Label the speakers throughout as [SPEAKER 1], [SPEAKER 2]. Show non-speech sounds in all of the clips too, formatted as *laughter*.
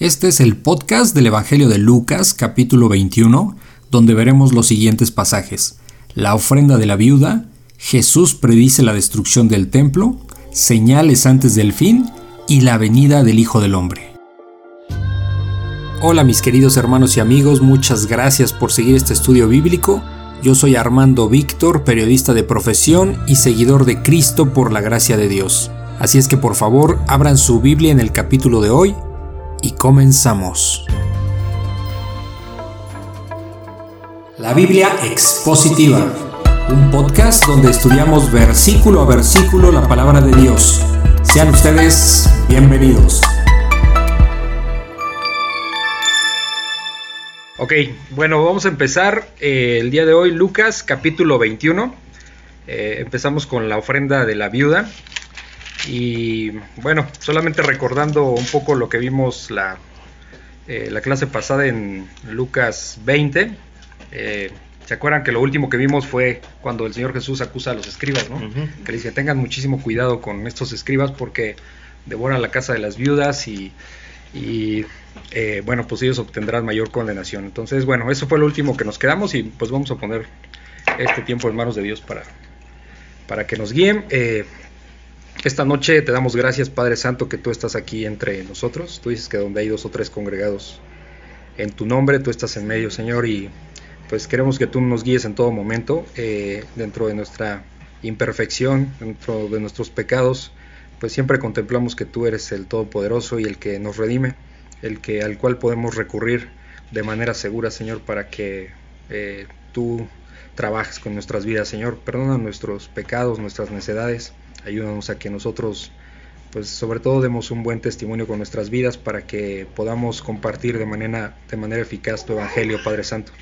[SPEAKER 1] Este es el podcast del Evangelio de Lucas capítulo 21, donde veremos los siguientes pasajes. La ofrenda de la viuda, Jesús predice la destrucción del templo, señales antes del fin y la venida del Hijo del Hombre. Hola mis queridos hermanos y amigos, muchas gracias por seguir este estudio bíblico. Yo soy Armando Víctor, periodista de profesión y seguidor de Cristo por la gracia de Dios. Así es que por favor abran su Biblia en el capítulo de hoy y comenzamos. La Biblia Expositiva, un podcast donde estudiamos versículo a versículo la palabra de Dios. Sean ustedes bienvenidos.
[SPEAKER 2] Ok, bueno, vamos a empezar eh, el día de hoy, Lucas capítulo 21. Eh, empezamos con la ofrenda de la viuda. Y bueno, solamente recordando un poco lo que vimos la, eh, la clase pasada en Lucas 20. Eh, ¿Se acuerdan que lo último que vimos fue cuando el Señor Jesús acusa a los escribas, ¿no? Que le dice, tengan muchísimo cuidado con estos escribas porque devoran la casa de las viudas y, eh, bueno, pues ellos obtendrán mayor condenación. Entonces, bueno, eso fue lo último que nos quedamos y pues vamos a poner este tiempo en manos de Dios para, para que nos guíen. Esta noche te damos gracias, Padre Santo, que tú estás aquí entre nosotros. Tú dices que donde hay dos o tres congregados en tu nombre, tú estás en medio, Señor, y pues queremos que tú nos guíes en todo momento, eh, dentro de nuestra imperfección, dentro de nuestros pecados, pues siempre contemplamos que tú eres el Todopoderoso y el que nos redime, el que al cual podemos recurrir de manera segura, Señor, para que eh, tú trabajes con nuestras vidas, Señor. Perdona nuestros pecados, nuestras necedades ayúdanos a que nosotros, pues sobre todo demos un buen testimonio con nuestras vidas para que podamos compartir de manera, de manera eficaz tu Evangelio, Padre Santo.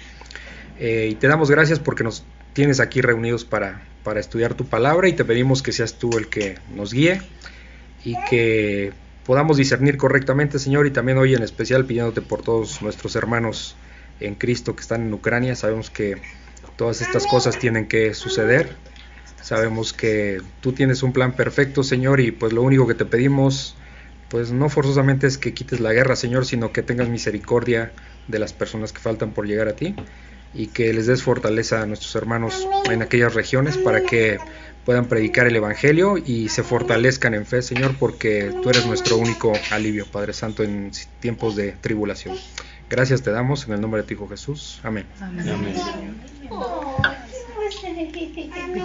[SPEAKER 2] Eh, y te damos gracias porque nos tienes aquí reunidos para, para estudiar tu palabra y te pedimos que seas tú el que nos guíe y que podamos discernir correctamente, Señor, y también hoy en especial pidiéndote por todos nuestros hermanos en Cristo que están en Ucrania. Sabemos que todas estas cosas tienen que suceder Sabemos que tú tienes un plan perfecto, Señor, y pues lo único que te pedimos, pues no forzosamente es que quites la guerra, Señor, sino que tengas misericordia de las personas que faltan por llegar a ti y que les des fortaleza a nuestros hermanos en aquellas regiones para que puedan predicar el Evangelio y se fortalezcan en fe, Señor, porque tú eres nuestro único alivio, Padre Santo, en tiempos de tribulación. Gracias te damos en el nombre de tu Hijo Jesús. Amén. Amén. Amén.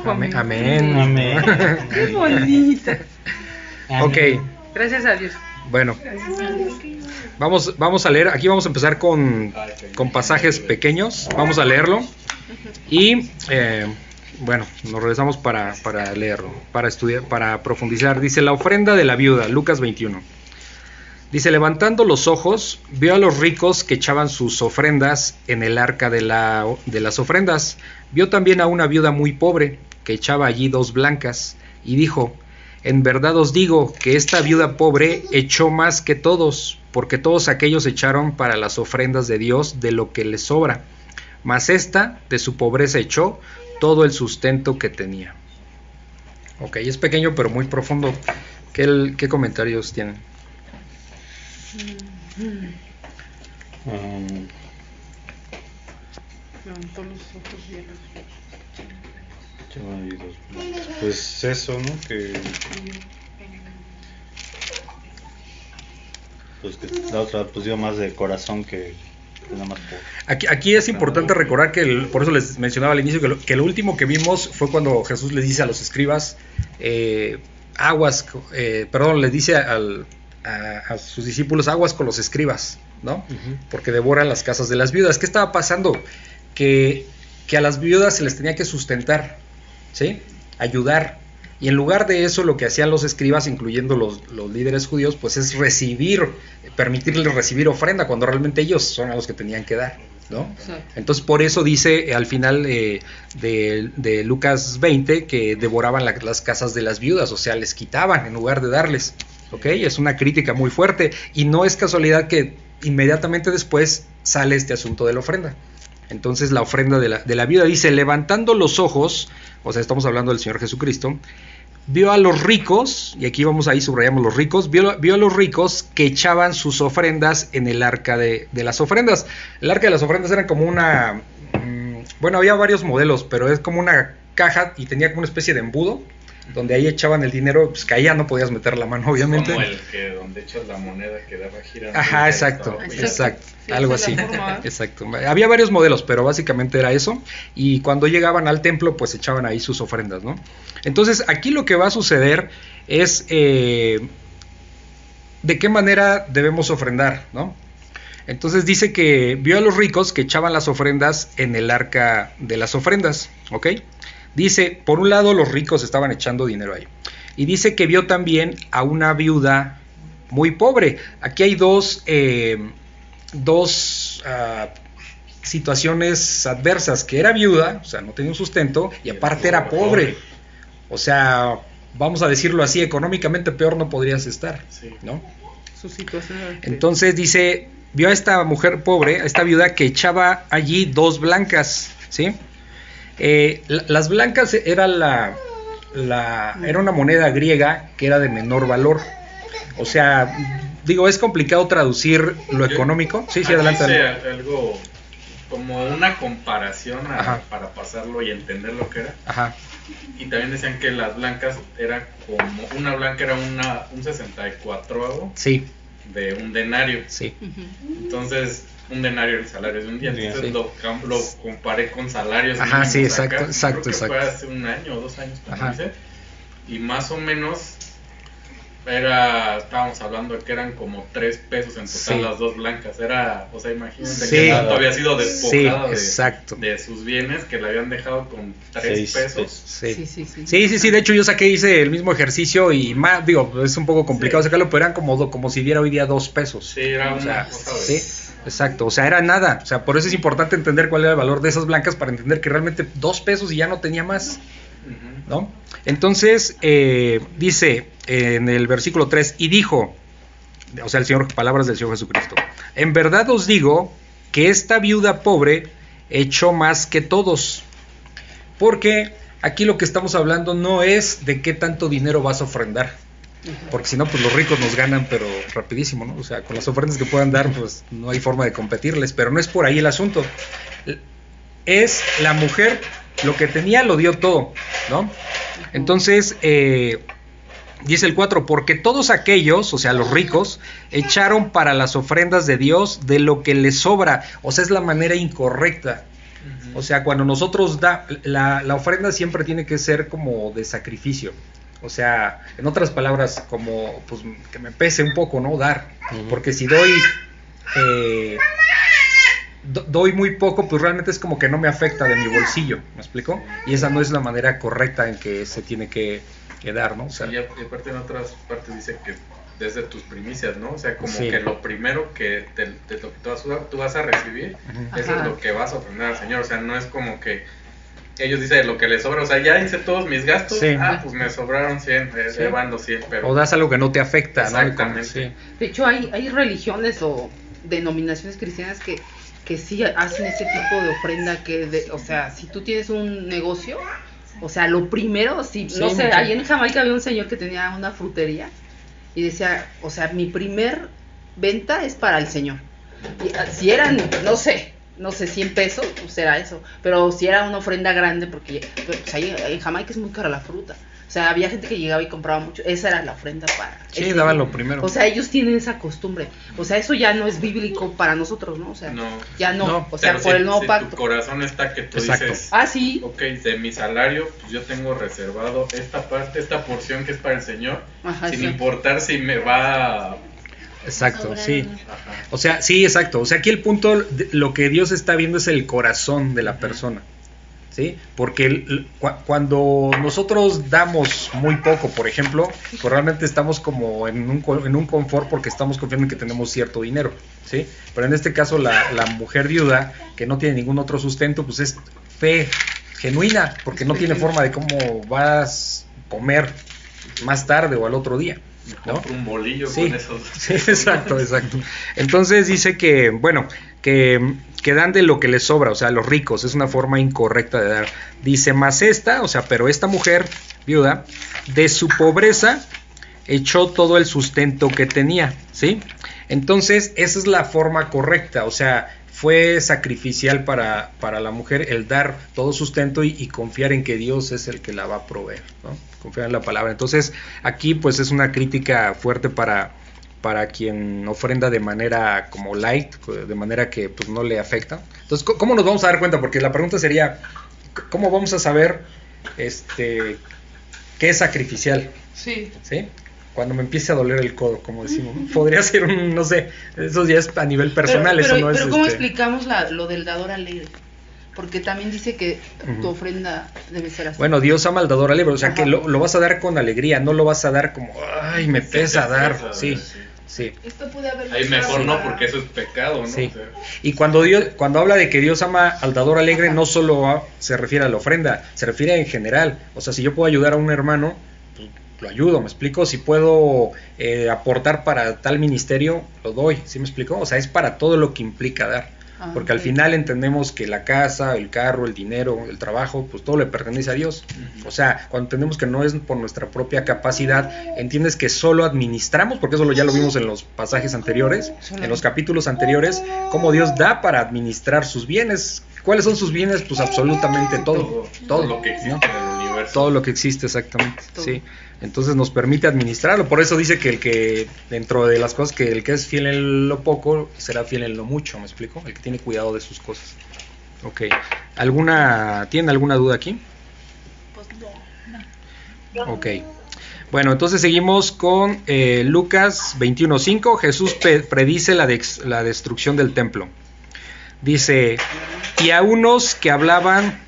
[SPEAKER 2] Amén.
[SPEAKER 3] Qué bonita.
[SPEAKER 2] Ok.
[SPEAKER 3] Gracias a Dios.
[SPEAKER 2] Bueno, vamos, vamos a leer. Aquí vamos a empezar con, con pasajes pequeños. Vamos a leerlo. Y eh, bueno, nos regresamos para, para leerlo, para estudiar, para profundizar. Dice la ofrenda de la viuda, Lucas 21. Dice, levantando los ojos, vio a los ricos que echaban sus ofrendas en el arca de, la, de las ofrendas. Vio también a una viuda muy pobre que echaba allí dos blancas y dijo, en verdad os digo que esta viuda pobre echó más que todos, porque todos aquellos echaron para las ofrendas de Dios de lo que les sobra, mas esta de su pobreza echó todo el sustento que tenía. Ok, es pequeño pero muy profundo. ¿Qué, qué comentarios tienen?
[SPEAKER 4] Um, pues eso, ¿no? Que, pues que la otra pues dio más de corazón que, nada más por...
[SPEAKER 2] Aquí, aquí es importante recordar que, por eso les mencionaba al inicio, que lo, que lo, último que vimos fue cuando Jesús les dice a los escribas, eh, aguas, eh, perdón, les dice al, a, sus discípulos aguas con los escribas, ¿no? Porque devoran las casas de las viudas. ¿Qué estaba pasando? Que, que, a las viudas se les tenía que sustentar, ¿sí? Ayudar. Y en lugar de eso, lo que hacían los escribas, incluyendo los, los líderes judíos, pues es recibir, permitirles recibir ofrenda, cuando realmente ellos son los que tenían que dar. ¿no? Entonces por eso dice eh, al final eh, de, de, Lucas 20 que devoraban las casas de las viudas, o sea, les quitaban en lugar de darles. ¿Ok? Es una crítica muy fuerte y no es casualidad que inmediatamente después sale este asunto de la ofrenda. Entonces la ofrenda de la, de la viuda dice, levantando los ojos, o sea, estamos hablando del Señor Jesucristo, vio a los ricos, y aquí vamos ahí subrayamos los ricos, vio, vio a los ricos que echaban sus ofrendas en el arca de, de las ofrendas. El arca de las ofrendas era como una, mm, bueno, había varios modelos, pero es como una caja y tenía como una especie de embudo, donde ahí echaban el dinero, pues caía, no podías meter la mano, obviamente.
[SPEAKER 5] Como el que donde echas la moneda que daba girando.
[SPEAKER 2] Ajá, exacto,
[SPEAKER 3] Exacto.
[SPEAKER 2] exacto,
[SPEAKER 3] Sí,
[SPEAKER 2] algo así. *laughs* Exacto. Había varios modelos, pero básicamente era eso. Y cuando llegaban al templo, pues echaban ahí sus ofrendas, ¿no? Entonces, aquí lo que va a suceder es eh, de qué manera debemos ofrendar, ¿no? Entonces dice que vio a los ricos que echaban las ofrendas en el arca de las ofrendas, ¿ok? Dice, por un lado los ricos estaban echando dinero ahí. Y dice que vio también a una viuda muy pobre. Aquí hay dos, eh, dos ah, situaciones adversas, que era viuda, o sea, no tenía un sustento, y aparte era pobre. O sea, vamos a decirlo así, económicamente peor no podrías estar. ¿no? Entonces dice, vio a esta mujer pobre, a esta viuda que echaba allí dos blancas, ¿sí? Eh, la- las blancas era la, la- era una moneda griega que era de menor valor. O sea, digo, es complicado traducir lo
[SPEAKER 5] Yo-
[SPEAKER 2] económico. Sí, sí, adelante.
[SPEAKER 5] algo como una comparación a- para pasarlo y entender lo que era.
[SPEAKER 2] Ajá,
[SPEAKER 5] Y también decían que las blancas era como una blanca era una un 64
[SPEAKER 2] sí,
[SPEAKER 5] de un denario.
[SPEAKER 2] sí.
[SPEAKER 5] Entonces, un denario el salario de un día. Entonces
[SPEAKER 2] sí.
[SPEAKER 5] lo, lo comparé con salarios.
[SPEAKER 2] Ajá, sí, exacto,
[SPEAKER 5] acá.
[SPEAKER 2] exacto,
[SPEAKER 5] Creo que
[SPEAKER 2] exacto.
[SPEAKER 5] Fue hace un año o dos años, como dice. Y más o menos era, estábamos hablando de que eran como tres pesos en total
[SPEAKER 2] Sí.
[SPEAKER 5] las dos blancas. Era, o sea, imagínense
[SPEAKER 2] Sí.
[SPEAKER 5] que tanto había sido
[SPEAKER 2] Sí,
[SPEAKER 5] despojada de,
[SPEAKER 2] exacto.
[SPEAKER 5] de sus bienes que le habían dejado con tres
[SPEAKER 4] Seis
[SPEAKER 5] pesos.
[SPEAKER 4] pesos.
[SPEAKER 2] Sí.
[SPEAKER 3] Sí, sí, sí.
[SPEAKER 2] Sí, sí, sí, de hecho yo saqué, hice el mismo ejercicio y más, digo, es un poco complicado
[SPEAKER 5] Sí.
[SPEAKER 2] sacarlo, pero eran como, como si diera hoy día dos pesos.
[SPEAKER 5] Sí, era
[SPEAKER 2] O
[SPEAKER 5] una
[SPEAKER 2] sea,
[SPEAKER 5] cosa de...
[SPEAKER 2] exacto, o sea, era nada, o sea, por eso es importante entender cuál era el valor de esas blancas para entender que realmente dos pesos y ya no tenía más. ¿no? Entonces, eh, dice en el versículo 3, y dijo, o sea, el Señor, palabras del Señor Jesucristo, en verdad os digo que esta viuda pobre echó más que todos, porque aquí lo que estamos hablando no es de qué tanto dinero vas a ofrendar, porque si no, pues los ricos nos ganan, pero rapidísimo, ¿no? O sea, con las ofrendas que puedan dar, pues no hay forma de competirles, pero no es por ahí el asunto. Es la mujer, lo que tenía lo dio todo, ¿no? Entonces, eh, dice el 4, porque todos aquellos, o sea, los ricos, echaron para las ofrendas de Dios de lo que les sobra, o sea, es la manera incorrecta. O sea, cuando nosotros da, la, la ofrenda siempre tiene que ser como de sacrificio. O sea, en otras palabras, como pues que me pese un poco, ¿no? Dar. Porque si doy eh, do- doy muy poco, pues realmente es como que no me afecta de mi bolsillo, ¿me explico? Y esa no es la manera correcta en que se tiene que, que dar, ¿no? O sea,
[SPEAKER 5] y aparte en otras partes dice que desde tus primicias, ¿no? O sea, como
[SPEAKER 2] Sí.
[SPEAKER 5] que lo primero que te, te- lo que tú vas, a- tú vas a recibir, eso
[SPEAKER 3] Ajá.
[SPEAKER 5] es lo que vas a ofrender al Señor. O sea, no es como que ellos dicen lo que les sobra. O sea, ya hice todos mis gastos.
[SPEAKER 2] Sí.
[SPEAKER 5] Ah, pues me sobraron 100, eh,
[SPEAKER 2] Sí.
[SPEAKER 5] ahí van los 100, pero...
[SPEAKER 2] o das algo que no te afecta, ¿no?
[SPEAKER 5] Exactamente.
[SPEAKER 2] Sí.
[SPEAKER 3] De hecho, hay, hay religiones o denominaciones cristianas que, que sí hacen ese tipo de ofrenda que, de, o sea, si tú tienes un negocio, o sea, lo primero, si,
[SPEAKER 2] Sí,
[SPEAKER 3] no sé,
[SPEAKER 2] mucho.
[SPEAKER 3] ahí en Jamaica había un señor que tenía una frutería y decía, o sea, mi primer venta es para el Señor. Y, ah, si eran, no sé, no sé, 100 pesos, pues era eso. Pero si era una ofrenda grande, porque pues, ahí en Jamaica es muy cara la fruta. O sea, había gente que llegaba y compraba mucho. Esa era la ofrenda para.
[SPEAKER 2] Sí,
[SPEAKER 3] ese
[SPEAKER 2] daban lo primero.
[SPEAKER 3] O sea, ellos tienen esa costumbre. O sea, eso ya no es bíblico para nosotros, ¿no? O sea,
[SPEAKER 5] No.
[SPEAKER 3] ya no.
[SPEAKER 2] No,
[SPEAKER 3] o sea,
[SPEAKER 5] Pero
[SPEAKER 3] por
[SPEAKER 5] si-
[SPEAKER 3] el nuevo
[SPEAKER 5] si
[SPEAKER 3] pacto.
[SPEAKER 5] tu corazón está que tú
[SPEAKER 2] Exacto.
[SPEAKER 5] dices...
[SPEAKER 3] Ah, sí.
[SPEAKER 5] Ok, de mi salario, pues yo tengo reservado esta parte, esta porción que es para el Señor,
[SPEAKER 3] Ajá,
[SPEAKER 5] sin
[SPEAKER 3] sí.
[SPEAKER 5] importar si me va...
[SPEAKER 2] Exacto, sí. O sea, sí, exacto. O sea, aquí el punto, lo que Dios está viendo es el corazón de la persona. ¿Sí? Porque el- cu- cuando nosotros damos muy poco, por ejemplo, pues realmente estamos como en un, en un confort porque estamos confiando en que tenemos cierto dinero. ¿Sí? Pero en este caso, la, la mujer viuda, que no tiene ningún otro sustento, pues es fe genuina, porque no tiene forma de cómo vas a comer más tarde o al otro día.
[SPEAKER 5] Un bolillo
[SPEAKER 2] Sí,
[SPEAKER 5] con esos. *laughs*
[SPEAKER 2] sí, exacto, exacto. Entonces dice que, bueno, que, que dan de lo que les sobra, o sea, los ricos, es una forma incorrecta de dar. Dice, más esta, o sea, pero esta mujer, viuda, de su pobreza echó todo el sustento que tenía, ¿sí? Entonces, esa es la forma correcta, o sea, fue sacrificial para, para la mujer el dar todo sustento y, y confiar en que Dios es el que la va a proveer, ¿no? Confiar en la palabra. Entonces, aquí pues es una crítica fuerte para, para quien ofrenda de manera como light, de manera que pues no le afecta. Entonces, ¿cómo- ¿cómo nos vamos a dar cuenta? Porque la pregunta sería, ¿cómo vamos a saber este, qué es sacrificial?
[SPEAKER 3] Sí.
[SPEAKER 2] ¿Sí? Cuando me empiece a doler el codo, como decimos. Podría ser un, no sé, eso ya es a nivel personal,
[SPEAKER 3] pero,
[SPEAKER 2] eso
[SPEAKER 3] pero-
[SPEAKER 2] no es...
[SPEAKER 3] pero ¿cómo
[SPEAKER 2] este,
[SPEAKER 3] explicamos la- lo del dador alegre? Porque también dice que tu ofrenda debe ser así.
[SPEAKER 2] Bueno, Dios ama al dador alegre, o sea que lo, lo vas a dar con alegría, no lo vas a dar como, ay, me pesa dar.
[SPEAKER 5] pesa,
[SPEAKER 2] Sí,
[SPEAKER 5] sí.
[SPEAKER 2] sí.
[SPEAKER 3] Esto puede haber
[SPEAKER 5] Ahí mejor no, porque eso es pecado, ¿no?
[SPEAKER 2] Sí.
[SPEAKER 5] O sea,
[SPEAKER 2] Y cuando Dios, cuando habla de que Dios ama al dador alegre, no solo a- se refiere a la ofrenda, se refiere en general. O sea, si yo puedo ayudar a un hermano, lo ayudo, ¿me explico? Si puedo eh, aportar para tal ministerio, lo doy, ¿sí me explico? O sea, es para todo lo que implica dar.
[SPEAKER 3] Ah,
[SPEAKER 2] Porque al final entendemos que la casa, el carro, el dinero, el trabajo, pues todo le pertenece a Dios. O sea, cuando entendemos que no es por nuestra propia capacidad, entiendes que solo administramos, porque eso lo- ya lo vimos en los pasajes anteriores,
[SPEAKER 3] Solo-
[SPEAKER 2] en los capítulos anteriores, cómo Dios da para administrar sus bienes. ¿Cuáles son sus bienes? Pues absolutamente todo. Todo,
[SPEAKER 5] lo que universo.
[SPEAKER 2] Todo lo que existe, exactamente.
[SPEAKER 3] Todo.
[SPEAKER 2] Sí. Entonces nos permite administrarlo. Por eso dice que el que, dentro de las cosas, que el que es fiel en lo poco, será fiel en lo mucho, ¿me explico? El que tiene cuidado de sus cosas. Ok. ¿Alguna, ¿Tienen alguna duda aquí?
[SPEAKER 3] Pues no.
[SPEAKER 2] Ok. Bueno, entonces seguimos con eh, Lucas 21.5. Jesús predice la, dex- la destrucción del templo. Dice, y a unos que hablaban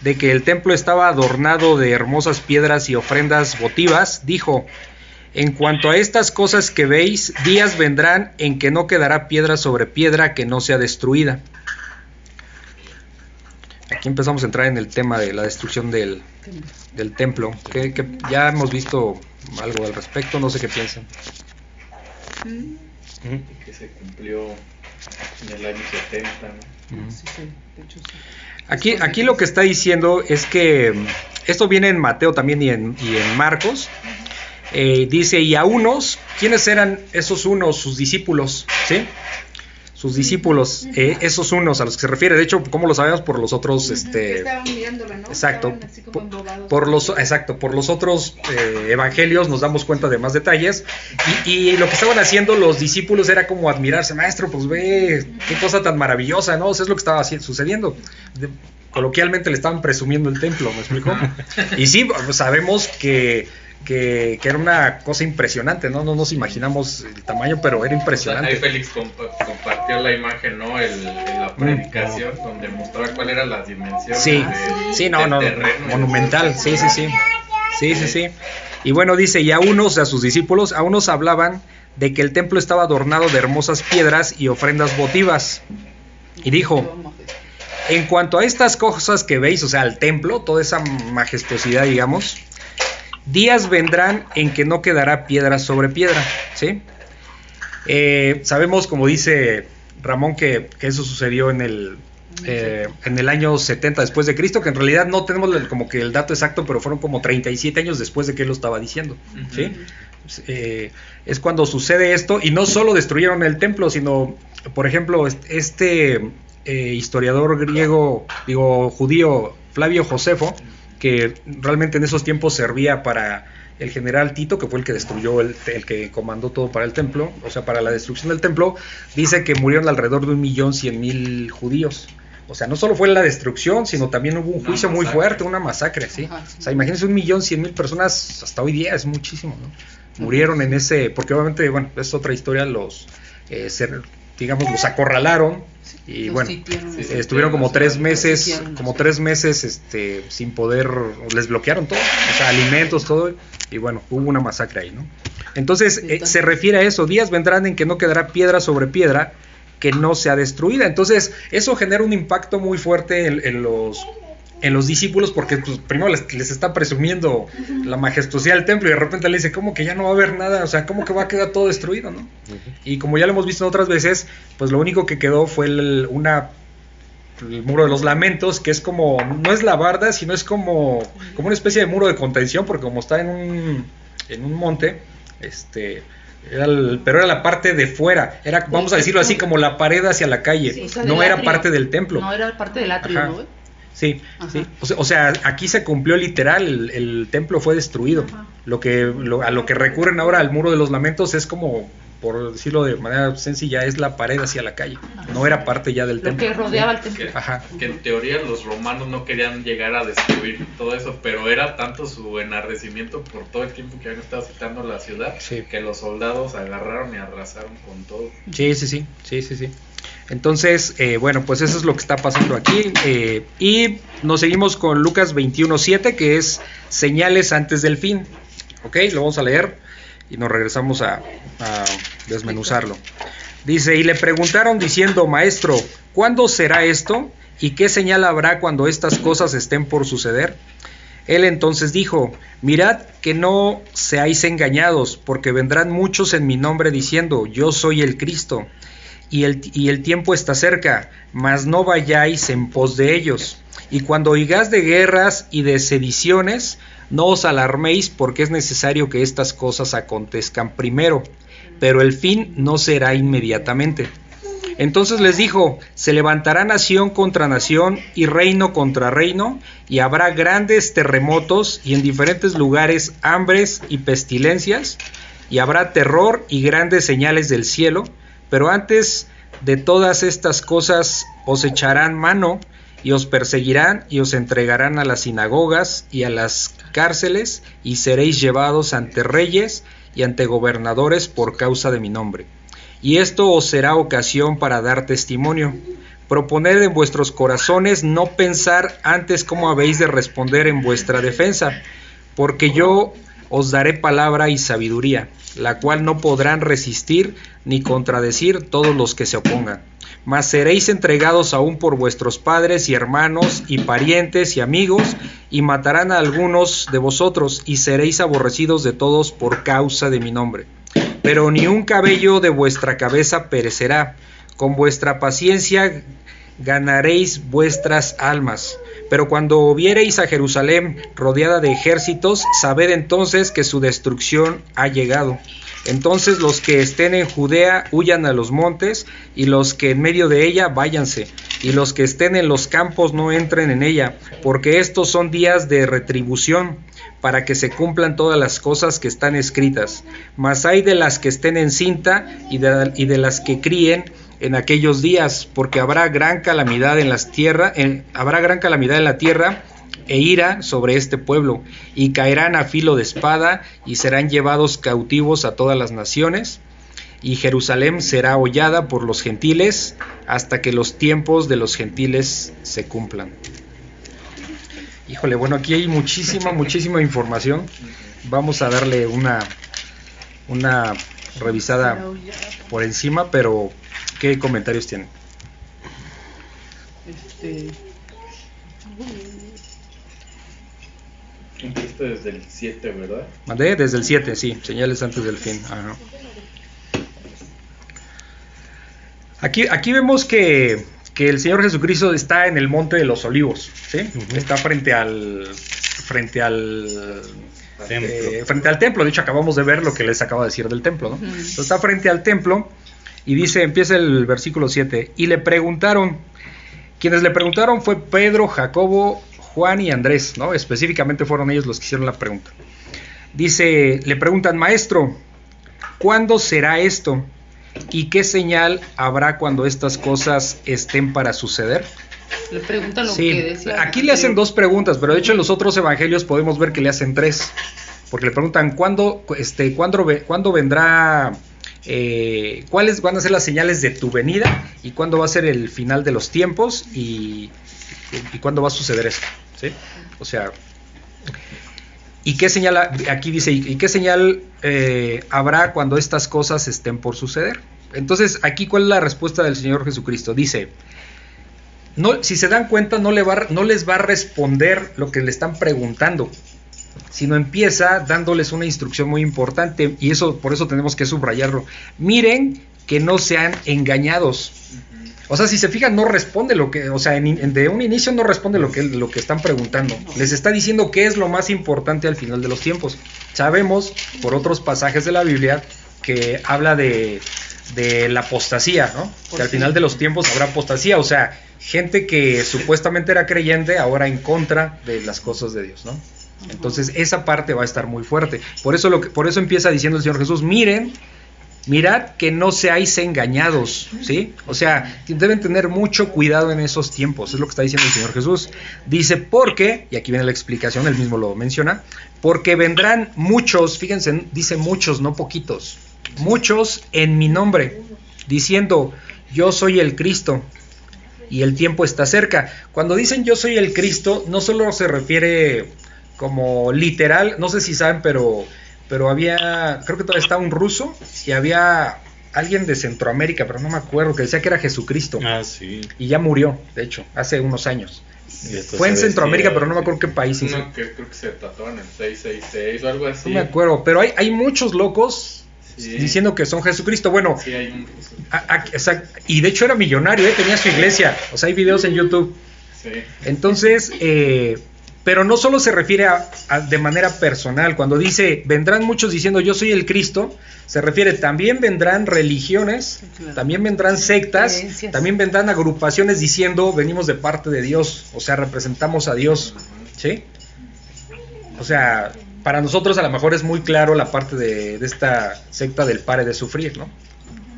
[SPEAKER 2] de que el templo estaba adornado de hermosas piedras y ofrendas votivas, dijo, en cuanto a estas cosas que veis, días vendrán en que no quedará piedra sobre piedra que no sea destruida. Aquí empezamos a entrar en el tema de la destrucción del, del templo, que, que ya hemos visto algo al respecto, no sé qué piensan. Ujú.
[SPEAKER 5] Que se cumplió en el año 70, ¿no?
[SPEAKER 2] Ujú.
[SPEAKER 3] Sí, sí, de hecho sí.
[SPEAKER 2] Aquí, aquí lo que está diciendo es que mm, esto viene en Mateo también y en, y en Marcos. Eh, dice, y a unos, ¿quiénes eran esos unos? Sus discípulos, ¿sí? Sus discípulos, eh, esos unos a los que se refiere. De hecho, ¿cómo lo sabemos? Por los otros, este...
[SPEAKER 6] Estaban mirándolo, ¿no?
[SPEAKER 2] Exacto.
[SPEAKER 6] Estaban así como
[SPEAKER 2] Por, por los, exacto, por los otros eh, evangelios nos damos cuenta de más detalles. Y, y lo que estaban haciendo los discípulos era como admirarse, maestro, pues ve, qué cosa tan maravillosa, ¿no? O sea, es lo que estaba sucediendo. De- coloquialmente le estaban presumiendo el templo, ¿me explico? *laughs* Y sí, sabemos que, que, que era una cosa impresionante, ¿no? No nos imaginamos el tamaño, pero era
[SPEAKER 5] Ahí
[SPEAKER 2] impresionante.
[SPEAKER 5] Félix compa- compartió la imagen, ¿no? El, la predicación, donde mostraba cuáles eran las dimensiones.
[SPEAKER 2] Sí,
[SPEAKER 5] de-
[SPEAKER 2] sí, no, no,
[SPEAKER 5] terreno.
[SPEAKER 2] monumental, sí, sí, sí. Sí, sí, sí. Y bueno, dice, y a unos, a sus discípulos, a unos hablaban de que el templo estaba adornado de hermosas piedras y ofrendas votivas. Y dijo, en cuanto a estas cosas que veis, o sea, el templo, toda esa majestuosidad, digamos, días vendrán en que no quedará piedra sobre piedra, ¿sí? Eh, sabemos, como dice Ramón, que, que eso sucedió en el, eh, en el año 70 después de Cristo, que en realidad no tenemos el- como que el dato exacto, pero fueron como 37 años después de que él lo estaba diciendo, ¿sí? Eh, es cuando sucede esto, y no solo destruyeron el templo, sino, por ejemplo, est- este eh, historiador griego, digo, judío, Flavio Josefo, que realmente en esos tiempos servía para el general Tito, que fue el que destruyó, el, el que comandó todo para el templo, o sea, para la destrucción del templo, dice que murieron alrededor de un millón cien mil judíos. O sea, no solo fue la destrucción, sino también hubo un juicio muy fuerte, una masacre, ¿sí?
[SPEAKER 3] Ajá, sí.
[SPEAKER 2] O sea, imagínense un millón cien mil personas hasta hoy día, es muchísimo, ¿no? Murieron en ese, porque obviamente, bueno, es otra historia, los, eh, ser- digamos, los acorralaron y
[SPEAKER 3] Los
[SPEAKER 2] bueno.
[SPEAKER 5] Sí,
[SPEAKER 2] eh, estuvieron como tres meses, como tres meses, este, sin poder, les bloquearon todo, o sea, alimentos, todo, y bueno, hubo una masacre ahí, ¿no? Entonces, eh, se refiere a eso, días vendrán en que no quedará piedra sobre piedra que no sea destruida. Entonces, eso genera un impacto muy fuerte en, en los en los discípulos porque pues, primero les, les está presumiendo la majestuosidad del templo y de repente le dice, ¿cómo que ya no va a haber nada? O sea, ¿cómo que va a quedar todo destruido, no? Y como ya lo hemos visto en otras veces, pues lo único que quedó fue el- una el muro de los lamentos, que es como, no es la barda, sino es como, como una especie de muro de contención, porque como está en un, en un monte, este, era el- pero era la parte de fuera, era, vamos a decirlo así, como la pared hacia la calle,
[SPEAKER 3] Sí, o sea,
[SPEAKER 2] no era
[SPEAKER 3] atrio.
[SPEAKER 2] parte del templo.
[SPEAKER 3] No era parte del atrio,
[SPEAKER 2] Ajá.
[SPEAKER 3] ¿no?
[SPEAKER 2] Sí,
[SPEAKER 3] Ajá.
[SPEAKER 2] sí. O sea, o sea, aquí se cumplió literal, el, el templo fue destruido.
[SPEAKER 3] Ajá.
[SPEAKER 2] Lo que lo- a lo que recurren ahora al muro de los lamentos es como, por decirlo de manera sencilla, es la pared hacia la calle. No era parte ya del
[SPEAKER 3] Lo
[SPEAKER 2] templo.
[SPEAKER 3] que rodeaba el templo.
[SPEAKER 5] Que,
[SPEAKER 2] Ajá.
[SPEAKER 5] que en teoría los romanos no querían llegar a destruir todo eso, pero era tanto su enardecimiento por todo el tiempo que habían estado citando la ciudad
[SPEAKER 2] Sí.
[SPEAKER 5] que los soldados agarraron y arrasaron con todo.
[SPEAKER 2] Sí, sí, sí, sí, sí, sí. Entonces, eh, bueno, pues eso es lo que está pasando aquí. eh, y nos seguimos con Lucas 21.7, que es señales antes del fin. Ok, lo vamos a leer y nos regresamos a, a desmenuzarlo. Dice, y le preguntaron diciendo, maestro, ¿cuándo será esto? ¿Y qué señal habrá cuando estas cosas estén por suceder? Él entonces dijo, mirad que no seáis engañados, porque vendrán muchos en mi nombre diciendo, yo soy el Cristo, y el, tiempo está cerca, mas no vayáis en pos de ellos. Y cuando oigáis de guerras y de sediciones, no os alarméis, porque es necesario que estas cosas acontezcan primero, pero el fin no será inmediatamente. Entonces les dijo, se levantará nación contra nación y reino contra reino, y habrá grandes terremotos y en diferentes lugares hambres y pestilencias, y habrá terror y grandes señales del cielo, pero antes de todas estas cosas os echarán mano y os perseguirán y os entregarán a las sinagogas y a las cárceles y seréis llevados ante reyes y ante gobernadores por causa de mi nombre. Y esto os será ocasión para dar testimonio. Proponed en vuestros corazones no pensar antes cómo habéis de responder en vuestra defensa, porque yo os daré palabra y sabiduría, la cual no podrán resistir ni contradecir todos los que se opongan. Mas seréis entregados aún por vuestros padres y hermanos y parientes y amigos, y matarán a algunos de vosotros, y seréis aborrecidos de todos por causa de mi nombre. Pero ni un cabello de vuestra cabeza perecerá. Con vuestra paciencia ganaréis vuestras almas. Pero cuando viereis a Jerusalén rodeada de ejércitos, sabed entonces que su destrucción ha llegado. Entonces los que estén en Judea huyan a los montes, y los que en medio de ella váyanse, y los que estén en los campos no entren en ella, porque estos son días de retribución, para que se cumplan todas las cosas que están escritas. Mas hay de las que estén en cinta y de, y de las que críen en aquellos días, porque habrá gran calamidad en las tierras, habrá gran calamidad en la tierra e ira sobre este pueblo, y caerán a filo de espada, y serán llevados cautivos a todas las naciones, y Jerusalén será hollada por los gentiles, hasta que los tiempos de los gentiles se cumplan. Híjole, bueno, aquí hay muchísima, muchísima información. Vamos a darle una, una revisada por encima, pero ¿qué comentarios tienen?
[SPEAKER 3] Este,
[SPEAKER 5] Empezaste desde el 7, ¿verdad?
[SPEAKER 2] Mandé desde el 7, sí, señales antes del fin. Ajá. Aquí, aquí vemos que, que, el Señor Jesucristo está en el monte de los olivos, ¿sí? Uh -huh. Está frente al frente al templo. Eh, frente al templo. De hecho, acabamos de ver lo que les acabo de decir del templo, ¿no? Uh -huh. Entonces, está frente al templo y dice, empieza el versículo 7, y le preguntaron, quienes le preguntaron fue Pedro, Jacobo, Juan y Andrés, ¿no? Específicamente fueron ellos los que hicieron la pregunta. Dice, le preguntan, maestro, ¿cuándo será esto? ¿Y qué señal habrá cuando estas cosas estén para suceder?
[SPEAKER 3] Le preguntan lo
[SPEAKER 2] sí,
[SPEAKER 3] que decía.
[SPEAKER 2] Aquí le hacen dos preguntas, pero de hecho en los otros evangelios podemos ver que le hacen tres. Porque le preguntan, ¿cuándo, este, ¿cuándo, ¿cuándo vendrá eh, cuáles van a ser las señales de tu venida y cuándo va a ser el final de los tiempos y, cuándo va a suceder esto. O sea, ¿y qué señal, aquí dice, ¿y qué señal eh, habrá cuando estas cosas estén por suceder? Entonces, aquí, ¿cuál es la respuesta del Señor Jesucristo? Dice, no, si se dan cuenta, no, le no les va a responder lo que le están preguntando, sino empieza dándoles una instrucción muy importante y eso por eso tenemos que subrayarlo. Miren que no sean engañados. O sea, si se fijan, no responde lo que, o sea, en- de un inicio no responde lo que, lo que están preguntando. Les está diciendo qué es lo más importante al final de los tiempos. Sabemos, por otros pasajes de la Biblia, que habla de, de la apostasía, ¿no? Que al final de los tiempos habrá apostasía, o sea, gente que supuestamente era creyente ahora en contra de las cosas de Dios, ¿no? Entonces esa parte va a estar muy fuerte. Por eso, lo que, por eso empieza diciendo el Señor Jesús, miren, mirad que no seáis engañados, ¿sí? O sea, deben tener mucho cuidado en esos tiempos, es lo que está diciendo el Señor Jesús. Dice, porque, y aquí viene la explicación, él mismo lo menciona, porque vendrán muchos, fíjense, dice muchos, no poquitos, muchos en mi nombre, diciendo, yo soy el Cristo, y el tiempo está cerca. Cuando dicen yo soy el Cristo, no solo se refiere como literal, no sé si saben, pero, pero había, creo que todavía está un ruso y había alguien de Centroamérica, pero no me acuerdo, que decía que era Jesucristo.
[SPEAKER 4] Ah, sí.
[SPEAKER 2] Y ya murió, de hecho, hace unos años. Fue en Centroamérica, pero no me acuerdo qué país.
[SPEAKER 5] que creo que se tatuaron el 666 o algo así.
[SPEAKER 2] No me acuerdo, pero hay, hay muchos locos
[SPEAKER 5] Sí.
[SPEAKER 2] diciendo que son Jesucristo. Bueno,
[SPEAKER 5] Sí, hay un ruso.
[SPEAKER 2] a- y de hecho era millonario, ¿eh? tenía su iglesia, o sea, hay videos en YouTube.
[SPEAKER 5] Sí.
[SPEAKER 2] Entonces, eh, pero no solo se refiere a, a- de manera personal, cuando dice, vendrán muchos diciendo yo soy el Cristo, se refiere, también vendrán religiones,
[SPEAKER 3] claro.
[SPEAKER 2] también vendrán sectas, también vendrán agrupaciones diciendo, venimos de parte de Dios, o sea, representamos a Dios, ¿sí? O sea, para nosotros a lo mejor es muy claro la parte de, de esta secta del pare de sufrir, ¿no?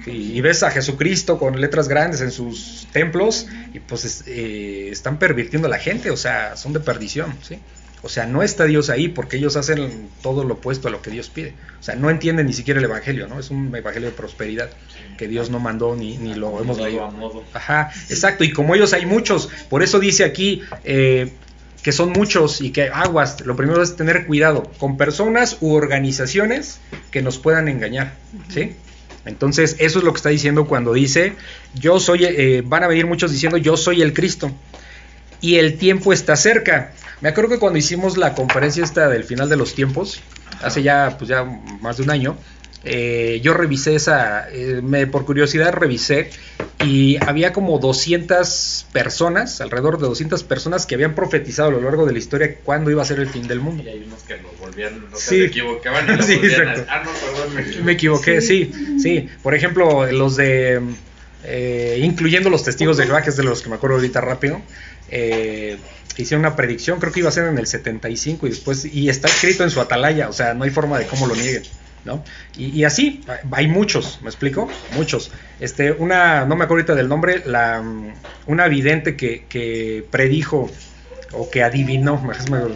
[SPEAKER 2] Y, ves a Jesucristo con letras grandes en sus templos y pues es- eh, están pervirtiendo a la gente, o sea, son de perdición, ¿sí? O sea, no está Dios ahí porque ellos hacen todo lo opuesto a lo que Dios pide. O sea, no entienden ni siquiera el Evangelio, ¿no? Es un Evangelio de prosperidad que Dios no mandó ni, ni lo hemos leído. Ajá, exacto. Y como ellos hay muchos, por eso dice aquí eh, que son muchos y que aguas. Lo primero es tener cuidado con personas u organizaciones que nos puedan engañar, ¿sí? Entonces, eso es lo que está diciendo cuando dice, yo soy, eh, van a venir muchos diciendo, yo soy el Cristo. Y el tiempo está cerca. Me acuerdo que cuando hicimos la conferencia esta del final de los tiempos, hace ya, pues ya más de un año, eh, yo revisé esa, eh, me, por curiosidad revisé y había como 200 personas, alrededor de 200 personas que habían profetizado a lo largo de la historia cuándo iba a ser el fin del mundo.
[SPEAKER 5] Y hay unos que nos volvían,
[SPEAKER 2] Sí.
[SPEAKER 5] se equivocaban y *laughs*
[SPEAKER 2] Sí,
[SPEAKER 5] volvían a-
[SPEAKER 2] exacto.
[SPEAKER 5] Ah, no, perdón, me equivoqué.
[SPEAKER 2] Me equivoqué, sí, sí. Por ejemplo, los de, eh, incluyendo los testigos de Jehová, que es de los que me acuerdo ahorita rápido, eh, hicieron una predicción, creo que iba a ser en el 75 y después, y está escrito en su atalaya, o sea, no hay forma de cómo lo nieguen. ¿No? Y, y así, hay muchos, ¿me explico? Muchos. Este, una, no me acuerdo ahorita del nombre, la, una vidente que, que predijo o que adivinó,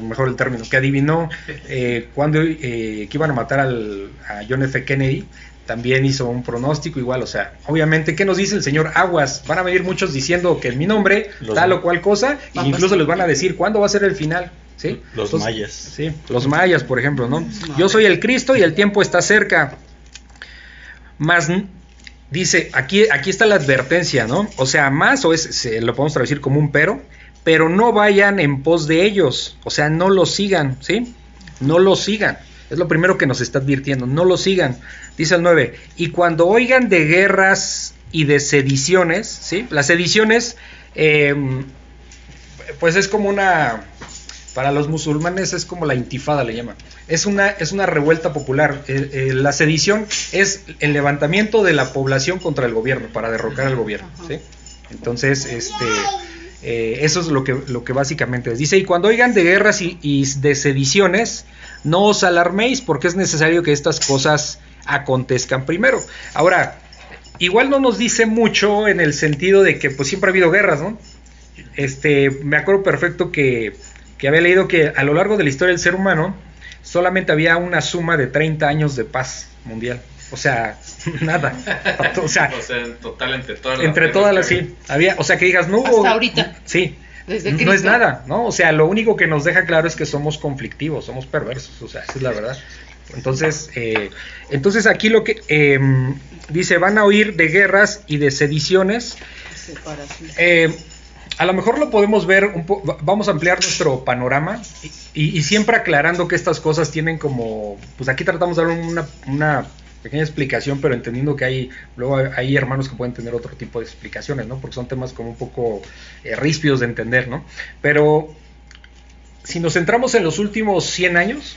[SPEAKER 2] mejor el término, que adivinó eh, cuando eh, que iban a matar al, a John F. Kennedy, también hizo un pronóstico igual, o sea, obviamente, ¿qué nos dice el señor Aguas? Van a venir muchos diciendo que en mi nombre,
[SPEAKER 4] Los-
[SPEAKER 2] tal o cual cosa, e incluso les van a decir cuándo va a ser el final, ¿sí?
[SPEAKER 4] Los mayas.
[SPEAKER 2] Sí, los mayas, por ejemplo, ¿no? Yo soy el Cristo y el tiempo está cerca. Más dice, aquí, aquí está la advertencia, ¿no? O sea, más, o es, se, lo podemos traducir como un pero, pero no vayan en pos de ellos, o sea, no los sigan, ¿sí? No los sigan. Es lo primero que nos está advirtiendo, no los sigan. Dice el 9, y cuando oigan de guerras y de sediciones, ¿sí? Las sediciones, eh, pues es como una, para los musulmanes es como la intifada le llaman. Es una, es una revuelta popular. Eh, eh, la sedición es el levantamiento de la población contra el gobierno, para derrocar al gobierno. ¿sí? Entonces, este, eh, eso es lo que, básicamente es. Dice, y cuando oigan de guerras y, de sediciones, no os alarméis porque es necesario que estas cosas acontezcan primero. Ahora, igual no nos dice mucho en el sentido de que pues siempre ha habido guerras, ¿no? Este, me acuerdo perfecto que, que había leído que a lo largo de la historia del ser humano solamente había una suma de 30 años de paz mundial. O sea, nada. *laughs* O sea,
[SPEAKER 5] O sea, en total entre todas las
[SPEAKER 2] entre todas las sí. Había, o sea, que digas, no hubo.
[SPEAKER 3] Hasta ahorita.
[SPEAKER 2] Sí.
[SPEAKER 3] Desde
[SPEAKER 2] no es nada, ¿no? O sea, lo único que nos deja claro es que somos conflictivos, somos perversos, o sea, esa es la verdad. Entonces, eh, entonces aquí lo que eh, dice, van a oír de guerras y de sediciones. Eh, a lo mejor lo podemos ver, un po- va- vamos a ampliar nuestro panorama y, y siempre aclarando que estas cosas tienen como, pues aquí tratamos de dar una, una pequeña explicación, pero entendiendo que hay, luego hay, hermanos que pueden tener otro tipo de explicaciones, ¿no? Porque son temas como un poco eh, ríspidos de entender, ¿no? Pero si nos centramos en los últimos 100 años,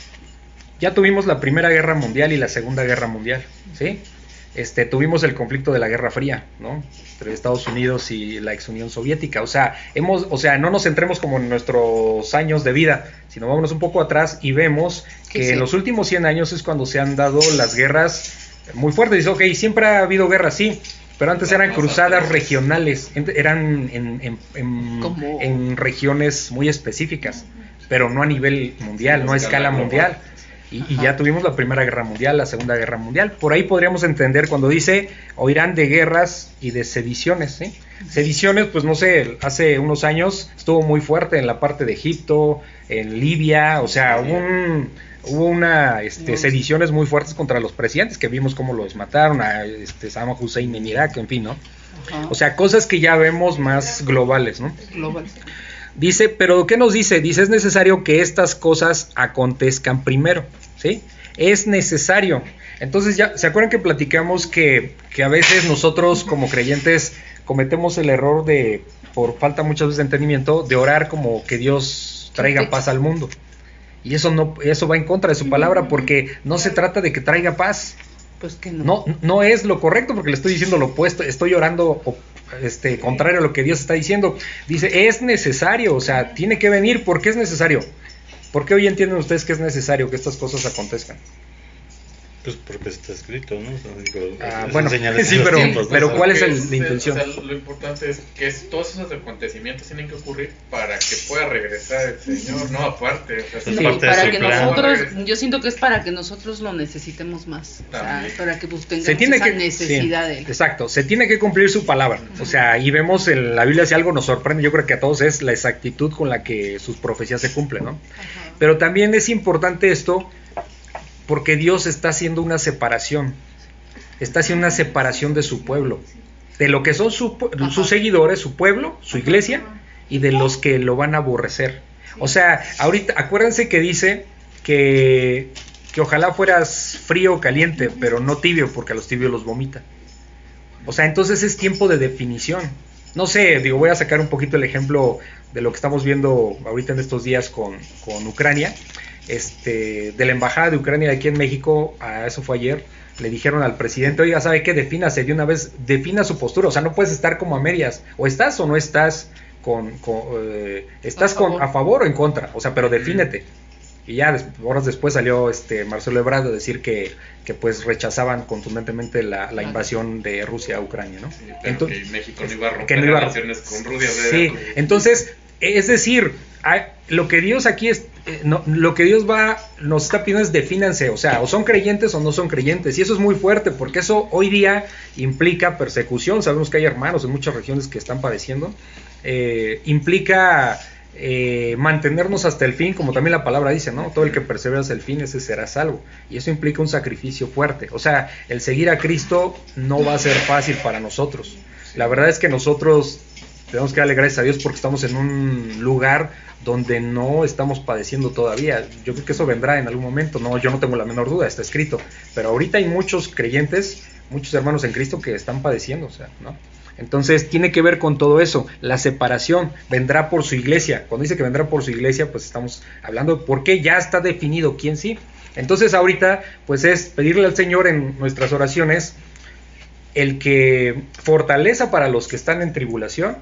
[SPEAKER 2] ya tuvimos la Primera Guerra Mundial y la Segunda Guerra Mundial, ¿sí? Este, tuvimos el conflicto de la Guerra Fría, ¿no? Entre Estados Unidos y la ex Unión Soviética. O sea, hemos, o sea, no nos centremos como en nuestros años de vida, sino vámonos un poco atrás y vemos que
[SPEAKER 3] sí.
[SPEAKER 2] en los últimos 100 años es cuando se han dado las guerras muy fuertes. Dice, ok, siempre ha habido guerras, sí, pero antes eran cruzadas regionales, eran en, en- en-
[SPEAKER 3] Como-
[SPEAKER 2] en regiones muy específicas, pero no a nivel mundial, no a escala mundial. Y, ya tuvimos la Primera Guerra Mundial, la Segunda Guerra Mundial. Por ahí podríamos entender cuando dice oirán de guerras y de sediciones. ¿sí? Sediciones, pues no sé, hace unos años estuvo muy fuerte en la parte de Egipto, en Libia, o sea, un- hubo una este, sediciones muy fuertes contra los presidentes que vimos cómo los mataron, a este, Saddam Hussein en Irak, en fin, ¿no?
[SPEAKER 3] Ajá.
[SPEAKER 2] O sea, cosas que ya vemos más globales, ¿no?
[SPEAKER 3] Global.
[SPEAKER 2] Dice, pero ¿qué nos dice? Dice, es necesario que estas cosas acontezcan primero, ¿sí? Es necesario. Entonces ya, ¿se acuerdan que platicamos que, que a veces nosotros como creyentes cometemos el error de, por falta muchas veces de entendimiento, de orar como que Dios traiga paz al mundo? Y eso no, eso va en contra de su palabra porque no se trata de que traiga paz.
[SPEAKER 3] Pues que no.
[SPEAKER 2] No, no es lo correcto porque le estoy diciendo lo opuesto, estoy orando este, contrario a lo que Dios está diciendo. Dice, es necesario, o sea, tiene que venir, ¿por qué es necesario? ¿Por qué hoy entienden ustedes que es necesario que estas cosas acontezcan?
[SPEAKER 4] Pues porque está escrito, ¿no? O sea, digo,
[SPEAKER 2] Ah,
[SPEAKER 4] es
[SPEAKER 2] bueno, *laughs* sí, pero-
[SPEAKER 4] tiempos, ¿no?
[SPEAKER 2] pero ¿cuál es el- la intención?
[SPEAKER 5] o sea, lo importante es que es- todos esos acontecimientos tienen que ocurrir para que pueda regresar el Señor, no aparte. O sea,
[SPEAKER 4] Sí,
[SPEAKER 5] si
[SPEAKER 4] parte de
[SPEAKER 3] para
[SPEAKER 4] su
[SPEAKER 3] que
[SPEAKER 4] plan.
[SPEAKER 3] nosotros, yo siento que es para que nosotros lo necesitemos más, o sea, para que pues, tengamos
[SPEAKER 2] Se tiene
[SPEAKER 3] esa
[SPEAKER 2] que,
[SPEAKER 3] necesidad
[SPEAKER 2] sí,
[SPEAKER 3] de él.
[SPEAKER 2] exacto, se tiene que cumplir su palabra. O sea, y vemos en la Biblia si algo nos sorprende, yo creo que a todos es la exactitud con la que sus profecías se cumplen, ¿no? Pero también es importante esto porque Dios está haciendo una separación. Está haciendo una separación de su pueblo. De lo que son su sus seguidores, su pueblo, su iglesia, y de los que lo van a aborrecer. O sea, ahorita, acuérdense que dice que, que ojalá fueras frío o caliente, pero no tibio, porque a los tibios los vomita. O sea, entonces es tiempo de definición. No sé, digo, voy a sacar un poquito el ejemplo de lo que estamos viendo ahorita en estos días con, con Ucrania. Este, de la embajada de Ucrania aquí en México, a eso fue ayer, le dijeron al presidente, oiga, ¿sabe qué? Defínase de una vez, defina su postura, o sea, no puedes estar como a medias, o estás o no estás con, con, eh, estás
[SPEAKER 3] A
[SPEAKER 2] con,
[SPEAKER 3] favor.
[SPEAKER 2] a favor o en contra, o sea, pero defínete. Y ya des- horas después salió este Marcelo Ebrard a decir que, que pues rechazaban contundentemente la, la invasión de Rusia a Ucrania, ¿no?
[SPEAKER 5] Sí, pero
[SPEAKER 2] Entonces-
[SPEAKER 5] que México no iba a romper
[SPEAKER 2] que no iba a-
[SPEAKER 5] relaciones con Rusia.
[SPEAKER 2] Sí, entonces, es decir, hay- lo que Dios aquí es, eh, no, lo que Dios va, nos está pidiendo es defínanse, o sea, o son creyentes o no son creyentes, y eso es muy fuerte, porque eso hoy día implica persecución, sabemos que hay hermanos en muchas regiones que están padeciendo, eh, implica eh, mantenernos hasta el fin, como también la palabra dice, ¿no? Todo el que persevera hasta el fin, ese será salvo, y eso implica un sacrificio fuerte, o sea, el seguir a Cristo no va a ser fácil para nosotros, la verdad es que nosotros tenemos que darle gracias a Dios porque estamos en un lugar donde no estamos padeciendo todavía. Yo creo que eso vendrá en algún momento, no, yo no tengo la menor duda, está escrito. Pero ahorita hay muchos creyentes, muchos hermanos en Cristo que están padeciendo, o sea, ¿no? Entonces tiene que ver con todo eso, la separación vendrá por su iglesia. Cuando dice que vendrá por su iglesia, pues estamos hablando de por qué ya está definido quién sí. Entonces ahorita, pues es pedirle al Señor en nuestras oraciones el que fortaleza para los que están en tribulación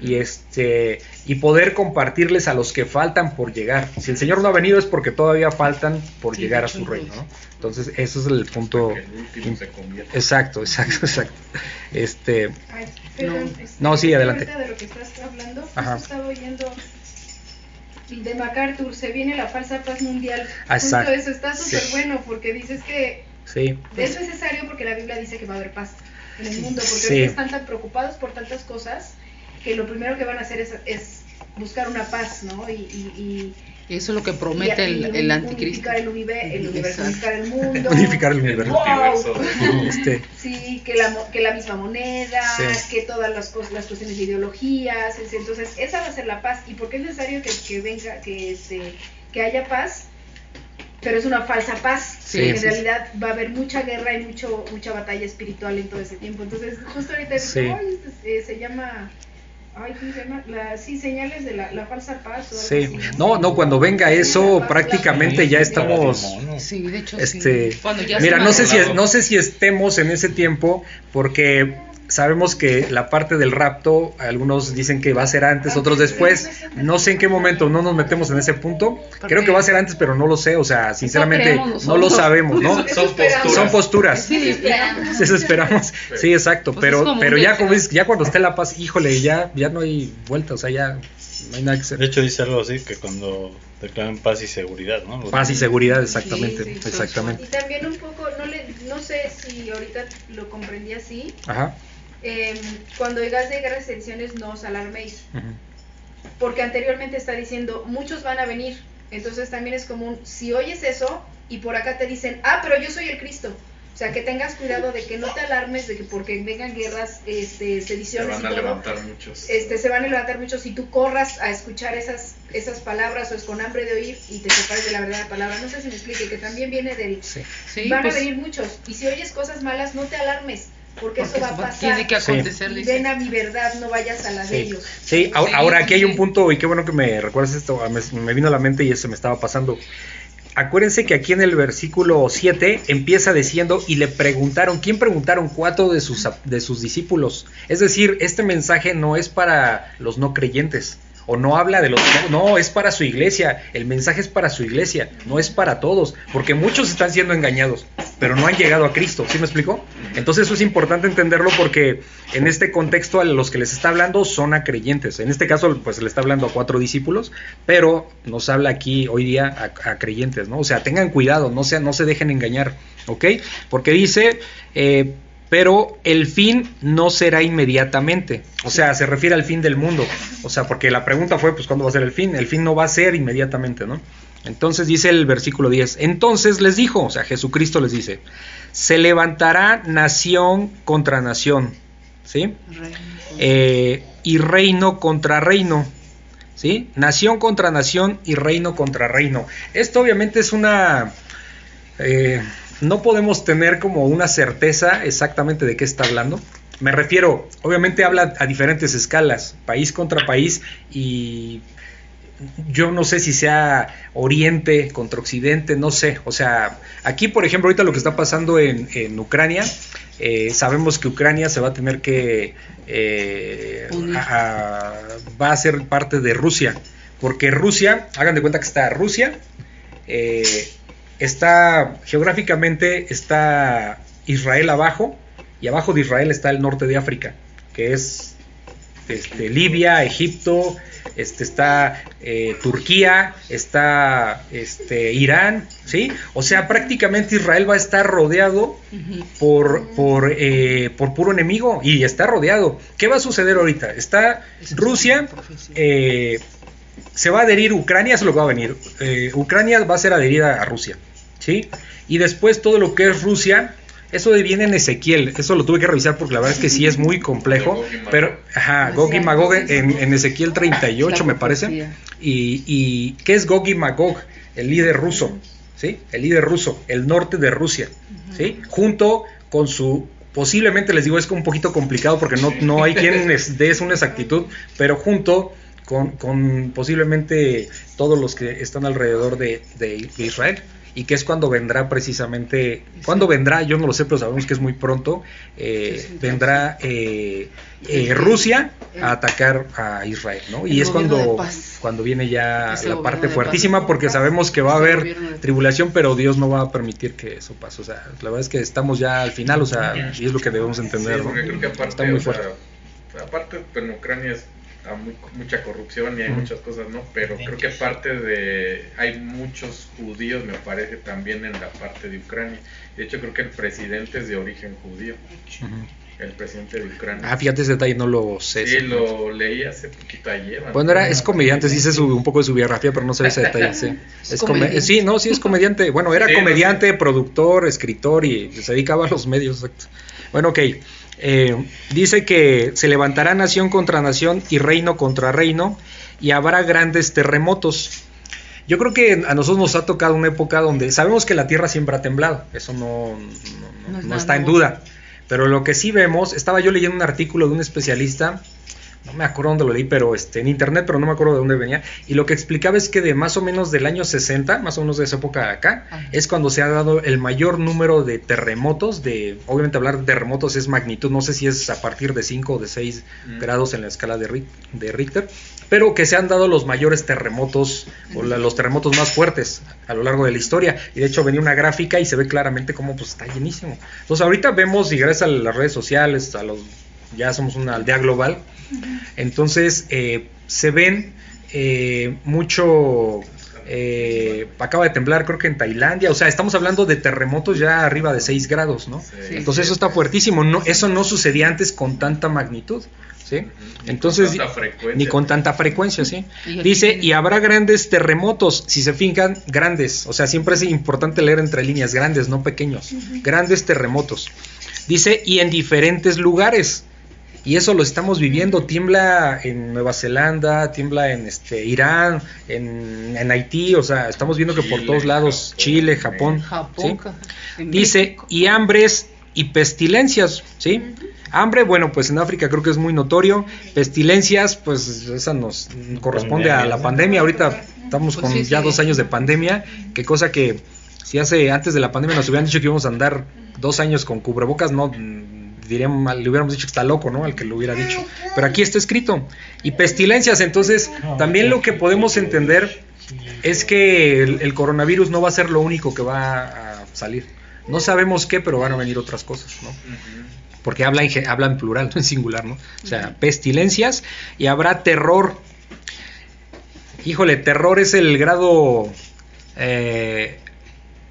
[SPEAKER 2] y este y poder compartirles a los que faltan por llegar. Si el Señor no ha venido es porque todavía faltan por
[SPEAKER 3] Sí,
[SPEAKER 2] llegar a su reino. ¿no? Entonces, eso es el punto
[SPEAKER 5] que el último se convierta.
[SPEAKER 2] exacto, exacto, *laughs* exacto. Este,
[SPEAKER 6] Ay, perdón,
[SPEAKER 3] No.
[SPEAKER 6] este,
[SPEAKER 2] No, sí, adelante.
[SPEAKER 6] de lo que estás hablando, justo
[SPEAKER 2] Ajá.
[SPEAKER 6] estaba oyendo de MacArthur, se viene la falsa paz mundial.
[SPEAKER 2] Exacto.
[SPEAKER 6] Justo eso está súper
[SPEAKER 2] Sí.
[SPEAKER 6] bueno porque dices que
[SPEAKER 2] sí,
[SPEAKER 6] es necesario porque la Biblia dice que va a haber paz en el mundo, porque
[SPEAKER 2] Sí.
[SPEAKER 6] están tan preocupados por tantas cosas que lo primero que van a hacer es, es buscar una paz, ¿no? Y, y, y
[SPEAKER 3] Eso es lo que promete
[SPEAKER 6] y
[SPEAKER 3] el, el anticristo.
[SPEAKER 6] Unificar el, unive- el universo, unificar el mundo. *laughs*
[SPEAKER 2] Unificar el universo.
[SPEAKER 6] ¡Wow! *laughs*
[SPEAKER 2] Este,
[SPEAKER 6] Sí, que la, mo- que la misma moneda,
[SPEAKER 2] Sí.
[SPEAKER 6] que todas las, cos- las cuestiones de ideologías, es- entonces esa va a ser la paz. ¿Y por qué es necesario que, que venga, que, este, que haya paz? Pero es una falsa paz,
[SPEAKER 3] Sí,
[SPEAKER 6] porque en
[SPEAKER 3] sí, sí.
[SPEAKER 6] realidad va a haber mucha guerra y mucho, mucha batalla espiritual en todo ese tiempo. Entonces, justo ahorita
[SPEAKER 2] Sí.
[SPEAKER 6] digo, "Ay, eh, se llama, ay, ¿cómo se llama? La, sí, señales de la, la falsa paz. O
[SPEAKER 2] sí.
[SPEAKER 6] así,
[SPEAKER 2] No, no, cuando venga eso, prácticamente ya estamos.
[SPEAKER 3] Sí, de hecho,
[SPEAKER 2] Este,
[SPEAKER 3] sí. Cuando ya
[SPEAKER 2] mira, no sé si no sé si estemos en ese tiempo porque sabemos que la parte del rapto, algunos dicen que va a ser antes, otros después. No sé en qué momento, no nos metemos en ese punto. Creo que va a ser antes, pero no lo sé, o sea, sinceramente no lo sabemos, ¿no?
[SPEAKER 5] Son posturas.
[SPEAKER 2] Son posturas.
[SPEAKER 3] Sí,
[SPEAKER 2] Eso esperamos. Sí, exacto,
[SPEAKER 3] Pues es
[SPEAKER 2] pero pero ya como ya cuando esté la paz, híjole, ya ya no hay vuelta, o sea, ya no hay nada que
[SPEAKER 4] De
[SPEAKER 2] hacer.
[SPEAKER 4] hecho dice algo así que cuando declaran paz y seguridad, ¿no?
[SPEAKER 2] Paz y seguridad, exactamente,
[SPEAKER 3] Sí, sí,
[SPEAKER 2] exactamente.
[SPEAKER 6] Y también un poco, no, le, no sé si ahorita lo comprendí así,
[SPEAKER 2] Ajá.
[SPEAKER 6] Em, cuando oigas de guerras y sediciones no os alarméis, porque anteriormente está diciendo, muchos van a venir, entonces también es común, si oyes eso y por acá te dicen, ah, pero yo soy el Cristo, o sea, que tengas cuidado de que no te alarmes de que porque vengan guerras, este,
[SPEAKER 5] Se
[SPEAKER 6] sediciones
[SPEAKER 5] van a
[SPEAKER 6] y todo,
[SPEAKER 5] levantar muchos.
[SPEAKER 6] este, se van a levantar muchos y tú corras a escuchar esas, esas palabras o es con hambre de oír y te separes de la verdadera palabra. No sé si me explique, que también viene del...
[SPEAKER 2] Sí.
[SPEAKER 3] Sí,
[SPEAKER 6] van
[SPEAKER 3] pues,
[SPEAKER 6] a venir muchos y si oyes cosas malas no te alarmes porque,
[SPEAKER 3] porque
[SPEAKER 6] eso va a
[SPEAKER 3] eso
[SPEAKER 6] pasar.
[SPEAKER 3] tiene que acontecer,
[SPEAKER 6] ven a mi verdad, no vayas a la de ellos.
[SPEAKER 2] sí, ahora,
[SPEAKER 3] Sí,
[SPEAKER 2] ahora aquí hay un punto y qué bueno que me recuerdas esto, me, me vino a la mente y se me estaba pasando. Acuérdense que aquí en el versículo 7 empieza diciendo y le preguntaron, ¿quién preguntaron? Cuatro de sus, de sus discípulos. Es decir, este mensaje no es para los no creyentes o no habla de los... No, es para su iglesia. El mensaje es para su iglesia, no es para todos, porque muchos están siendo engañados, pero no han llegado a Cristo. ¿Sí me explico? Entonces eso es importante entenderlo porque en este contexto a los que les está hablando son a creyentes. En este caso, pues le está hablando a cuatro discípulos, pero nos habla aquí hoy día a, creyentes, ¿no? O sea, tengan cuidado, no, se, no se dejen engañar, ¿ok? Porque dice, eh, pero el fin no será inmediatamente. O sea, se refiere al fin del mundo. O sea, porque la pregunta fue, pues, ¿cuándo va a ser el fin? El fin no va a ser inmediatamente, ¿no? Entonces dice el versículo 10, entonces les dijo, o sea, Jesucristo les dice, se levantará nación contra nación, ¿sí? Eh, y reino contra reino, ¿sí? Nación contra nación y reino contra reino. Esto obviamente es una... eh, no podemos tener como una certeza exactamente de qué está hablando. Me refiero, obviamente habla a diferentes escalas, país contra país y yo no sé si sea Oriente contra Occidente, no sé. O sea, aquí por ejemplo ahorita lo que está pasando en, en Ucrania, eh, sabemos que Ucrania se va a tener que... eh,
[SPEAKER 3] Unir.
[SPEAKER 2] a- a- va a ser parte de Rusia. Porque Rusia, hagan de cuenta que está Rusia, eh, está geográficamente está Israel abajo y abajo de Israel está el norte de África, que es este, Libia, Egipto, este, está eh, Turquía, está este, Irán, ¿sí? O sea, prácticamente Israel va a estar rodeado por, por, eh, por puro enemigo y está rodeado. ¿Qué va a suceder ahorita? Está Rusia, eh, se va a adherir Ucrania, eso es lo que va a venir. Eh, Ucrania va a ser adherida a Rusia, ¿sí? Y después todo lo que es Rusia, eso viene en Ezequiel, eso lo tuve que revisar porque la verdad es que sí es muy complejo, pero, ajá, Gog y Magog en, en Ezequiel 38 me parece. Y, y ¿qué es Gog y Magog? El líder ruso, ¿sí? El líder ruso, el norte de Rusia, ¿sí? Junto con su, posiblemente les digo, es un poquito complicado porque no, no hay quien les dé una exactitud, pero junto con, con posiblemente todos los que están alrededor de, de- de Israel. Y que es cuando vendrá precisamente, cuando vendrá, yo no lo sé, pero sabemos que es muy pronto, eh,
[SPEAKER 3] Sí, sí,
[SPEAKER 2] vendrá eh, eh, Rusia a atacar a Israel, ¿no? Y es cuando, cuando viene ya
[SPEAKER 3] Ese
[SPEAKER 2] la parte fuertísima,
[SPEAKER 3] paz.
[SPEAKER 2] porque sabemos que va a haber tribulación, pero Dios no va a permitir que eso pase. O sea, la verdad es que estamos ya al final, o sea, y es lo que debemos entender,
[SPEAKER 5] Sí,
[SPEAKER 2] ¿no?
[SPEAKER 5] porque creo que aparte,
[SPEAKER 2] Está muy
[SPEAKER 5] o sea,
[SPEAKER 2] fuerte.
[SPEAKER 5] aparte pues, en Ucrania es hay muy- mucha corrupción y hay muchas cosas, ¿no? Pero creo que parte de hay muchos judíos, me parece, también en la parte de Ucrania. De hecho, creo que el presidente es de origen judío. El presidente de Ucrania.
[SPEAKER 2] Ah, fíjate ese detalle, no lo sé.
[SPEAKER 5] sí, lo leí hace poquito ayer.
[SPEAKER 2] Bueno, era, es comediante, sí sé su- un poco de su biografía, pero no sé ese detalle. Sí, *laughs*
[SPEAKER 3] Es
[SPEAKER 2] Es come- sí no, sí es comediante. Bueno, era
[SPEAKER 5] Sí,
[SPEAKER 2] comediante, productor, escritor y se dedicaba a los medios. exacto. Bueno, ok. Eh, dice que se levantará nación contra nación y reino contra reino y habrá grandes terremotos. Yo creo que a nosotros nos ha tocado una época donde sabemos que la tierra siempre ha temblado, eso no, no- no- está en duda. Pero lo que sí vemos, estaba yo leyendo un artículo de un especialista, no me acuerdo dónde lo leí, pero este, en internet, pero no me acuerdo de dónde venía, y lo que explicaba es que de más o menos del año 60, más o menos de esa época acá,
[SPEAKER 3] Ajá.
[SPEAKER 2] es cuando se ha dado el mayor número de terremotos, de, obviamente hablar de terremotos es magnitud, no sé si es a partir de 5 o de 6
[SPEAKER 5] Mm.
[SPEAKER 2] grados en la escala de, Ri- de Richter, pero que se han dado los mayores terremotos o la- los terremotos más fuertes a lo largo de la historia. Y de hecho venía una gráfica y se ve claramente cómo pues está llenísimo. Entonces ahorita vemos y gracias a las redes sociales, a los ya somos una aldea global, entonces eh, se ven eh, mucho eh, acaba de temblar creo que en Tailandia, o sea, estamos hablando de terremotos ya arriba de 6 grados, ¿no?
[SPEAKER 5] Sí.
[SPEAKER 2] Entonces eso está fuertísimo, no, eso no sucedía antes con tanta magnitud, ¿sí?
[SPEAKER 5] Ni
[SPEAKER 2] Entonces,
[SPEAKER 5] con tanta frecuencia.
[SPEAKER 2] ni con tanta frecuencia, ¿sí? Dice, y habrá grandes terremotos, si se fijan, grandes, o sea, siempre es importante leer entre líneas, grandes, no pequeños, grandes terremotos. Dice, y en diferentes lugares. Y eso lo estamos viviendo, tiembla en Nueva Zelanda, tiembla en este Irán, en, en Haití, o sea, estamos viendo que por
[SPEAKER 5] Chile,
[SPEAKER 2] todos lados,
[SPEAKER 5] Japón,
[SPEAKER 2] Chile, Japón,
[SPEAKER 3] Japón.
[SPEAKER 2] Dice,
[SPEAKER 3] México.
[SPEAKER 2] y hambres y pestilencias, ¿sí? Hambre, bueno, pues en África creo que es muy notorio. Pestilencias, pues esa nos corresponde a la pandemia. Ahorita estamos
[SPEAKER 3] Pues
[SPEAKER 2] con
[SPEAKER 3] sí,
[SPEAKER 2] ya
[SPEAKER 3] sí.
[SPEAKER 2] dos años de pandemia, que cosa que si hace antes de la pandemia nos hubieran dicho que íbamos a andar dos años con cubrebocas, no diríamos, le hubiéramos dicho que está loco, ¿no? Al que lo hubiera dicho. Pero aquí está escrito. Y pestilencias, entonces también lo que podemos entender es que el, el coronavirus no va a ser lo único que va a salir. No sabemos qué, pero van a venir otras cosas, ¿no? Porque habla en, ge- habla en plural, *laughs* no en singular, ¿no? O sea, pestilencias y habrá terror. Híjole, terror es el grado eh,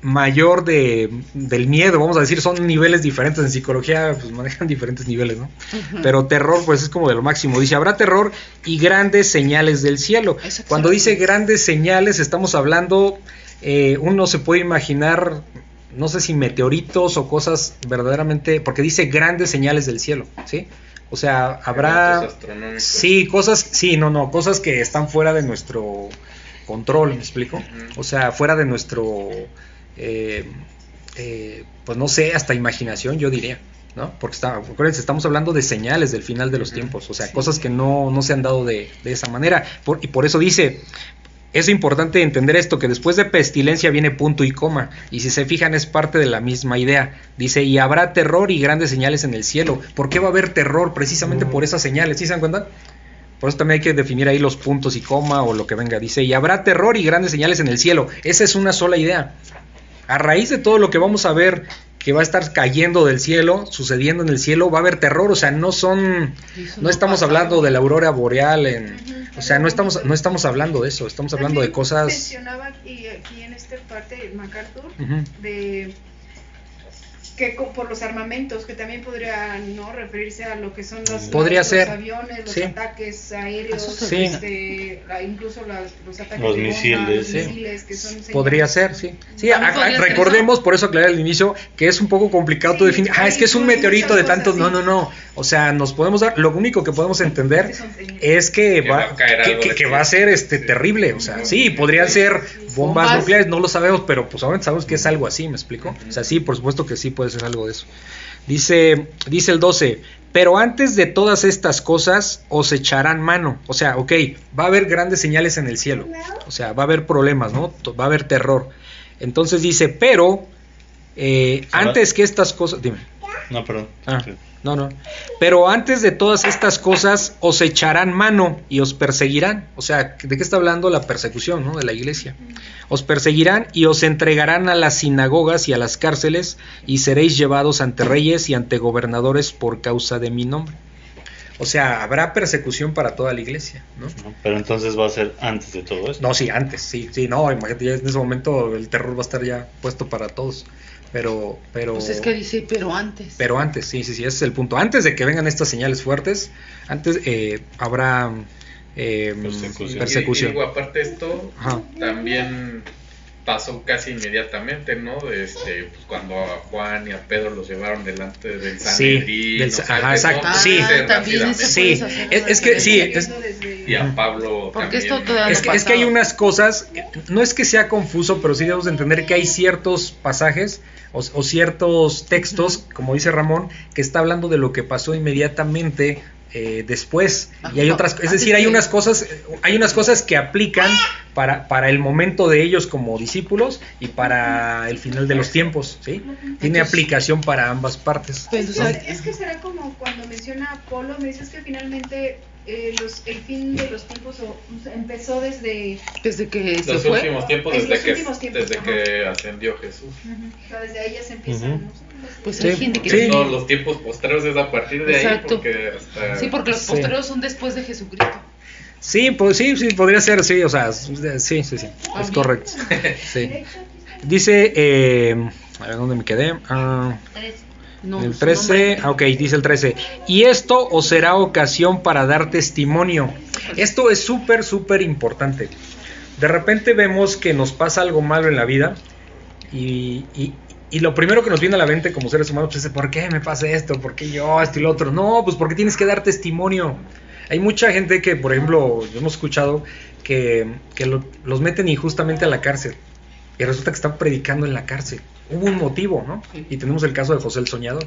[SPEAKER 2] mayor de, del miedo, vamos a decir, son niveles diferentes. En psicología pues manejan diferentes niveles, ¿no? Pero terror pues es como de lo máximo. Dice, habrá terror y grandes señales del cielo. Cuando dice grandes señales, estamos hablando, eh, uno se puede imaginar, no sé si meteoritos o cosas verdaderamente, porque dice grandes señales del cielo, ¿sí? O sea, habrá... Sí, cosas, sí, no, no, cosas que están fuera de nuestro control, ¿me explico? O sea, fuera de nuestro, eh, eh, pues no sé, hasta imaginación, yo diría, ¿no? Porque está, acuérdense, estamos hablando de señales del final de los tiempos, o sea, cosas que no, no se han dado de, de esa manera. Por- y por eso dice, es importante entender esto, que después de pestilencia viene punto y coma, y si se fijan es parte de la misma idea. Dice, y habrá terror y grandes señales en el cielo. ¿Por qué va a haber terror? Precisamente por esas señales, ¿sí se dan cuenta? Por eso también hay que definir ahí los puntos y coma o lo que venga. Dice, y habrá terror y grandes señales en el cielo. Esa es una sola idea. A raíz de todo lo que vamos a ver que va a estar cayendo del cielo, sucediendo en el cielo, va a haber terror, o sea, no son no estamos hablando de la aurora boreal en o sea, no estamos no estamos hablando de eso, estamos hablando de cosas
[SPEAKER 6] Mencionaba aquí, aquí en esta parte MacArthur de que por los armamentos, que también podría no referirse a lo que son los,
[SPEAKER 2] Podría
[SPEAKER 6] los
[SPEAKER 2] ser.
[SPEAKER 6] aviones, los
[SPEAKER 2] Sí.
[SPEAKER 6] ataques aéreos,
[SPEAKER 2] Sí.
[SPEAKER 6] este, incluso las- los ataques
[SPEAKER 4] Los
[SPEAKER 6] de
[SPEAKER 4] misiles,
[SPEAKER 6] los
[SPEAKER 2] sí.
[SPEAKER 6] misiles, que son
[SPEAKER 2] Podría ser, sí. Sí,
[SPEAKER 3] También
[SPEAKER 2] a- a-
[SPEAKER 3] podría ser
[SPEAKER 2] recordemos, por eso aclaré al inicio, que es un poco complicado definir, ah,
[SPEAKER 6] hay
[SPEAKER 2] es que es un meteorito de tantos, no, no, no. O sea, nos podemos dar, lo único que podemos entender es que,
[SPEAKER 5] Que
[SPEAKER 2] va,
[SPEAKER 5] va a caer
[SPEAKER 2] que, va a ser este
[SPEAKER 5] sí.
[SPEAKER 2] terrible, o sea, sí, podrían ser bombas,
[SPEAKER 3] Bombas.
[SPEAKER 2] nucleares, no lo sabemos, pero pues obviamente sabemos que es algo así, ¿me explico? O sea, sí, por supuesto que sí puede ser algo de eso. Dice, dice el 12, pero antes de todas estas cosas os echarán mano. O sea, ok, va a haber grandes señales en el cielo. O sea, va a haber problemas, ¿no? Va a haber terror. Entonces dice, pero eh, antes que estas cosas... Dime.
[SPEAKER 4] No, perdón.
[SPEAKER 2] Ah,
[SPEAKER 4] Sí.
[SPEAKER 2] No, no. Pero antes de todas estas cosas os echarán mano y os perseguirán. O sea, ¿de qué está hablando la persecución, ¿no? De la iglesia. Os perseguirán y os entregarán a las sinagogas y a las cárceles y seréis llevados ante reyes y ante gobernadores por causa de mi nombre. O sea, habrá persecución para toda la iglesia, ¿no?
[SPEAKER 4] No, Pero entonces va a ser antes de todo esto.
[SPEAKER 2] No, sí, antes, sí, sí, no, imagínate, ya en ese momento el terror va a estar ya puesto para todos. Pero, pero.
[SPEAKER 3] Pues es que dice, pero antes.
[SPEAKER 2] Pero antes, sí, sí, sí, ese es el punto. Antes de que vengan estas señales fuertes, antes eh, habrá eh,
[SPEAKER 4] Persecución.
[SPEAKER 2] persecución.
[SPEAKER 5] Y, y digo, aparte de esto,
[SPEAKER 2] Ajá.
[SPEAKER 5] también pasó casi inmediatamente, ¿no? De Este, pues, cuando a Juan y a Pedro los llevaron delante del
[SPEAKER 2] Sí,
[SPEAKER 5] Sanedrín.
[SPEAKER 2] del-
[SPEAKER 5] o sea,
[SPEAKER 2] ajá, exacto,
[SPEAKER 5] todo
[SPEAKER 2] sí. Sí, es, es que sí, es,
[SPEAKER 5] Y a Pablo
[SPEAKER 3] Porque
[SPEAKER 5] también.
[SPEAKER 3] esto todavía
[SPEAKER 2] es
[SPEAKER 3] no
[SPEAKER 2] que, es que hay unas cosas, no es que sea confuso, pero sí debemos de entender que hay ciertos pasajes o, o ciertos textos, como dice Ramón, que está hablando de lo que pasó inmediatamente eh, después. Y hay otras, es
[SPEAKER 3] Antes
[SPEAKER 2] decir, hay unas cosas, hay unas cosas que aplican para, para el momento de ellos como discípulos y para el final de los tiempos, ¿sí? Tiene aplicación para ambas partes.
[SPEAKER 3] Pues,
[SPEAKER 6] es que será como cuando menciona Apolo, me dices que finalmente eh, los, el fin de los tiempos o, o sea, empezó desde,
[SPEAKER 3] desde que se
[SPEAKER 5] Los
[SPEAKER 3] fue.
[SPEAKER 5] últimos tiempos, desde,
[SPEAKER 6] los
[SPEAKER 5] que,
[SPEAKER 6] últimos tiempos,
[SPEAKER 5] desde
[SPEAKER 6] ajá.
[SPEAKER 5] que ascendió Jesús.
[SPEAKER 6] o sea, desde ahí ya se empieza.
[SPEAKER 2] Ujú.
[SPEAKER 6] ¿no? sé,
[SPEAKER 3] Pues
[SPEAKER 2] Sí,
[SPEAKER 3] hay gente que
[SPEAKER 2] sí.
[SPEAKER 5] Todos los tiempos postreros es a partir de
[SPEAKER 3] Exacto.
[SPEAKER 5] ahí, porque hasta...
[SPEAKER 3] Sí, porque los
[SPEAKER 2] Sí.
[SPEAKER 3] posteriores son después de Jesucristo.
[SPEAKER 2] Sí, pues sí, sí, podría ser, sí, o sea, sí, sí, sí, es correcto. *laughs* Sí. Dice, eh, a ver dónde me quedé. Ah,
[SPEAKER 3] No,
[SPEAKER 2] el
[SPEAKER 3] su
[SPEAKER 2] 13,
[SPEAKER 3] nombre.
[SPEAKER 2] ah, ok, dice el 13. Y esto os será ocasión para dar testimonio. Esto es súper, súper importante. De repente vemos que nos pasa algo malo en la vida y, y- y lo primero que nos viene a la mente como seres humanos pues, es ¿por qué me pasa esto? ¿Por qué yo esto y lo otro? No, pues porque tienes que dar testimonio. Hay mucha gente que, por ejemplo, hemos escuchado que, que lo- los meten injustamente a la cárcel y resulta que están predicando en la cárcel. Hubo un motivo, ¿no?
[SPEAKER 3] Sí.
[SPEAKER 2] Y tenemos el caso de José el Soñador.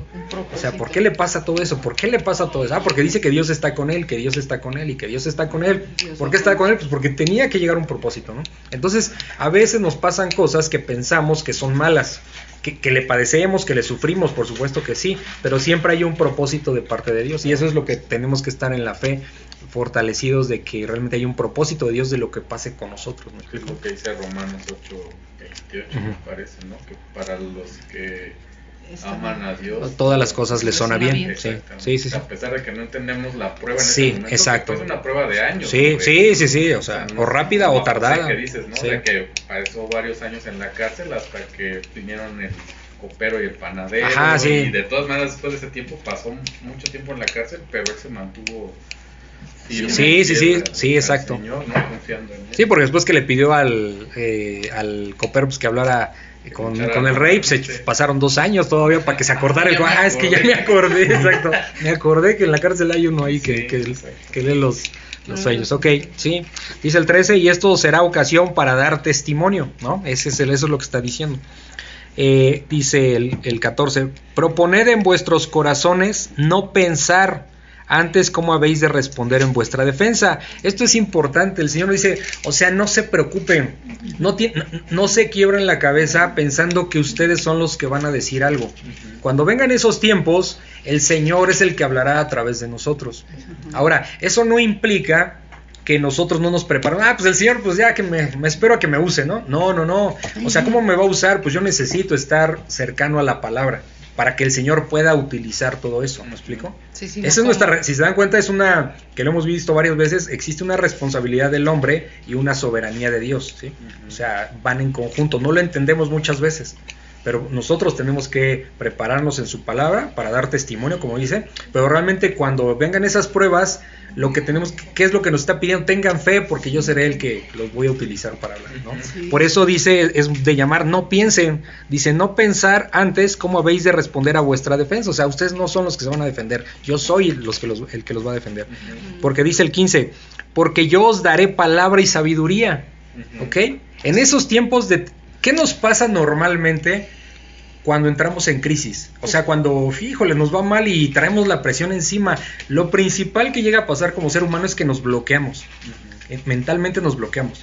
[SPEAKER 2] O sea, ¿por qué le pasa todo eso? ¿Por qué le pasa todo eso? Ah, porque dice que Dios está con él, que Dios está con él y que Dios está con él.
[SPEAKER 3] Dios
[SPEAKER 2] ¿Por qué está con él? Pues porque tenía que llegar a un propósito, ¿no? Entonces, a veces nos pasan cosas que pensamos que son malas, que, que le padecemos, que le sufrimos, por supuesto que sí, pero siempre hay un propósito de parte de Dios y eso es lo que tenemos que estar en la fe fortalecidos de que realmente hay un propósito de Dios de lo que pase con nosotros, ¿me
[SPEAKER 5] Es
[SPEAKER 2] explico?
[SPEAKER 5] lo que dice Romanos 8, 28,
[SPEAKER 2] Ujú.
[SPEAKER 5] me parece, ¿no? Que para los que
[SPEAKER 3] Está-
[SPEAKER 5] aman a Dios,
[SPEAKER 2] Todas las cosas le
[SPEAKER 3] Les
[SPEAKER 2] suena
[SPEAKER 3] suena
[SPEAKER 2] bien,
[SPEAKER 3] bien.
[SPEAKER 2] sí, sí, sí, sí.
[SPEAKER 5] A pesar de que no entendemos la prueba en
[SPEAKER 2] Sí,
[SPEAKER 5] ese momento,
[SPEAKER 2] exacto.
[SPEAKER 5] que Es una prueba de años.
[SPEAKER 2] Sí, sí, sí, sí, o sea, o rápida o
[SPEAKER 5] no,
[SPEAKER 2] tardada.
[SPEAKER 5] sé qué dices, ¿no?
[SPEAKER 2] Sí.
[SPEAKER 5] O sea, que pasó varios años en la cárcel hasta que vinieron el copero y el panadero.
[SPEAKER 2] Ajá, sí.
[SPEAKER 5] Y de todas maneras, después de ese tiempo, pasó mucho tiempo en la cárcel, pero él se mantuvo.
[SPEAKER 2] Sí, sí, sí, sí, exacto.
[SPEAKER 5] Señor, no confiando en él.
[SPEAKER 2] Sí, porque después que le pidió al, eh, al copero pues, que hablara con, con el
[SPEAKER 5] mano,
[SPEAKER 2] pues,
[SPEAKER 5] sí.
[SPEAKER 2] pasaron dos años todavía para que se acordara. El, ah, es que ya me acordé, *laughs* exacto. Me acordé que en la cárcel hay uno ahí que,
[SPEAKER 5] Sí,
[SPEAKER 2] que, que lee los, los sueños. Ok, sí. Dice el 13, y esto será ocasión para dar testimonio, ¿no? Ese es el, eso es lo que está diciendo. Eh, dice el, el 14, proponed en vuestros corazones no pensar antes cómo habéis de responder en vuestra defensa. Esto es importante, el Señor dice, o sea, no se preocupen, no, ti- no, no se quiebren la cabeza pensando que ustedes son los que van a decir algo. Cuando vengan esos tiempos, el Señor es el que hablará a través de nosotros. Ahora, eso no implica que nosotros no nos preparamos. Ah, pues el Señor, pues ya que me, me espero a que me use, ¿no? No, no, no. O sea, ¿cómo me va a usar? Pues yo necesito estar cercano a la palabra para que el Señor pueda utilizar todo eso. ¿Me explico?
[SPEAKER 3] Sí, sí,
[SPEAKER 2] Esa es nuestra, si se dan cuenta, es una, que lo hemos visto varias veces, existe una responsabilidad del hombre y una soberanía de Dios, ¿sí? O sea, van en conjunto, no lo entendemos muchas veces, pero nosotros tenemos que prepararnos en su palabra para dar testimonio, como dice, pero realmente cuando vengan esas pruebas, lo que tenemos, ¿qué es lo que nos está pidiendo? Tengan fe porque yo seré el que los voy a utilizar para hablar, ¿no?
[SPEAKER 3] Sí.
[SPEAKER 2] Por eso dice, es de llamar, no piensen, dice, no pensar antes cómo habéis de responder a vuestra defensa, o sea, ustedes no son los que se van a defender, yo soy los que los, el que los va a defender. Porque dice el 15, porque yo os daré palabra y sabiduría,
[SPEAKER 5] Ujú.
[SPEAKER 2] ¿ok? En esos tiempos de... ¿Qué nos pasa normalmente cuando entramos en crisis? O sea, cuando, híjole, nos va mal y traemos la presión encima. Lo principal que llega a pasar como ser humano es que nos bloqueamos. Eh, Mentalmente nos bloqueamos.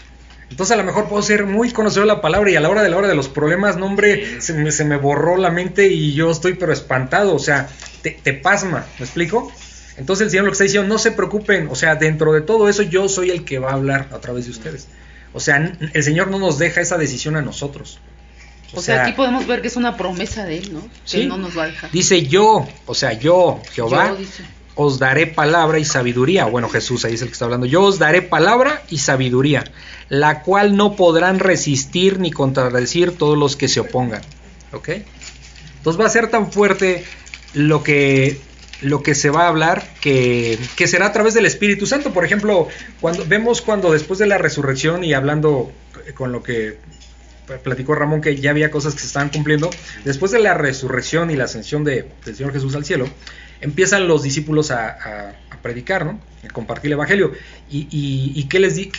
[SPEAKER 2] Entonces a lo mejor puedo ser muy conocedor de la palabra y a la hora de la hora de los problemas, no hombre, se me, se me borró la mente y yo estoy pero espantado, o sea, te, te pasma, ¿me explico? Entonces el Señor lo que está diciendo, no se preocupen, o sea, dentro de todo eso yo soy el que va a hablar a través de ustedes. O sea, el Señor no nos deja esa decisión a nosotros.
[SPEAKER 3] O sea, aquí podemos ver que es una promesa de él, ¿no? Que
[SPEAKER 2] Sí.
[SPEAKER 3] él no nos va a dejar.
[SPEAKER 2] Dice yo, o sea, yo, Jehová,
[SPEAKER 3] Yo,
[SPEAKER 2] os daré palabra y sabiduría. Bueno, Jesús ahí es el que está hablando. Yo os daré palabra y sabiduría, la cual no podrán resistir ni contradecir todos los que se opongan. ¿Ok? Entonces va a ser tan fuerte lo que lo que se va a hablar que, que será a través del Espíritu Santo. Por ejemplo, cuando vemos cuando después de la resurrección y hablando con lo que platicó Ramón que ya había cosas que se estaban cumpliendo, después de la resurrección y la ascensión de, del Señor Jesús al cielo, empiezan los discípulos a, a- a predicar, ¿no? A compartir el Evangelio. ¿Y, y, y qué les di?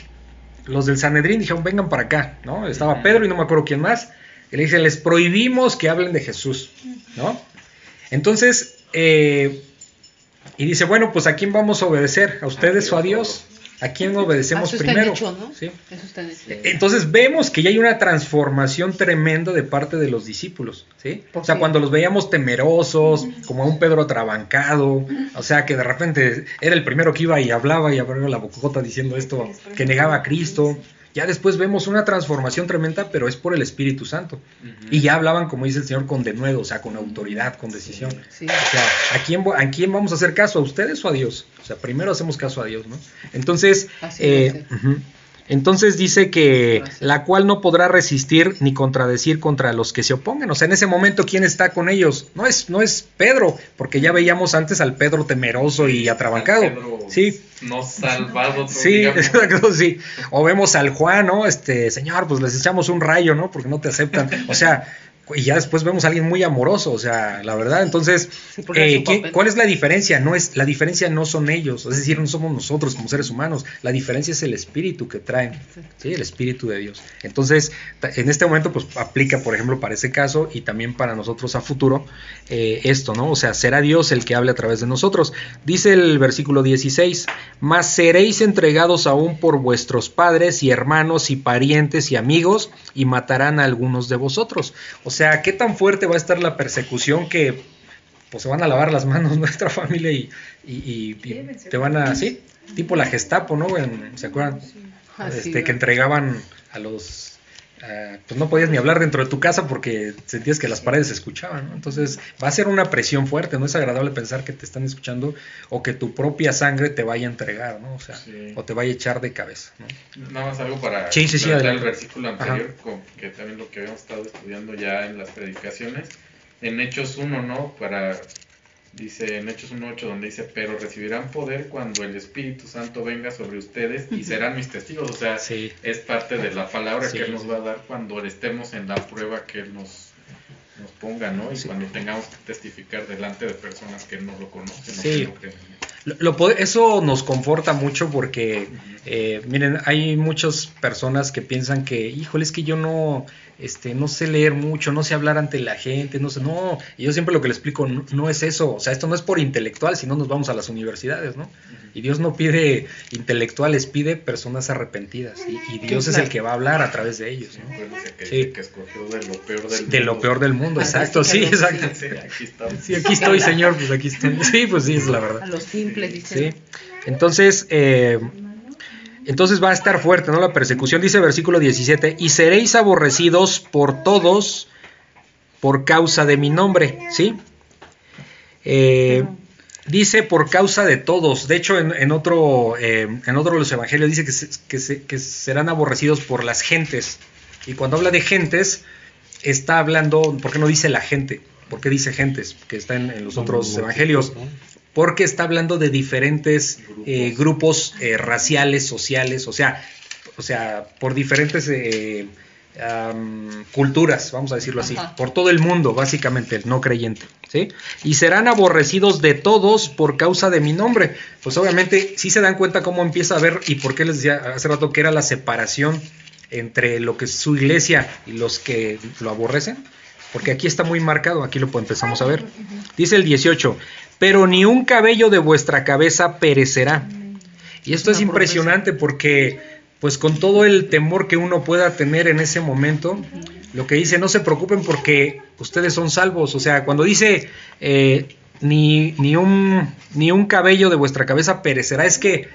[SPEAKER 2] Los del Sanedrín dijeron, vengan para acá, ¿no? Estaba Pedro y no me acuerdo quién más. Y le dicen, les prohibimos que hablen de Jesús, ¿no? Entonces, eh, y dice, bueno, pues ¿a quién vamos a obedecer? ¿A ustedes o a Dios? ¿A quién obedecemos
[SPEAKER 3] Eso está en
[SPEAKER 2] primero?
[SPEAKER 3] hecho, ¿no?
[SPEAKER 2] ¿Sí?
[SPEAKER 3] Eso está en hecho.
[SPEAKER 2] Entonces vemos que ya hay una transformación tremenda de parte de los discípulos, ¿sí? O sea, cuando los veíamos temerosos, como a un Pedro atrabancado, o sea, que de repente era el primero que iba y hablaba y abría la bocota diciendo esto, que negaba a Cristo. Ya después vemos una transformación tremenda, pero es por el Espíritu Santo. Y ya hablaban, como dice el Señor, con denuedo, o sea, con autoridad, con decisión.
[SPEAKER 3] Sí.
[SPEAKER 2] O sea, ¿a quién, ¿a quién vamos a hacer caso? ¿A ustedes o a Dios? O sea, primero hacemos caso a Dios, ¿no? Entonces,
[SPEAKER 3] Así
[SPEAKER 2] eh. Entonces dice que la cual no podrá resistir ni contradecir contra los que se opongan. O sea, en ese momento, ¿quién está con ellos? No es, no es Pedro, porque ya veíamos antes al Pedro temeroso y atrabancado.
[SPEAKER 5] Pedro
[SPEAKER 2] Sí,
[SPEAKER 5] No salvado.
[SPEAKER 2] Sí,
[SPEAKER 5] digamos. *laughs*
[SPEAKER 2] exacto, sí. O vemos al Juan, ¿no? Este, señor, pues les echamos un rayo, ¿no? Porque no te aceptan. O sea, y ya después vemos a alguien muy amoroso, o sea, la verdad. Entonces,
[SPEAKER 3] Sí,
[SPEAKER 2] eh,
[SPEAKER 3] su
[SPEAKER 2] ¿qué-
[SPEAKER 3] papel.
[SPEAKER 2] ¿cuál es la diferencia? No es, la diferencia no son ellos, es decir, no somos nosotros como seres humanos. La diferencia es el espíritu que traen, ¿sí? El espíritu de Dios. Entonces, en este momento, pues aplica, por ejemplo, para ese caso y también para nosotros a futuro eh, esto, ¿no? O sea, será Dios el que hable a través de nosotros. Dice el versículo 16, mas seréis entregados aún por vuestros padres y hermanos y parientes y amigos y matarán a algunos de vosotros. O sea, ¿qué tan fuerte va a estar la persecución que pues se van a lavar las manos *laughs* nuestra familia y, y- te van a, sí, tipo la Gestapo, ¿no? En- ¿Se acuerdan? Este, que entregaban a los... ah, pues no podías ni hablar dentro de tu casa porque sentías que las paredes se escuchaban, ¿no? Entonces va a ser una presión fuerte, no es agradable pensar que te están escuchando o que tu propia sangre te vaya a entregar, ¿no? O sea,
[SPEAKER 5] Sí.
[SPEAKER 2] o te vaya a echar de cabeza, ¿no?
[SPEAKER 5] Nada más algo para
[SPEAKER 2] Sí, sí,
[SPEAKER 5] el versículo anterior, con- que también lo que habíamos estado estudiando ya en las predicaciones. En Hechos 1, ¿no? Para, dice en Hechos 1.8, donde dice, pero recibirán poder cuando el Espíritu Santo venga sobre ustedes y serán mis testigos. O sea,
[SPEAKER 2] Sí.
[SPEAKER 5] es parte de la palabra
[SPEAKER 2] Sí.
[SPEAKER 5] que Él nos va a dar cuando estemos en la prueba que Él nos, nos ponga, ¿no? Y
[SPEAKER 2] Sí.
[SPEAKER 5] cuando tengamos que testificar delante de personas que no lo conocen
[SPEAKER 2] Sí.
[SPEAKER 5] que no creen.
[SPEAKER 2] Lo- lo po- eso nos conforta mucho porque, eh, miren, hay muchas personas que piensan que, híjole, es que yo no, este, no sé leer mucho, no sé hablar ante la gente, no sé, no, y yo siempre lo que le explico, no, no es eso, o sea, esto no es por intelectual, si no nos vamos a las universidades, ¿no? Y Dios no pide intelectuales, pide personas arrepentidas, y, y Dios es el que va a hablar a través de ellos, ¿no?
[SPEAKER 5] Que,
[SPEAKER 2] Sí.
[SPEAKER 5] dice que escogió de lo peor del
[SPEAKER 2] De lo
[SPEAKER 5] mundo.
[SPEAKER 2] peor del mundo, exacto, sí, exacto.
[SPEAKER 5] Sí, aquí estamos.
[SPEAKER 2] Sí, aquí estoy, Señor, pues aquí estoy. Sí, pues sí, es la verdad.
[SPEAKER 3] A los simples, dicen.
[SPEAKER 2] Sí. Entonces, eh, entonces va a estar fuerte, ¿no? La persecución, dice versículo 17, y seréis aborrecidos por todos por causa de mi nombre, ¿sí? Eh, dice por causa de todos. De hecho, en, en otro, eh, en otro de los evangelios dice que, se- que se- que serán aborrecidos por las gentes. Y cuando habla de gentes, está hablando, ¿por qué no dice la gente? ¿Por qué dice gentes? Que está en, en los otros evangelios porque está hablando de diferentes eh, grupos eh, raciales, sociales, o sea, o sea, por diferentes eh, culturas, vamos a decirlo así,
[SPEAKER 3] Ajá.
[SPEAKER 2] por todo el mundo, básicamente, el no creyente, ¿sí? Y serán aborrecidos de todos por causa de mi nombre. Pues obviamente, sí se dan cuenta cómo empieza a ver, y por qué les decía hace rato que era la separación entre lo que es su iglesia y los que lo aborrecen. Porque aquí está muy marcado, aquí lo empezamos a ver. Dice el 18, pero ni un cabello de vuestra cabeza perecerá. Y esto es impresionante porque, pues con todo el temor que uno pueda tener en ese momento, lo que dice, no se preocupen porque ustedes son salvos. O sea, cuando dice, eh, ni, ni, un, ni un cabello de vuestra cabeza perecerá, es que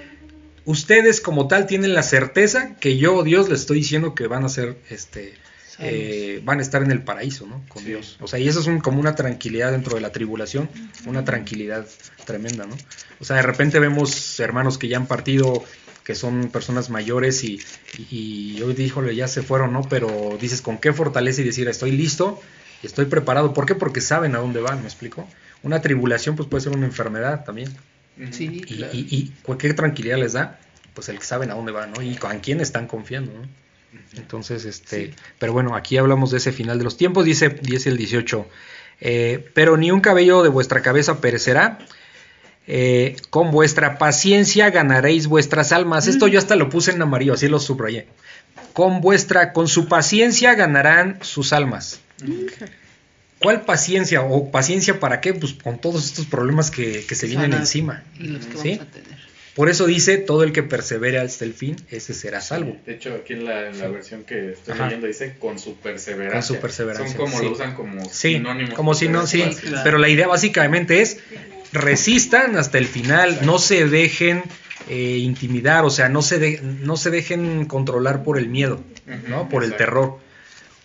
[SPEAKER 2] ustedes como tal tienen la certeza que yo, Dios, les estoy diciendo que van a ser, este, eh, van a estar en el paraíso, ¿no? Con
[SPEAKER 5] Sí.
[SPEAKER 2] Dios. O sea, y eso es un- como una tranquilidad dentro de la tribulación, una tranquilidad tremenda, ¿no? O sea, de repente vemos hermanos que ya han partido, que son personas mayores y, y, y hoy díjole, ya se fueron, ¿no? Pero dices, ¿con qué fortaleza y decir, estoy listo Estoy preparado. ¿Por qué? Porque saben a dónde van, ¿me explico? Una tribulación pues puede ser una enfermedad también.
[SPEAKER 3] Sí,
[SPEAKER 2] Y,
[SPEAKER 5] claro.
[SPEAKER 2] y, y cualquier tranquilidad les da, pues el que saben a dónde van, ¿no? Y con quién están confiando, ¿no? Entonces, este, pero bueno, aquí hablamos de ese final de los tiempos, dice, dice el 18, eh, pero ni un cabello de vuestra cabeza perecerá, eh, con vuestra paciencia ganaréis vuestras almas. Esto yo hasta lo puse en amarillo, así lo subrayé. Con vuestra, con su paciencia ganarán sus almas. ¿Cuál paciencia? ¿O paciencia para qué? Pues con todos estos problemas que, que se vienen encima.
[SPEAKER 3] Y los que
[SPEAKER 2] ¿Sí?
[SPEAKER 3] vamos a tener.
[SPEAKER 2] Por eso dice, todo el que persevere hasta el fin, ese será salvo.
[SPEAKER 5] De hecho, aquí en la, en la versión que estoy
[SPEAKER 2] Ajá.
[SPEAKER 5] leyendo dice con su perseverancia.
[SPEAKER 2] Con su perseverancia,
[SPEAKER 5] Son como
[SPEAKER 2] sí.
[SPEAKER 5] lo usan como
[SPEAKER 2] Sí,
[SPEAKER 5] sinónimos.
[SPEAKER 2] como si no, sí.
[SPEAKER 3] Claro.
[SPEAKER 2] Pero la idea básicamente es resistan hasta el final, no se dejen eh, intimidar, o sea, no se, de- no se dejen controlar por el miedo, ¿no? Por el terror.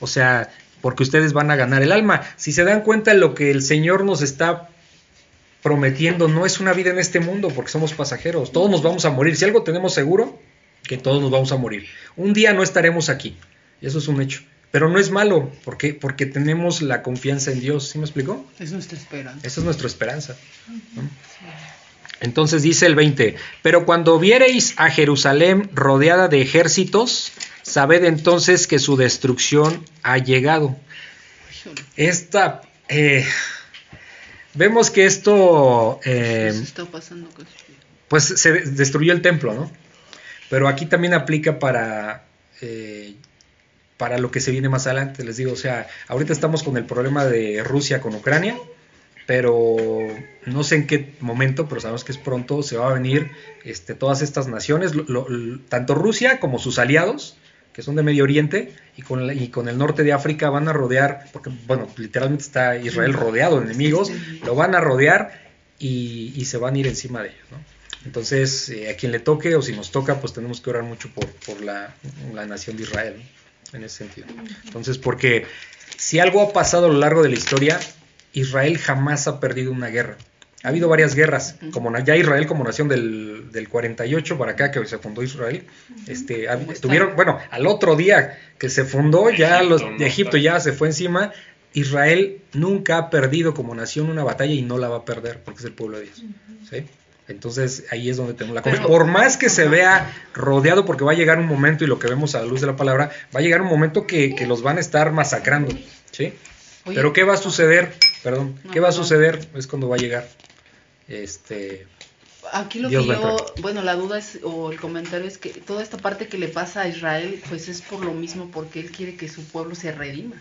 [SPEAKER 2] O sea, porque ustedes van a ganar el alma. Si se dan cuenta, lo que el Señor nos está prometiendo no es una vida en este mundo, porque somos pasajeros. Todos nos vamos a morir. Si algo tenemos seguro, que todos nos vamos a morir. Un día no estaremos aquí. Y eso es un hecho. Pero no es malo, porque, porque tenemos la confianza en Dios. ¿Sí me explicó?
[SPEAKER 3] Es nuestra esperanza.
[SPEAKER 2] Esa es nuestra esperanza. ¿no? Entonces dice el 20, pero cuando viereis a Jerusalén rodeada de ejércitos, sabed entonces que su destrucción ha llegado. Esta, eh, vemos que esto, eh,
[SPEAKER 3] está pasando casi.
[SPEAKER 2] pues se de- destruyó el templo, ¿no? Pero aquí también aplica para, eh, para lo que se viene más adelante, les digo, o sea, ahorita estamos con el problema de Rusia con Ucrania, pero no sé en qué momento, pero sabemos que es pronto, se va a venir este, todas estas naciones, lo- tanto Rusia como sus aliados, que son de Medio Oriente, y con, la- y con el norte de África van a rodear, porque, bueno, literalmente está Israel rodeado de enemigos, lo van a rodear y, y se van a ir encima de ellos, ¿no? Entonces, eh, a quien le toque o si nos toca, pues tenemos que orar mucho por, por la, la nación de Israel, ¿no? en ese sentido. Entonces, porque si algo ha pasado a lo largo de la historia, Israel jamás ha perdido una guerra. Ha habido varias guerras, como ya Israel como nación del, del 48 para acá que se fundó Israel, este,
[SPEAKER 3] ¿Cómo está?
[SPEAKER 2] tuvieron, bueno, al otro día que se fundó, ya
[SPEAKER 5] Egipto,
[SPEAKER 2] los
[SPEAKER 5] ¿no?
[SPEAKER 2] de Egipto ya se fue encima, Israel nunca ha perdido como nación una batalla y no la va a perder porque es el pueblo de Dios. ¿sí? Entonces ahí es donde tenemos la confianza. Por más que se vea rodeado, porque va a llegar un momento, y lo que vemos a la luz de la palabra, va a llegar un momento que, que los van a estar masacrando. ¿sí?
[SPEAKER 3] Oye,
[SPEAKER 2] Pero ¿qué va a suceder? Perdón,
[SPEAKER 3] No,
[SPEAKER 2] ¿qué va a suceder? Es cuando va a llegar. Este,
[SPEAKER 3] Aquí lo
[SPEAKER 2] Dios
[SPEAKER 3] que yo, bueno, la duda es, o el comentario es que toda esta parte que le pasa a Israel, pues es por lo mismo, porque él quiere que su pueblo se redima.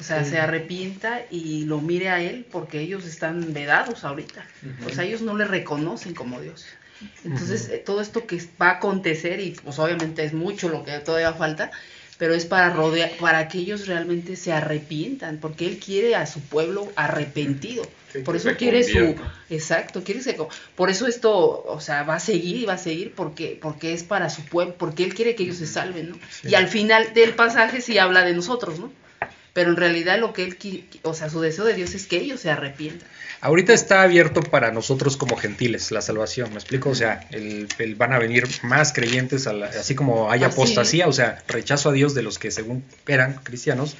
[SPEAKER 3] O sea, se arrepienta y lo mire a él, porque ellos están vedados ahorita. O sea, ellos no le reconocen como Dios. Entonces, eh, todo esto que va a acontecer, y pues obviamente es mucho lo que todavía falta, pero es para rodear, para que ellos realmente se arrepientan, porque él quiere a su pueblo arrepentido.
[SPEAKER 5] Sí,
[SPEAKER 3] Por eso quiere su, exacto, quiere que por eso esto, o sea, va a seguir y va a seguir porque, porque es para su pueblo, porque él quiere que ellos se salven, ¿no?
[SPEAKER 2] Sí.
[SPEAKER 3] Y al final del pasaje sí habla de nosotros, ¿no? Pero en realidad lo que él, o sea, su deseo de Dios es que ellos se arrepientan.
[SPEAKER 2] Ahorita está abierto para nosotros como gentiles la salvación, ¿me explico? O sea, el, el- van a venir más creyentes, a la- así como hay
[SPEAKER 3] Así.
[SPEAKER 2] apostasía, o sea, rechazo a Dios de los que según eran cristianos,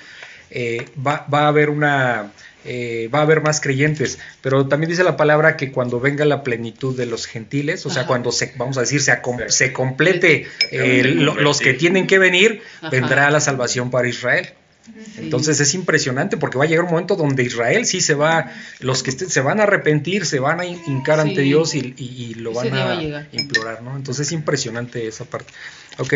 [SPEAKER 2] eh, va, va a haber una... eh, va a haber más creyentes, pero también dice la palabra que cuando venga la plenitud de los gentiles, o sea, cuando se, vamos a decir, se, acom- se complete eh, lo- los que tienen que venir,
[SPEAKER 3] Ajá.
[SPEAKER 2] vendrá la salvación para Israel.
[SPEAKER 3] Sí.
[SPEAKER 2] Entonces es impresionante porque va a llegar un momento donde Israel sí se va, los que se van a arrepentir, se van a hin- hincar ante. Dios y, y- y lo van a implorar, ¿no? Entonces es impresionante esa parte. Ok,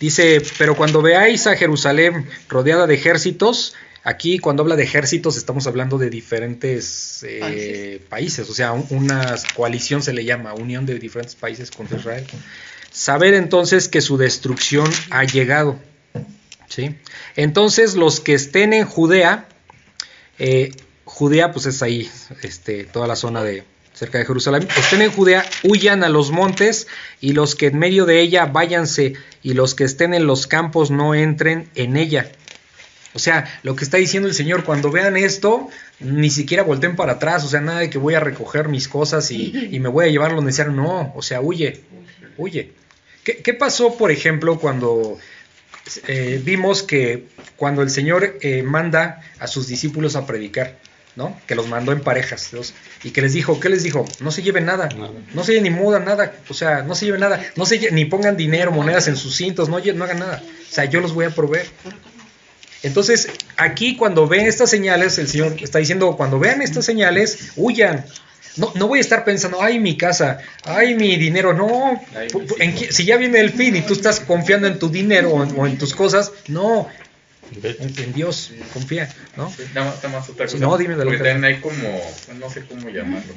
[SPEAKER 2] dice, pero cuando veáis a Jerusalén rodeada de ejércitos, aquí cuando habla de ejércitos estamos hablando de diferentes eh,
[SPEAKER 3] Países.
[SPEAKER 2] países, o sea, un- una coalición se le llama, unión de diferentes países contra Israel. Saber entonces que su destrucción ha llegado. Entonces los que estén en Judea, eh, Judea pues es ahí, este, toda la zona de cerca de Jerusalén, estén en Judea, huyan a los montes y los que en medio de ella váyanse. Y los que estén en los campos no entren en ella. O sea, lo que está diciendo el Señor, cuando vean esto, ni siquiera volteen para atrás, o sea, nada de que voy a recoger mis cosas y, me voy a llevar lo necesario, no, o sea, huye, huye. ¿Qué, qué pasó, por ejemplo, cuando eh, vimos que cuando el Señor eh, manda a sus discípulos a predicar, ¿no? Que los mandó en parejas, Dios, y que les dijo, ¿qué les dijo? No se lleven nada,
[SPEAKER 4] Nada.
[SPEAKER 2] no se lleven ni muda nada, o sea, no se lleven nada, no se ni pongan dinero, monedas en sus cintos, no, no hagan nada, o sea, yo los voy a proveer. Entonces, aquí cuando ven estas señales, el Señor está diciendo, cuando vean estas señales, huyan. No, no voy a estar pensando, ay, mi casa, ay, mi dinero, no.
[SPEAKER 5] Ay,
[SPEAKER 2] en si ya viene el fin y tú estás confiando en tu dinero o en, o en tus cosas, no, en, en Dios, confía, ¿no?
[SPEAKER 5] Sí, Nada más, nada más otra cosa.
[SPEAKER 2] no, dime de lo que-
[SPEAKER 5] hay como, no sé cómo llamarlo,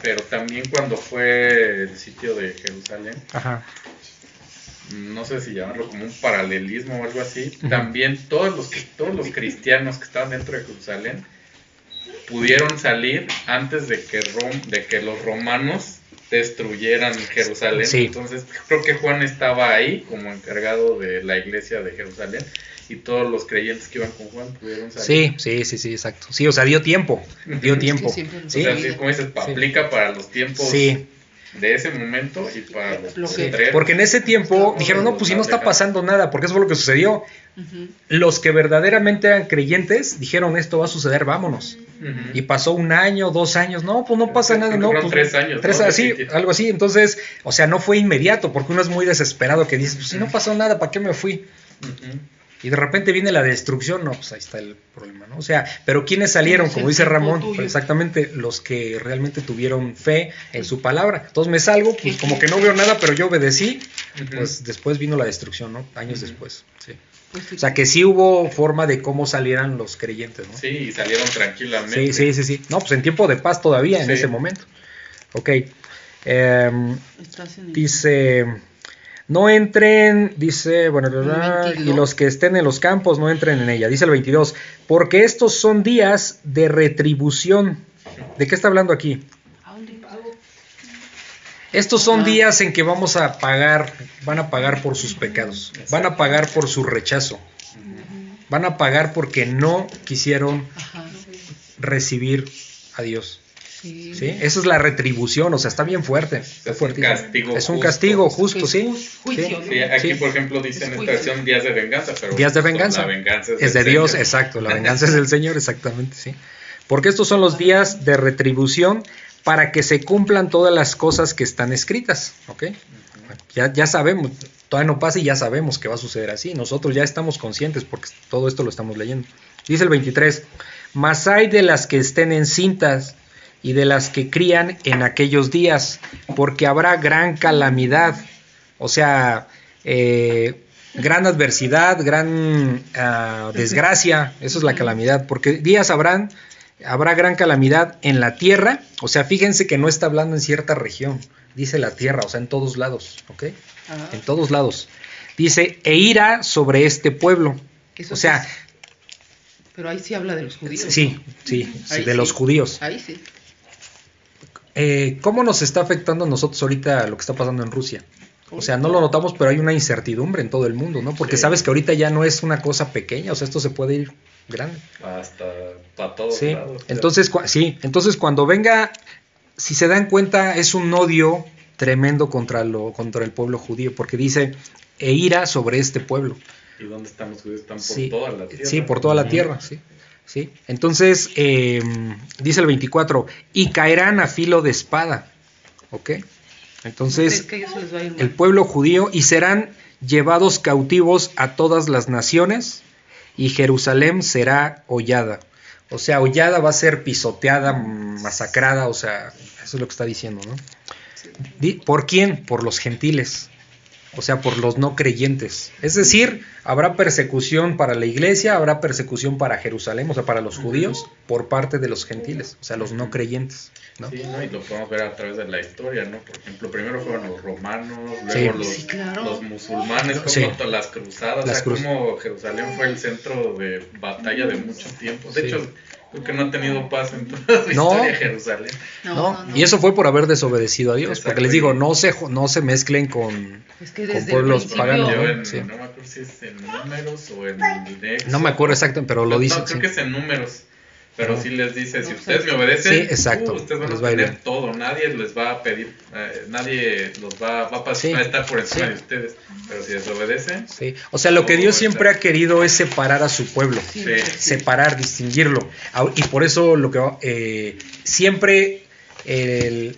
[SPEAKER 5] pero también cuando fue el sitio de Jerusalén,
[SPEAKER 2] Ajá.
[SPEAKER 5] no sé si llamarlo como un paralelismo o algo así, también todos los, que- todos los cristianos que estaban dentro de Jerusalén pudieron salir antes de que, Rom- de que los romanos destruyeran Jerusalén.
[SPEAKER 2] Sí.
[SPEAKER 5] Entonces creo que Juan estaba ahí como encargado de la iglesia de Jerusalén y todos los creyentes que iban con Juan pudieron salir.
[SPEAKER 2] Sí, sí, sí, sí, exacto. Sí, o sea, dio tiempo, dio *laughs* tiempo.
[SPEAKER 3] Sí,
[SPEAKER 5] O
[SPEAKER 2] Sí,
[SPEAKER 5] sea, sí, como dices,
[SPEAKER 2] Sí.
[SPEAKER 5] aplica para los tiempos
[SPEAKER 2] sí.
[SPEAKER 5] de ese momento y para los
[SPEAKER 3] Lo que-
[SPEAKER 5] postreros.
[SPEAKER 2] Porque en ese tiempo dijeron, no, pues si no está pasando nada, porque eso fue lo que sucedió. Los que verdaderamente eran creyentes dijeron, esto va a suceder, vámonos. Y pasó un año, dos años, no, pues no pasa nada, no. pues,
[SPEAKER 5] tres años,
[SPEAKER 2] Tres,
[SPEAKER 5] ¿no?
[SPEAKER 2] así,
[SPEAKER 5] Sí, sí.
[SPEAKER 2] algo así. Entonces, o sea, no fue inmediato, porque uno es muy desesperado que dice, pues si no pasó nada, ¿para qué me fui? Y de repente viene la destrucción, no, pues ahí está el problema, ¿no? O sea, pero ¿quiénes salieron? Como dice Ramón, pues exactamente los que realmente tuvieron fe en su palabra. Entonces me salgo, pues como que no veo nada, pero yo obedecí, pues después vino la destrucción, ¿no? Años después, sí.
[SPEAKER 3] Pues.
[SPEAKER 2] O sea, que sí hubo forma de cómo salieran los creyentes, ¿no?
[SPEAKER 5] Sí, y salieron tranquilamente.
[SPEAKER 2] Sí, sí, sí, sí. No, pues en tiempo de paz todavía, en ese momento. Ok. Em, dice, no entren, dice, bueno, y
[SPEAKER 3] 22.
[SPEAKER 2] los que estén en los campos no entren en ella. Dice el 22, porque estos son días de retribución. ¿De qué está hablando aquí? Estos son
[SPEAKER 3] Ajá.
[SPEAKER 2] días en que vamos a pagar, van a pagar por sus pecados, van a pagar por su rechazo, van a pagar porque no quisieron recibir a Dios.
[SPEAKER 3] Sí.
[SPEAKER 2] ¿Sí? Esa es la retribución, o sea, está bien fuerte. está
[SPEAKER 5] Es un castigo
[SPEAKER 2] Es un
[SPEAKER 5] justo.
[SPEAKER 2] castigo justo, sí.
[SPEAKER 3] ju- juicio,
[SPEAKER 2] Sí.
[SPEAKER 3] ¿no?
[SPEAKER 5] Sí, aquí
[SPEAKER 2] Sí.
[SPEAKER 5] por ejemplo dice en
[SPEAKER 3] Es
[SPEAKER 5] esta
[SPEAKER 3] juicio.
[SPEAKER 5] versión días de venganza, pero
[SPEAKER 2] Días de venganza.
[SPEAKER 5] La venganza es,
[SPEAKER 2] Es de Dios,
[SPEAKER 5] Señor.
[SPEAKER 2] exacto. La venganza es del Señor, exactamente, sí. Porque estos son los días de retribución para que se cumplan todas las cosas que están escritas, ¿ok? Ya, ya sabemos, todavía no pasa y ya sabemos que va a suceder así. Nosotros ya estamos conscientes porque todo esto lo estamos leyendo. Dice el 23, mas hay de las que estén encintas y de las que crían en aquellos días, porque habrá gran calamidad, o sea, eh, gran adversidad, gran ah, desgracia, eso es la calamidad, porque días habrán, habrá gran calamidad en la tierra, o sea, fíjense que no está hablando en cierta región, dice la tierra, o sea, en todos lados, ¿ok?
[SPEAKER 3] Ah,
[SPEAKER 2] En todos lados. Dice, e ira sobre este pueblo.
[SPEAKER 3] eso
[SPEAKER 2] O sea,
[SPEAKER 3] es- Pero ahí sí habla de los judíos.
[SPEAKER 2] sí, sí, sí, de
[SPEAKER 3] sí.
[SPEAKER 2] los judíos.
[SPEAKER 3] Ahí sí.
[SPEAKER 2] Eh, ¿Cómo nos está afectando a nosotros ahorita lo que está pasando en Rusia? O sea, no lo notamos, pero hay una incertidumbre en todo el mundo, ¿no? Porque
[SPEAKER 5] Sí.
[SPEAKER 2] sabes que ahorita ya no es una cosa pequeña, o sea, esto se puede ir grande.
[SPEAKER 5] Hasta para todos
[SPEAKER 2] Sí,
[SPEAKER 5] lados.
[SPEAKER 2] entonces, sí, entonces cuando venga, si se dan cuenta, es un odio tremendo contra, lo, contra el pueblo judío, porque dice, e ira sobre este pueblo.
[SPEAKER 5] ¿Y dónde están los judíos? Están por
[SPEAKER 2] Sí,
[SPEAKER 5] toda la tierra.
[SPEAKER 2] sí, por toda la tierra, sí. sí. Entonces, eh, dice el 24, y caerán a filo de espada, ¿ok?
[SPEAKER 3] Es
[SPEAKER 2] Entonces, el pueblo judío y serán llevados cautivos a todas las naciones y Jerusalén será hollada. O sea, hollada va a ser pisoteada, masacrada, o sea, eso es lo que está diciendo, ¿no? ¿Por quién? Por los gentiles, o sea, por los no creyentes. Es decir, habrá persecución para la iglesia, habrá persecución para Jerusalén, o sea, para los judíos, por parte de los gentiles, o sea, los no creyentes, ¿no?
[SPEAKER 5] Sí, ¿no? Y lo podemos ver a través de la historia, ¿no? Por ejemplo, primero fueron los romanos,
[SPEAKER 2] Sí.
[SPEAKER 5] luego los,
[SPEAKER 3] Sí, claro.
[SPEAKER 5] los musulmanes, como
[SPEAKER 2] Sí.
[SPEAKER 5] todas las cruzadas,
[SPEAKER 2] Las
[SPEAKER 5] o sea,
[SPEAKER 2] cruz-
[SPEAKER 5] como Jerusalén fue el centro de batalla de mucho tiempo. De
[SPEAKER 2] Sí.
[SPEAKER 5] hecho, creo que no ha tenido paz en toda su
[SPEAKER 2] No.
[SPEAKER 5] historia Jerusalén.
[SPEAKER 3] No,
[SPEAKER 2] ¿no?
[SPEAKER 3] no, no.
[SPEAKER 2] Y eso fue por haber desobedecido a Dios, porque les digo, no se, jo- no se mezclen con...
[SPEAKER 3] Es que
[SPEAKER 2] con pueblos paganos,
[SPEAKER 5] Yo
[SPEAKER 2] Sí.
[SPEAKER 5] No me acuerdo si es en números o en Éxodo.
[SPEAKER 2] No me acuerdo exactamente, pero lo
[SPEAKER 5] No,
[SPEAKER 2] dicen.
[SPEAKER 5] creo
[SPEAKER 2] sí.
[SPEAKER 5] que es en números. Pero sí les dice, si ustedes me obedecen,
[SPEAKER 2] Sí, exacto,
[SPEAKER 5] uh, ustedes van
[SPEAKER 2] les
[SPEAKER 5] a
[SPEAKER 2] va a
[SPEAKER 5] tener todo, nadie les va a pedir, eh, nadie los va, va a, pas-
[SPEAKER 2] Sí,
[SPEAKER 5] va a estar por encima
[SPEAKER 2] sí.
[SPEAKER 5] de ustedes. Pero si les obedecen,
[SPEAKER 2] Sí. O sea, lo que Dios siempre ha
[SPEAKER 5] exacto.
[SPEAKER 2] querido es separar a su pueblo.
[SPEAKER 5] sí.
[SPEAKER 2] separar, distinguirlo. Y por eso lo que eh, siempre el-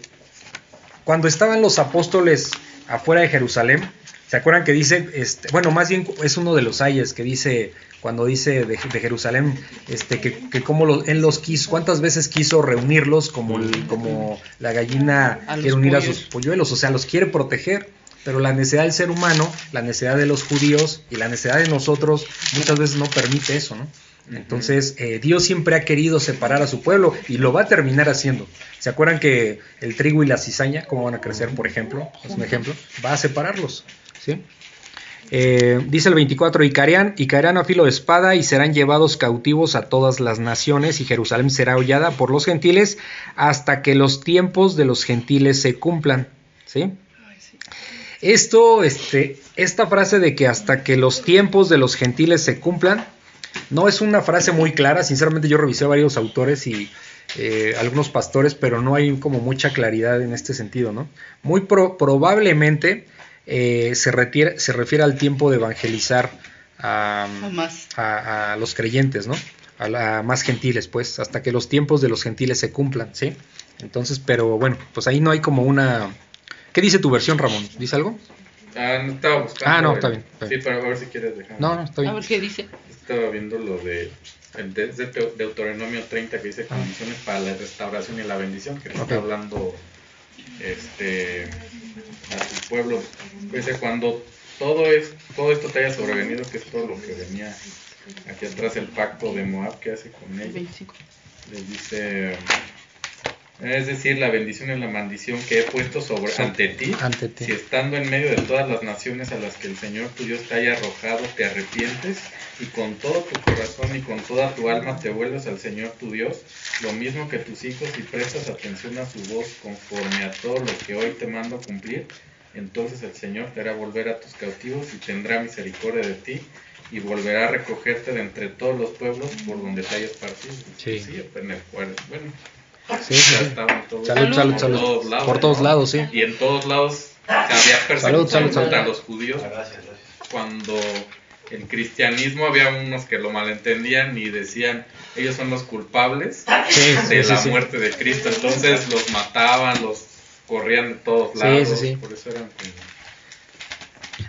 [SPEAKER 2] cuando estaban los apóstoles afuera de Jerusalén, ¿se acuerdan que dice, este, bueno, más bien es uno de los ayes que dice, cuando dice de, de Jerusalén, este, que, que como los, él los quiso, cuántas veces quiso reunirlos como, el- como la gallina quiere unir a sus polluelos, o sea, los quiere proteger. Pero la necesidad del ser humano, la necesidad de los judíos y la necesidad de nosotros muchas veces no permite eso, ¿no? Entonces, eh, Dios siempre ha querido separar a su pueblo y lo va a terminar haciendo. ¿Se acuerdan que el trigo y la cizaña, cómo van a crecer, por ejemplo? Es un ejemplo. Va a separarlos. Eh, dice el 24, y caerán, y caerán a filo de espada y serán llevados cautivos a todas las naciones y Jerusalén será hollada por los gentiles hasta que los tiempos de los gentiles se cumplan. ¿sí? Esto, este, esta frase de que hasta que los tiempos de los gentiles se cumplan, no es una frase muy clara. Sinceramente, yo revisé varios autores y eh, algunos pastores, pero no hay como mucha claridad en este sentido, ¿no? Muy pro- probablemente eh, se, retiere- se refiere al tiempo de evangelizar a, a- a los creyentes, ¿no? A, la- a más gentiles, pues, hasta que los tiempos de los gentiles se cumplan, ¿sí? Entonces, pero bueno, pues ahí no hay como una... ¿Qué dice tu versión, Ramón? ¿Dice algo?
[SPEAKER 5] Ah, no estaba buscando.
[SPEAKER 2] Ah, no,
[SPEAKER 5] el-
[SPEAKER 2] está bien, está bien.
[SPEAKER 5] Sí, pero a ver si quieres dejar.
[SPEAKER 2] No, no, está
[SPEAKER 3] A
[SPEAKER 2] bien.
[SPEAKER 3] ver qué dice.
[SPEAKER 5] Estaba viendo lo de, el de, de Teo- Deuteronomio 30 que dice condiciones para la restauración y la bendición, que está hablando este, a su pueblo. Dice, cuando todo, es, todo esto te haya sobrevenido, que es todo lo que venía aquí atrás, el pacto de Moab que hace con ellos.
[SPEAKER 3] 25.
[SPEAKER 5] Les dice, es decir, la bendición y la maldición que he puesto sobre ante ti,
[SPEAKER 2] Ante ti.
[SPEAKER 5] si estando en medio de todas las naciones a las que el Señor tu Dios te haya arrojado, te arrepientes y con todo tu corazón y con toda tu alma te vuelves al Señor tu Dios, lo mismo que tus hijos y prestas atención a su voz conforme a todo lo que hoy te mando cumplir, entonces el Señor te hará volver a tus cautivos y tendrá misericordia de ti y volverá a recogerte de entre todos los pueblos por donde te hayas partido.
[SPEAKER 2] Sí.
[SPEAKER 5] en el cuarto. Bueno,
[SPEAKER 2] Sí, sí, sí.
[SPEAKER 5] todos
[SPEAKER 2] Salud, salud,
[SPEAKER 5] por
[SPEAKER 2] salud.
[SPEAKER 5] todos lados.
[SPEAKER 2] Por todos
[SPEAKER 5] ¿no?
[SPEAKER 2] lados, sí.
[SPEAKER 5] Y en todos lados había persecución
[SPEAKER 2] Salud, salud, salud.
[SPEAKER 5] contra los judíos cuando el cristianismo había unos que lo malentendían y decían ellos son los culpables
[SPEAKER 2] Sí,
[SPEAKER 5] de
[SPEAKER 2] sí,
[SPEAKER 5] la
[SPEAKER 2] sí.
[SPEAKER 5] muerte de Cristo entonces los mataban los corrían de todos lados
[SPEAKER 2] sí, sí.
[SPEAKER 5] por eso eran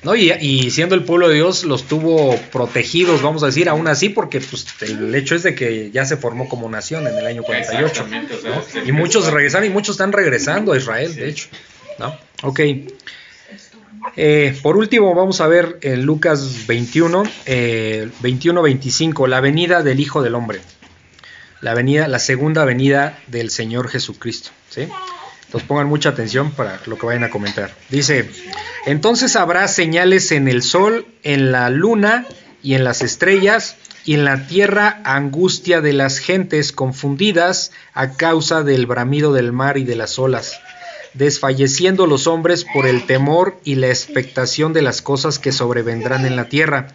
[SPEAKER 2] No, y, y siendo el pueblo de Dios, los tuvo protegidos, vamos a decir, aún así, porque pues, el hecho es de que ya se formó como nación en el año 48.
[SPEAKER 5] Exactamente, o sea,
[SPEAKER 2] ¿no? Y muchos regresaron y muchos están regresando a Israel, de hecho. ¿no? Ok. Eh, por último, vamos a ver en Lucas 21, eh, 21-25, la venida del Hijo del Hombre. La, la segunda venida del Señor Jesucristo. ¿sí? Entonces pongan mucha atención para lo que vayan a comentar. Dice, entonces habrá señales en el sol, en la luna y en las estrellas, y en la tierra angustia de las gentes confundidas a causa del bramido del mar y de las olas, desfalleciendo los hombres por el temor y la expectación de las cosas que sobrevendrán en la tierra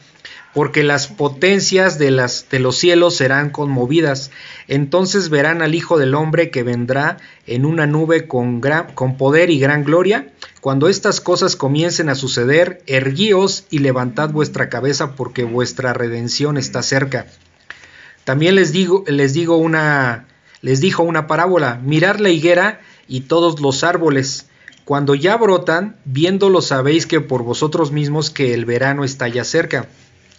[SPEAKER 2] porque las potencias de, las, de los cielos serán conmovidas. Entonces verán al Hijo del Hombre que vendrá en una nube con, con poder y gran gloria. Cuando estas cosas comiencen a suceder, erguíos y levantad vuestra cabeza porque vuestra redención está cerca. También les digo, les digo una, les dijo una parábola, mirad la higuera y todos los árboles. Cuando ya brotan, viéndolo sabéis que por vosotros mismos que el verano está ya cerca.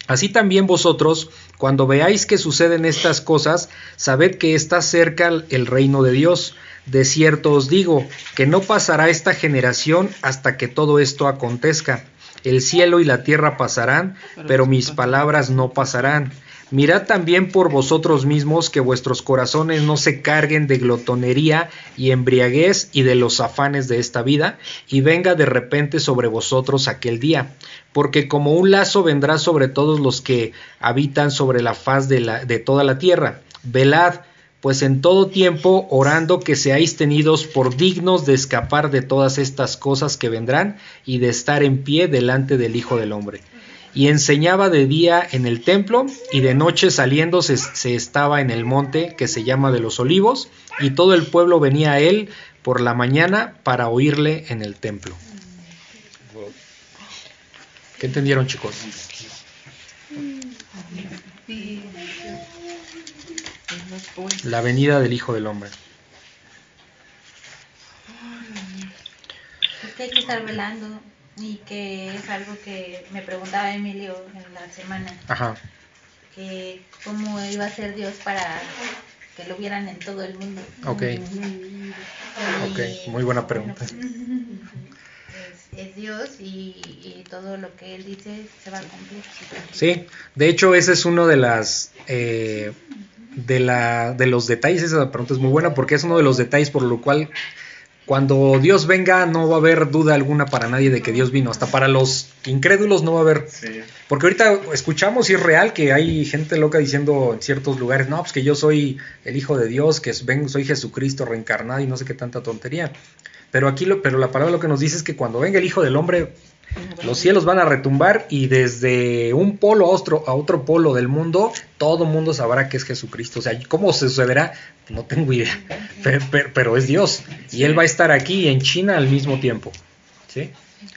[SPEAKER 2] Así también vosotros, cuando veáis que suceden estas cosas, sabed que está cerca el reino de Dios. De cierto os digo, que no pasará esta generación hasta que todo esto acontezca. El cielo y la tierra pasarán, pero mis palabras no pasarán. Mirad también por vosotros mismos que vuestros corazones no se carguen de glotonería y embriaguez y de los afanes de esta vida, y venga de repente sobre vosotros aquel día. Porque como un lazo vendrá sobre todos los que habitan sobre la faz de, de toda la tierra. Velad, pues en todo tiempo orando que seáis tenidos por dignos de escapar de todas estas cosas que vendrán y de estar en pie delante del Hijo del Hombre. Y enseñaba de día en el templo y de noche saliendo se, estaba en el monte que se llama de los olivos y todo el pueblo venía a él por la mañana para oírle en el templo. ¿Qué entendieron chicos? La venida del Hijo del Hombre.
[SPEAKER 7] Hay que estar velando y que es algo que me preguntaba Emilio en la semana,
[SPEAKER 2] Ajá.
[SPEAKER 7] que cómo iba a ser Dios para que lo vieran en todo el mundo.
[SPEAKER 2] Ok.
[SPEAKER 7] Y-
[SPEAKER 2] Ok, muy buena pregunta.
[SPEAKER 7] Es, es Dios y, y todo lo que Él dice se va a cumplir.
[SPEAKER 2] Sí, de hecho ese es uno de las eh, de la de los detalles. Esa pregunta es muy buena porque es uno de los detalles por lo cual cuando Dios venga no va a haber duda alguna para nadie de que Dios vino. Hasta para los incrédulos no va a haber.
[SPEAKER 5] Sí.
[SPEAKER 2] Porque ahorita escuchamos y es real que hay gente loca diciendo en ciertos lugares, no, pues que yo soy el Hijo de Dios, que soy Jesucristo reencarnado y no sé qué tanta tontería. Pero aquí, lo, pero la palabra lo que nos dice es que cuando venga el Hijo del Hombre, los cielos van a retumbar y desde un polo a otro, a otro polo del mundo, todo mundo sabrá que es Jesucristo. O sea, ¿cómo se sucederá? No tengo idea. Pero, pero- pero es Dios. Y Él va a estar aquí y en China al mismo tiempo. ¿Sí?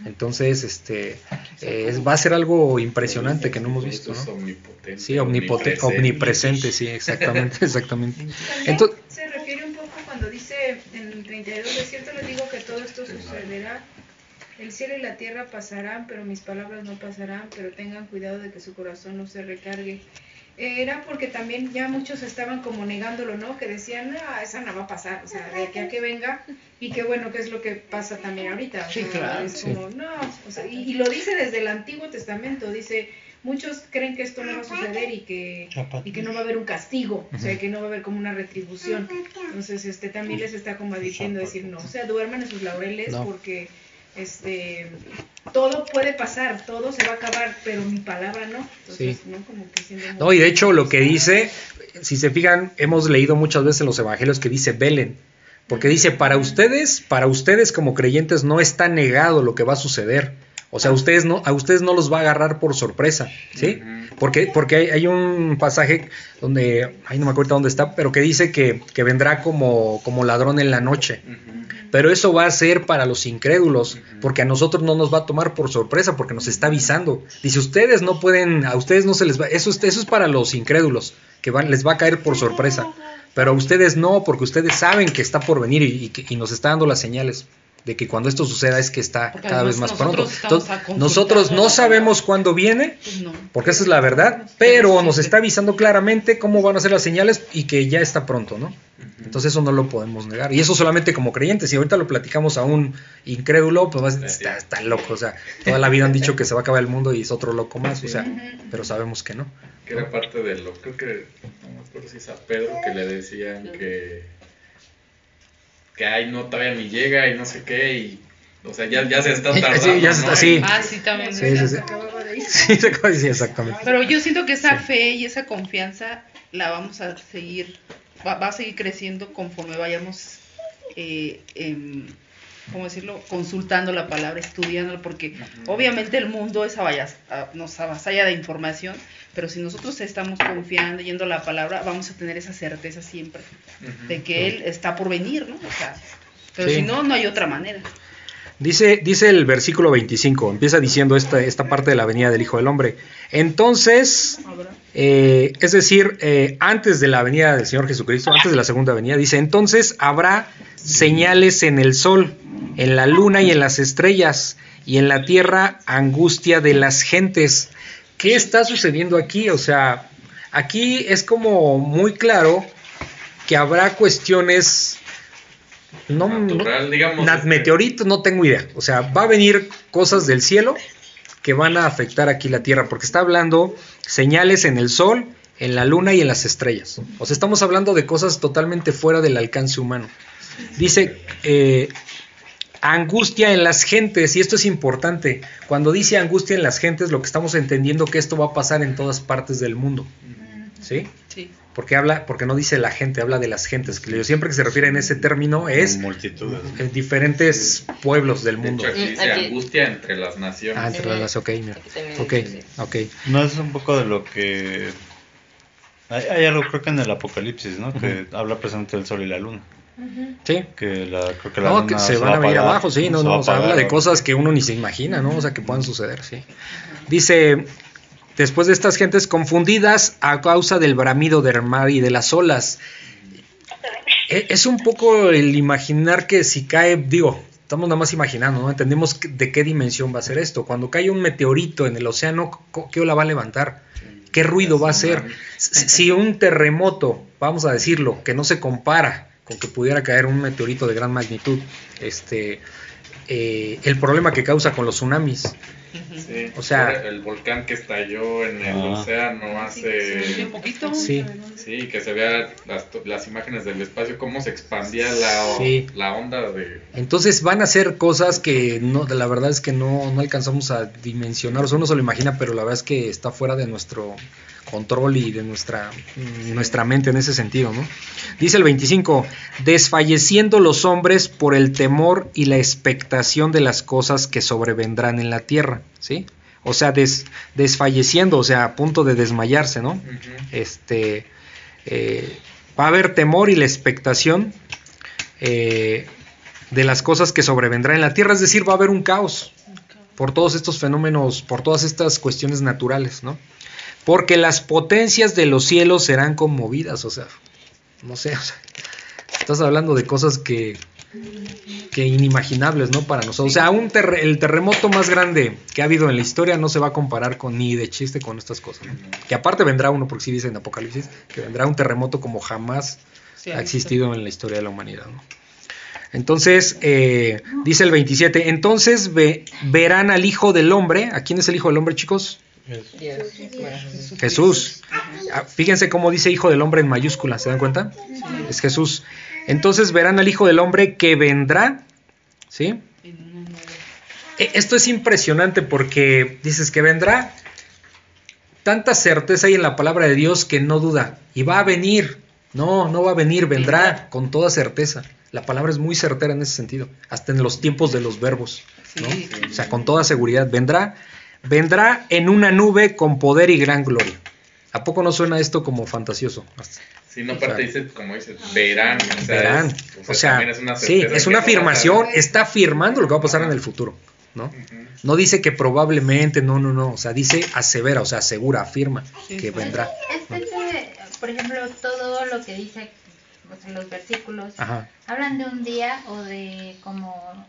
[SPEAKER 2] Entonces, este, eh, es- va a ser algo impresionante que no hemos visto,
[SPEAKER 5] Es
[SPEAKER 2] ¿no?
[SPEAKER 5] omnipotente.
[SPEAKER 2] Sí, omnipote- omnipresente, sí, exactamente, *laughs* exactamente. Entonces,
[SPEAKER 6] se refiere un poco cuando dice en el 32, de cierto les digo que todo esto sucederá. El cielo y la tierra pasarán, pero mis palabras no pasarán, pero tengan cuidado de que su corazón no se recargue. Eh, Era porque también ya muchos estaban como negándolo, ¿no? Que decían, no, esa no va a pasar, o sea, de aquí a que venga, y qué bueno que es lo que pasa también ahorita. o
[SPEAKER 3] Sí, claro,
[SPEAKER 6] Es
[SPEAKER 2] sí.
[SPEAKER 6] como, no, o sea, y, y lo dice desde el Antiguo Testamento, dice, muchos creen que esto no va a suceder y que, y que no va a haber un castigo, o sea, que no va a haber como una retribución. Entonces, este también les está como diciendo decir, no, o sea, duerman en sus laureles
[SPEAKER 2] No.
[SPEAKER 6] porque este todo puede pasar, todo se va a acabar, pero mi palabra no. Entonces,
[SPEAKER 2] Sí.
[SPEAKER 6] no como que
[SPEAKER 2] no, y de hecho lo que dice, si se fijan, hemos leído muchas veces en los evangelios que dice velen, porque dice, para ustedes, para ustedes como creyentes no está negado lo que va a suceder. O sea, a ustedes no, a ustedes no los va a agarrar por sorpresa, ¿sí? Porque, porque hay, hay un pasaje donde, ay, no me acuerdo dónde está, pero que dice que, que vendrá como, como ladrón en la noche. Pero eso va a ser para los incrédulos, porque a nosotros no nos va a tomar por sorpresa, porque nos está avisando. Dice, ustedes no pueden, a ustedes no se les va, eso, es- eso es para los incrédulos, que van, les va a caer por sorpresa. Pero a ustedes no, porque ustedes saben que está por venir y, y que- y nos está dando las señales de que cuando esto suceda es que está
[SPEAKER 3] Porque
[SPEAKER 2] cada vez más pronto. Entonces, nosotros no sabemos cuándo viene,
[SPEAKER 3] Pues no.
[SPEAKER 2] porque esa es la verdad, pero nos está avisando claramente cómo van a ser las señales y que ya está pronto, ¿no? Entonces eso no lo podemos negar. Y eso solamente como creyentes. Si ahorita lo platicamos a un incrédulo, pues vas a decir, está, está loco. O sea, toda la vida han dicho que se va a acabar el mundo y es otro loco más. O sea, pero sabemos que no.
[SPEAKER 5] Que era parte de lo, creo que, no me acuerdo si es a Pedro que le decían que, que ay, no, todavía ni llega y no sé qué, y, o sea, ya, ya se está
[SPEAKER 2] Sí,
[SPEAKER 5] tardando.
[SPEAKER 2] ya se está-
[SPEAKER 5] ¿no?
[SPEAKER 2] sí.
[SPEAKER 3] Ah, sí, también.
[SPEAKER 2] Sí, sí, sí. Sí, exactamente.
[SPEAKER 3] Pero yo siento que esa
[SPEAKER 2] Sí.
[SPEAKER 3] fe y esa confianza la vamos a seguir, va, va a seguir creciendo conforme vayamos, eh, em, ¿cómo decirlo? Consultando la palabra, estudiándola, porque obviamente el mundo es avalla- a- nos avasalla de información, pero si nosotros estamos confiando, yendo a la palabra, vamos a tener esa certeza siempre de que Él está por venir, ¿no? O sea, pero
[SPEAKER 2] Sí.
[SPEAKER 3] si no, no hay otra manera.
[SPEAKER 2] Dice, dice el versículo 25, empieza diciendo esta, esta parte de la venida del Hijo del Hombre. Entonces. Eh, es decir, eh, antes de la venida del Señor Jesucristo, antes de la segunda venida, dice, entonces habrá señales en el sol, en la luna y en las estrellas, y en la tierra angustia de las gentes. ¿Qué está sucediendo aquí? O sea, aquí es como muy claro que habrá cuestiones... No,
[SPEAKER 5] Natural, digamos, este-
[SPEAKER 2] meteoritos, no tengo idea. O sea, va a venir cosas del cielo que van a afectar aquí la Tierra, porque está hablando señales en el Sol, en la Luna y en las estrellas. O sea, estamos hablando de cosas totalmente fuera del alcance humano. Dice, eh, angustia en las gentes, y esto es importante. Cuando dice angustia en las gentes, lo que estamos entendiendo que esto va a pasar en todas partes del mundo. ¿Sí?
[SPEAKER 3] Sí.
[SPEAKER 2] Porque habla, porque no dice la gente, habla de las gentes. Que yo siempre que se refiere en ese término es
[SPEAKER 4] multitudes.
[SPEAKER 2] en diferentes pueblos del
[SPEAKER 5] De
[SPEAKER 2] mundo.
[SPEAKER 5] hecho, aquí
[SPEAKER 7] Mm,
[SPEAKER 5] dice
[SPEAKER 7] aquí-
[SPEAKER 5] angustia entre las naciones.
[SPEAKER 2] Ah, entre las, ok, mira.
[SPEAKER 7] Aquí también
[SPEAKER 2] Ok,
[SPEAKER 7] dice.
[SPEAKER 2] ok.
[SPEAKER 4] No es un poco de lo que hay, hay algo creo que en el Apocalipsis, ¿no? Que habla precisamente del sol y la luna.
[SPEAKER 2] Sí.
[SPEAKER 4] Que la creo que la
[SPEAKER 2] No, que se
[SPEAKER 4] va
[SPEAKER 2] van a venir abajo, sí, no, no,
[SPEAKER 4] a
[SPEAKER 2] o sea, habla de cosas que uno ni se imagina, ¿no? O sea, que puedan suceder, sí. Dice, después de estas gentes confundidas a causa del bramido del mar y de las olas. E- Es un poco el imaginar que si cae, digo, estamos nada más imaginando, ¿no? Entendemos de qué dimensión va a ser esto. Cuando cae un meteorito en el océano, ¿qué ola va a levantar? ¿Qué ruido va a hacer? Si un terremoto, vamos a decirlo, que no se compara con que pudiera caer un meteorito de gran magnitud, este, eh, el problema que causa con los tsunamis.
[SPEAKER 5] Sí,
[SPEAKER 2] O sea-
[SPEAKER 5] el volcán que estalló en el
[SPEAKER 4] Ah.
[SPEAKER 5] océano hace...
[SPEAKER 3] Un poquito.
[SPEAKER 2] Sí.
[SPEAKER 5] Sí, que se vea las, las imágenes del espacio, cómo se expandía la,
[SPEAKER 2] Sí.
[SPEAKER 5] la onda de...
[SPEAKER 2] Entonces van a ser cosas que no, la verdad es que no, no alcanzamos a dimensionar, o sea, uno se lo imagina, pero la verdad es que está fuera de nuestro control y de nuestra, nuestra mente en ese sentido, ¿no? Dice el 25, desfalleciendo los hombres por el temor y la expectación de las cosas que sobrevendrán en la tierra, ¿sí? O sea, des- desfalleciendo, o sea, a punto de desmayarse, ¿no? este eh, va a haber temor y la expectación eh, de las cosas que sobrevendrán en la tierra, es decir, va a haber un caos por todos estos fenómenos, por todas estas cuestiones naturales, ¿no? Porque las potencias de los cielos serán conmovidas, o sea, no sé, o sea, estás hablando de cosas que, que inimaginables, ¿no? Para nosotros. O sea, un el terremoto más grande que ha habido en la historia no se va a comparar con ni de chiste con estas cosas. ¿no? Que aparte vendrá uno, porque sí dice en Apocalipsis, que vendrá un terremoto como jamás
[SPEAKER 3] Sí,
[SPEAKER 2] ha existido en la historia de la humanidad. ¿no? Entonces, eh, dice el 27, entonces ve- verán al Hijo del Hombre. ¿A quién es el Hijo del Hombre, chicos? Jesús. Ah, Fíjense cómo dice Hijo del Hombre en mayúscula, ¿se dan cuenta? Es Jesús. Entonces verán al Hijo del Hombre que vendrá, ¿sí? E- Esto es impresionante porque dices que vendrá tanta certeza hay en la palabra de Dios que no duda. Y va a venir. No, no va a venir, vendrá con toda certeza. La palabra es muy certera en ese sentido, hasta en los tiempos de los verbos. O sea, con toda seguridad. Vendrá, vendrá en una nube con poder y gran gloria. ¿A poco no suena esto como fantasioso?
[SPEAKER 5] Sí, no, aparte dice, como dices, verán. O sea,
[SPEAKER 2] Verán.
[SPEAKER 5] es-
[SPEAKER 2] O sea,
[SPEAKER 5] también es una
[SPEAKER 2] sí,
[SPEAKER 5] certeza
[SPEAKER 2] es una afirmación,
[SPEAKER 5] pasar.
[SPEAKER 2] está afirmando lo que va a pasar en el futuro, ¿no? No dice que probablemente, no, no, no, o sea, dice asevera, o sea, asegura, afirma que vendrá.
[SPEAKER 7] Es que, por ejemplo, todo lo que dice o sea, los versículos
[SPEAKER 2] Ajá.
[SPEAKER 7] hablan de un día o de como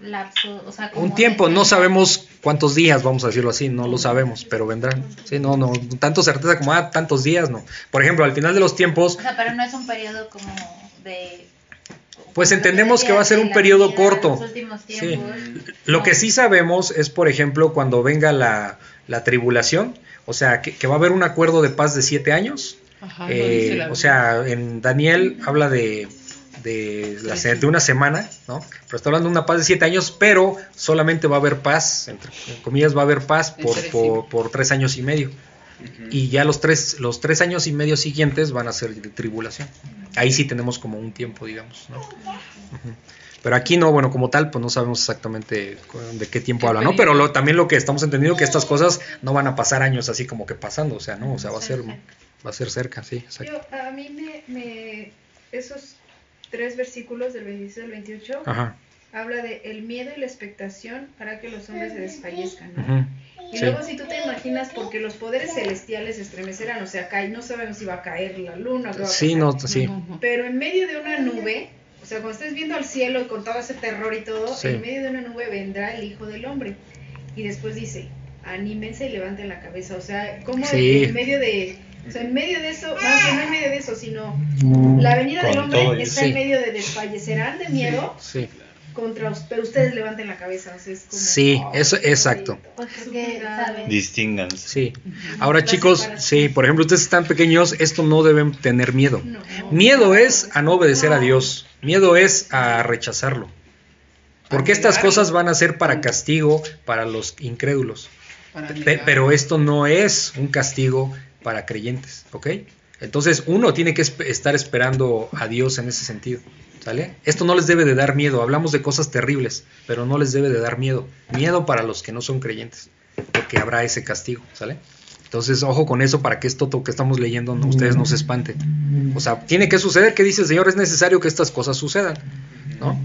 [SPEAKER 7] lapso, o sea, como
[SPEAKER 2] Un tiempo,
[SPEAKER 7] de-
[SPEAKER 2] no sabemos cuántos días, vamos a decirlo así, no lo sabemos, pero vendrán. Sí, no, no, tanto certeza como, ah, tantos días, no. Por ejemplo, al final de los tiempos,
[SPEAKER 7] O sea, pero no es un periodo como de
[SPEAKER 2] Pues entendemos que va a ser un periodo corto.
[SPEAKER 7] los últimos
[SPEAKER 2] Sí.
[SPEAKER 7] tiempos.
[SPEAKER 2] Lo
[SPEAKER 7] No.
[SPEAKER 2] que sí sabemos es, por ejemplo, cuando venga la, la tribulación, o sea, que, que va a haber un acuerdo de paz de siete años.
[SPEAKER 3] Ajá,
[SPEAKER 2] Eh, o sea, en Daniel habla de, de, la de una semana, ¿no? Pero está hablando de una paz de siete años, pero solamente va a haber paz, entre comillas, va a haber paz por,
[SPEAKER 3] sí.
[SPEAKER 2] tres años y medio. Y ya los tres, los tres años y medio siguientes van a ser de tribulación. Ahí sí tenemos como un tiempo, digamos, ¿no? Pero aquí no, bueno, como tal, pues no sabemos exactamente de qué tiempo
[SPEAKER 3] ¿Qué
[SPEAKER 2] habla, ¿no? Pero lo- también lo que estamos entendiendo que estas cosas no van a pasar años así como que pasando, o sea, no, o sea, va a ser, va a ser cerca, sí, exacto.
[SPEAKER 6] Yo, a mí me, me- esos tres versículos del 26 al 28
[SPEAKER 2] Ajá.
[SPEAKER 6] habla de el miedo y la expectación para que los hombres se desfallezcan, ¿no? Y
[SPEAKER 2] sí.
[SPEAKER 6] luego si tú te imaginas porque los poderes celestiales se estremecerán, o sea, cae, no sabemos si va a caer la luna, va a
[SPEAKER 2] Sí,
[SPEAKER 6] pasar.
[SPEAKER 2] no, sí.
[SPEAKER 6] Pero en medio de una nube, o sea, cuando estés viendo al cielo y con todo ese terror y todo,
[SPEAKER 2] Sí.
[SPEAKER 6] en medio de una nube vendrá el Hijo del Hombre. Y después dice, anímense y levanten la cabeza. O sea, como
[SPEAKER 2] Sí.
[SPEAKER 6] en medio de... O sea, en medio de eso, más bien no en medio de eso, sino la venida del hombre está
[SPEAKER 2] sí.
[SPEAKER 6] en medio de desfallecerán de miedo
[SPEAKER 2] Sí,
[SPEAKER 6] contra us- pero ustedes levanten la cabeza, o sea, es como...
[SPEAKER 2] sí,
[SPEAKER 6] oh,
[SPEAKER 2] eso, exacto.
[SPEAKER 7] Pues.
[SPEAKER 4] Distingan.
[SPEAKER 2] Sí. Ahora chicos, sí, por ejemplo, ustedes están pequeños, esto no deben tener miedo.
[SPEAKER 6] No.
[SPEAKER 2] Miedo es a no obedecer a Dios. Miedo es a rechazarlo. Porque estas cosas van a ser para castigo para los incrédulos.
[SPEAKER 3] Para
[SPEAKER 2] Pe-
[SPEAKER 3] negar.
[SPEAKER 2] pero esto no es un castigo para creyentes, ¿ok? Entonces uno tiene que estar esperando a Dios en ese sentido. ¿Sale? Esto no les debe de dar miedo. Hablamos de cosas terribles, pero no les debe de dar miedo. Miedo para los que no son creyentes, porque habrá ese castigo. ¿Sale? Entonces, ojo con eso para que esto to- que estamos leyendo no- ustedes no se espanten. O sea, tiene que suceder, que dice el Señor, es necesario que estas cosas sucedan. ¿No?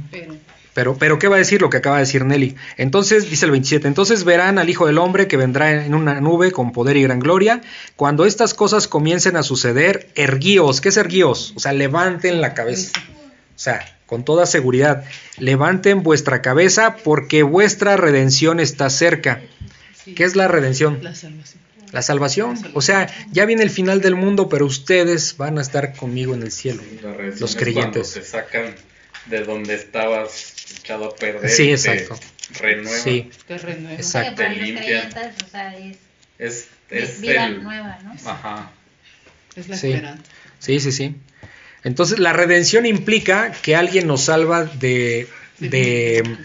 [SPEAKER 3] Pero,
[SPEAKER 2] Pero, ¿qué va a decir lo que acaba de decir Nelly? Entonces, dice el 27, entonces verán al Hijo del Hombre que vendrá en una nube con poder y gran gloria. Cuando estas cosas comiencen a suceder, erguíos. ¿Qué es erguíos? O sea, levanten la cabeza. O sea, con toda seguridad, levanten vuestra cabeza porque vuestra redención está cerca.
[SPEAKER 3] sí,
[SPEAKER 2] ¿Qué es la redención?
[SPEAKER 3] la salvación.
[SPEAKER 2] La salvación. O sea, ya viene el final del mundo, pero ustedes van a estar conmigo en el cielo. Los
[SPEAKER 5] es
[SPEAKER 2] creyentes.
[SPEAKER 5] cuando Te sacan de donde estabas echado a perder.
[SPEAKER 2] Sí,
[SPEAKER 5] te
[SPEAKER 2] exacto.
[SPEAKER 5] renuevan.
[SPEAKER 2] Sí,
[SPEAKER 3] Te renueva.
[SPEAKER 2] Exacto.
[SPEAKER 7] Sí, para
[SPEAKER 5] Te
[SPEAKER 7] los
[SPEAKER 5] limpian.
[SPEAKER 7] creyentes, o sea, es,
[SPEAKER 5] Es,
[SPEAKER 7] es
[SPEAKER 5] es
[SPEAKER 7] vida
[SPEAKER 5] el-
[SPEAKER 7] nueva, ¿no?
[SPEAKER 5] Ajá.
[SPEAKER 3] Es la
[SPEAKER 2] Sí.
[SPEAKER 3] esperanza.
[SPEAKER 2] Sí, sí, sí. Entonces la redención implica que alguien nos salva de, de,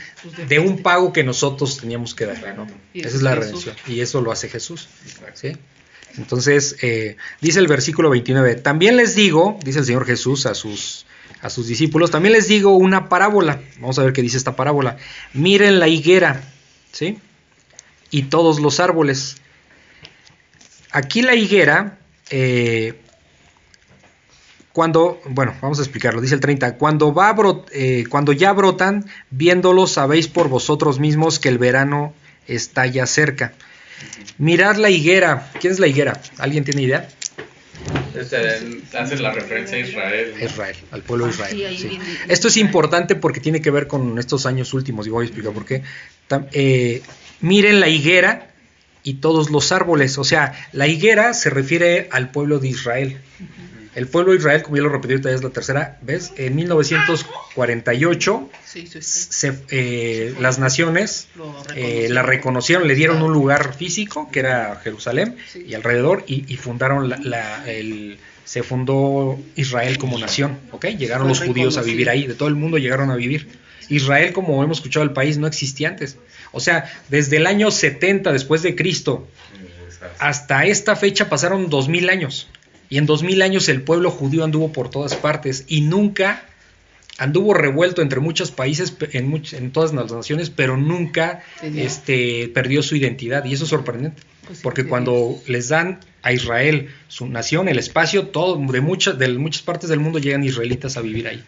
[SPEAKER 2] de un pago que nosotros teníamos que dar. Esa
[SPEAKER 3] eso
[SPEAKER 2] es la redención. Y eso lo hace Jesús.
[SPEAKER 5] Exacto.
[SPEAKER 2] ¿sí? Entonces, eh, dice el versículo 29, también les digo, dice el Señor Jesús a sus, a sus discípulos, también les digo una parábola. Vamos a ver qué dice esta parábola. Miren la higuera, ¿sí? Y todos los árboles. Aquí la higuera, eh, cuando, bueno, vamos a explicarlo, dice el 30, cuando, va eh, cuando ya brotan, viéndolos sabéis por vosotros mismos que el verano está ya cerca. Mirad la higuera, ¿quién es la higuera? ¿Alguien tiene idea?
[SPEAKER 5] Este, hacen la referencia a Israel. ¿no?
[SPEAKER 2] Israel, al pueblo de
[SPEAKER 3] Ah,
[SPEAKER 2] Israel.
[SPEAKER 3] sí,
[SPEAKER 2] Esto es importante porque tiene que ver con estos años últimos y voy a explicar por qué. Eh, miren la higuera y todos los árboles. O sea, la higuera se refiere al pueblo de Israel. El pueblo de Israel, como ya lo repetí, ahorita es la tercera vez, en 1948
[SPEAKER 3] Sí, sí, sí.
[SPEAKER 2] se- eh, las naciones eh, la reconocieron, le dieron un lugar físico, que era Jerusalén,
[SPEAKER 3] Sí.
[SPEAKER 2] y alrededor, y, y fundaron la, la- el, se fundó Israel como nación, ¿ok? Llegaron los judíos a vivir ahí, de todo el mundo llegaron a vivir. Israel, como hemos escuchado, el país no existía antes. O sea, desde el año 70 después de Cristo hasta esta fecha pasaron dos mil años. Y en dos mil años el pueblo judío anduvo por todas partes y nunca anduvo revuelto entre muchos países, en, much- en todas las naciones, pero nunca
[SPEAKER 3] Tenía-
[SPEAKER 2] este, perdió su identidad. Y eso es sorprendente.
[SPEAKER 3] Pues
[SPEAKER 2] Porque
[SPEAKER 3] sí,
[SPEAKER 2] cuando les dan a Israel su nación, el espacio, todo, de, muchas de muchas partes del mundo llegan israelitas a vivir ahí.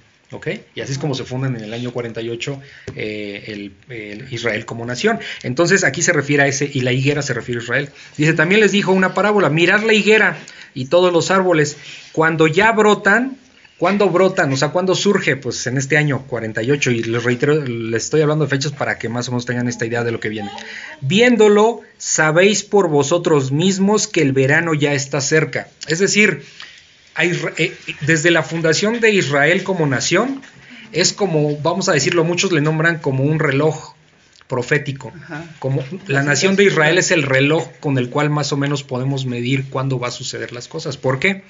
[SPEAKER 2] Y así es como se fundan en el año 48 eh, el, el Israel como nación. Entonces aquí se refiere a ese, y la higuera se refiere a Israel. Dice, también les dijo una parábola, mirad la higuera y todos los árboles, cuando ya brotan, ¿cuándo brotan? O sea, ¿cuándo surge? Pues en este año 48, y les reitero, les estoy hablando de fechas para que más o menos tengan esta idea de lo que viene. Viéndolo, sabéis por vosotros mismos que el verano ya está cerca. Es decir, Isra- eh, desde la fundación de Israel como nación, es como, vamos a decirlo, muchos le nombran como un reloj profético.
[SPEAKER 3] Ajá.
[SPEAKER 2] Como la nación de Israel es el reloj con el cual más o menos podemos medir cuándo va a suceder las cosas. ¿Por qué?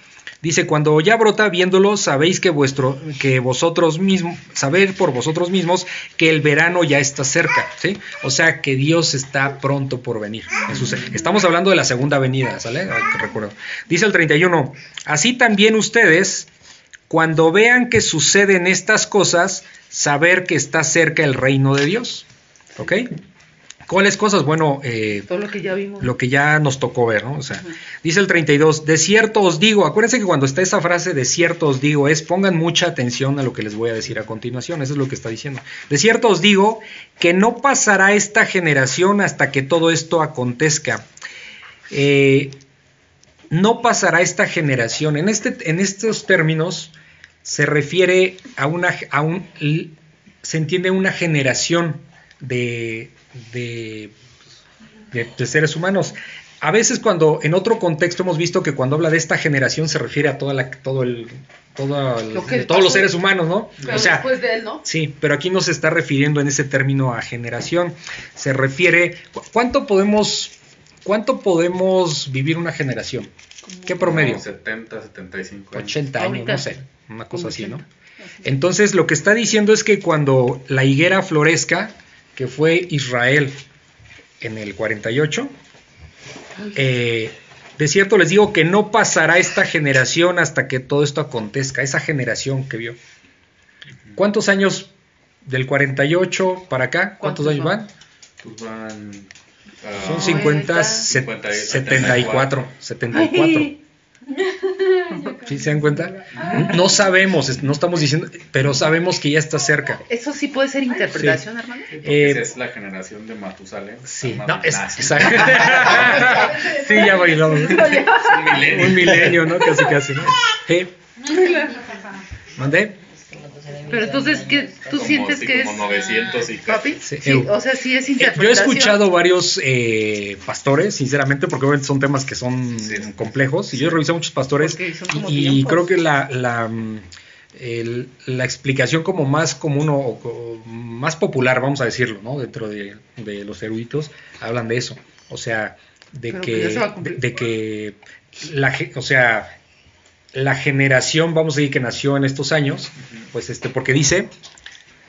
[SPEAKER 2] Dice, cuando ya brota viéndolo, sabéis que vuestro, que vosotros mismos, saber por vosotros mismos que el verano ya está cerca, ¿sí? O sea que Dios está pronto por venir. Se- Estamos hablando de la segunda venida, ¿sale? Recuerdo. Dice el 31, así también ustedes, cuando vean que suceden estas cosas, saber que está cerca el reino de Dios. ¿Ok? ¿Cuáles cosas? Bueno, eh,
[SPEAKER 3] Todo lo que ya vimos.
[SPEAKER 2] lo que ya nos tocó ver, ¿no? O sea, dice el 32, de cierto os digo, acuérdense que cuando está esa frase de cierto os digo es pongan mucha atención a lo que les voy a decir a continuación, eso es lo que está diciendo. De cierto os digo que no pasará esta generación hasta que todo esto acontezca. Eh, no pasará esta generación. En, este, en estos términos se refiere a una, a un, se entiende una generación de, de, de- de seres humanos. A veces cuando en otro contexto hemos visto que cuando habla de esta generación se refiere a toda la, todo el, todo el-
[SPEAKER 3] Lo que
[SPEAKER 2] todos los seres humanos, ¿no?
[SPEAKER 3] Pero
[SPEAKER 2] o sea,
[SPEAKER 3] después de él, ¿no?
[SPEAKER 2] Sí, pero aquí no se está refiriendo en ese término a generación. Se refiere. ¿cu- ¿Cuánto podemos, cuánto podemos vivir una generación? ¿Qué promedio?
[SPEAKER 5] Como 70, 75 años.
[SPEAKER 2] 80 años, no sé, una cosa así, ¿no?
[SPEAKER 3] 80.
[SPEAKER 2] Entonces lo que está diciendo es que cuando la higuera florezca, que fue Israel en el 48, eh, De cierto les digo que no pasará esta generación hasta que todo esto acontezca, esa generación que vio. ¿Cuántos años del 48 para acá? ¿Cuántos,
[SPEAKER 3] ¿Cuántos
[SPEAKER 2] años van?
[SPEAKER 5] Pues van. ah,
[SPEAKER 2] Son 50,
[SPEAKER 3] ahorita-
[SPEAKER 2] set-
[SPEAKER 5] 50 y
[SPEAKER 2] 74, 74. ¿Sí se dan cuenta? No sabemos, no estamos diciendo, pero sabemos que ya está cerca.
[SPEAKER 3] Eso sí puede ser interpretación, hermano.
[SPEAKER 2] Eh,
[SPEAKER 5] Esa es la generación de Matusalén.
[SPEAKER 2] sí, no, es, exacto. *laughs* sí, ya bailamos. *laughs*
[SPEAKER 5] Un milenio.
[SPEAKER 2] Un milenio, ¿no? Casi, casi, ¿no? Sí. ¿Mandé?
[SPEAKER 3] Pero entonces, ¿qué, ¿tú
[SPEAKER 5] Como,
[SPEAKER 3] sientes
[SPEAKER 5] sí,
[SPEAKER 3] que es
[SPEAKER 5] como 900 y
[SPEAKER 3] papi?
[SPEAKER 2] Sí,
[SPEAKER 3] Sí,
[SPEAKER 2] eu.
[SPEAKER 3] o sea, sí es
[SPEAKER 2] Eh,
[SPEAKER 3] interpretación.
[SPEAKER 2] Yo he escuchado varios eh, pastores, sinceramente, porque obviamente son temas que son
[SPEAKER 5] Sí.
[SPEAKER 2] complejos, y yo he revisado muchos pastores, y, creo que la, la, el- la explicación como más común o, o más popular, vamos a decirlo, ¿no? dentro de, de los eruditos, hablan de eso, o sea, de
[SPEAKER 3] Pero que a
[SPEAKER 2] de, que la, o sea, la generación, vamos a decir que nació en estos años, pues este, porque dice,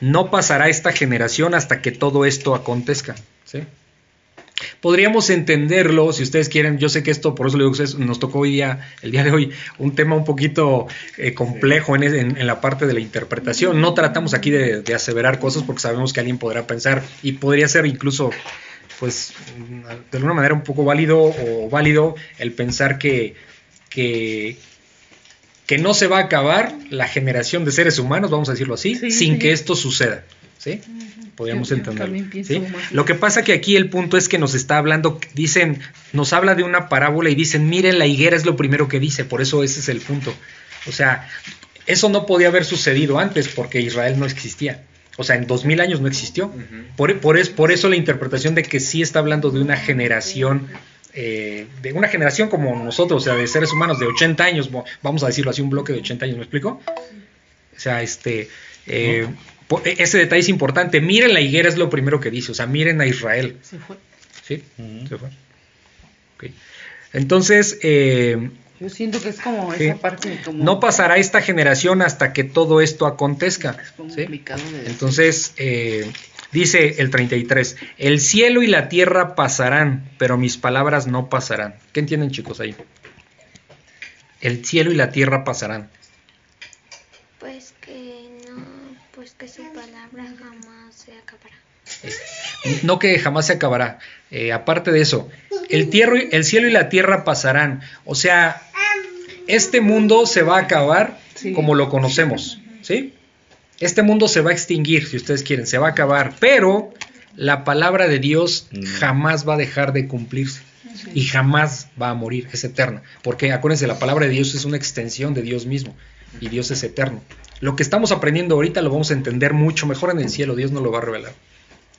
[SPEAKER 2] no pasará esta generación hasta que todo esto acontezca. ¿sí? Podríamos entenderlo, si ustedes quieren, yo sé que esto, por eso le digo que nos tocó hoy día, el día de hoy, un tema un poquito eh, complejo en, en- la parte de la interpretación. No tratamos aquí de, de aseverar cosas porque sabemos que alguien podrá pensar y podría ser incluso, pues, de alguna manera un poco válido o válido el pensar que, que, que no se va a acabar la generación de seres humanos, vamos a decirlo así,
[SPEAKER 3] Sí,
[SPEAKER 2] sin
[SPEAKER 3] sí.
[SPEAKER 2] que esto suceda. ¿Sí? Podríamos
[SPEAKER 3] Yo- yo
[SPEAKER 2] entenderlo. Lo que pasa que aquí el punto es que nos está hablando, dicen, nos habla de una parábola y dicen, miren, la higuera es lo primero que dice, por eso ese es el punto. O sea, eso no podía haber sucedido antes porque Israel no existía. O sea, en dos mil años no existió.
[SPEAKER 5] Ujú.
[SPEAKER 2] Por, por, es, por eso la interpretación de que sí está hablando de una generación, eh, de una generación como nosotros, o sea, de seres humanos de 80 años, vamos a decirlo así, un bloque de 80 años, ¿me explico? O sea, este, eh, e- ese detalle es importante. Miren la higuera es lo primero que dice, o sea, miren a Israel.
[SPEAKER 3] Se fue.
[SPEAKER 2] ¿Sí? Se fue. Ok. Entonces, eh,
[SPEAKER 3] Yo siento que es como
[SPEAKER 2] Sí.
[SPEAKER 3] esa parte como...
[SPEAKER 2] no pasará esta generación hasta que todo esto acontezca.
[SPEAKER 3] Es
[SPEAKER 2] ¿sí?
[SPEAKER 3] complicado de decir.
[SPEAKER 2] Entonces, eh, dice el 33, el cielo y la tierra pasarán, pero mis palabras no pasarán. ¿Qué entienden chicos ahí? El cielo y la tierra pasarán.
[SPEAKER 8] Pues que no, pues que su palabra jamás se acabará.
[SPEAKER 2] No que jamás se acabará. Eh, aparte de eso, el, tierra, el cielo y la tierra pasarán. O sea, este mundo se va a acabar
[SPEAKER 3] Sí.
[SPEAKER 2] como lo conocemos. ¿Sí? Este mundo se va a extinguir, si ustedes quieren, se va a acabar. Pero la palabra de Dios
[SPEAKER 4] Mm.
[SPEAKER 2] jamás va a dejar de cumplirse. Y jamás va a morir, es eterna. Porque acuérdense, la palabra de Dios es una extensión de Dios mismo. Y Dios es eterno. Lo que estamos aprendiendo ahorita lo vamos a entender mucho mejor en el cielo. Dios nos lo va a revelar.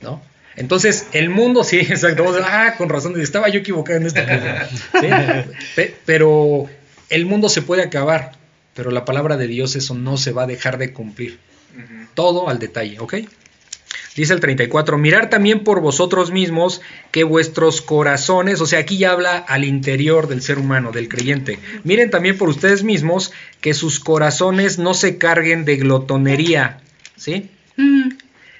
[SPEAKER 2] ¿no? Entonces, el mundo, sí, *laughs* exacto. vamos a- ah, con razón, estaba yo equivocado en esta cosa. *laughs* Pero el mundo se puede acabar, pero la palabra de Dios, eso no se va a dejar de cumplir. Todo al detalle, ¿ok? Dice el 34, mirar también por vosotros mismos que vuestros corazones, o sea, aquí ya habla al interior del ser humano, del creyente, miren también por ustedes mismos que sus corazones no se carguen de glotonería, ¿sí?
[SPEAKER 3] Mm,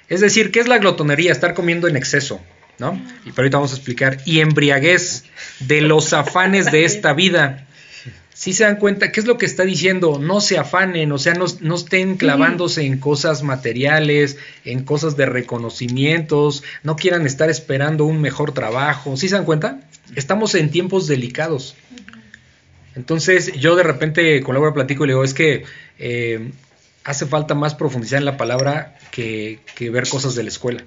[SPEAKER 2] Es decir, ¿qué es la glotonería? Estar comiendo en exceso, ¿no? Y pero ahorita vamos a explicar. Y embriaguez de los afanes de esta vida. Si se dan cuenta, ¿qué es lo que está diciendo? No se afanen, o sea, no, no estén clavándose en cosas materiales, en cosas de reconocimientos, no quieran estar esperando un mejor trabajo. ¿Sí se dan cuenta? Estamos en tiempos delicados. Entonces, yo de repente con Laura platico y le digo, es que eh, hace falta más profundizar en la palabra que, que ver cosas de la escuela.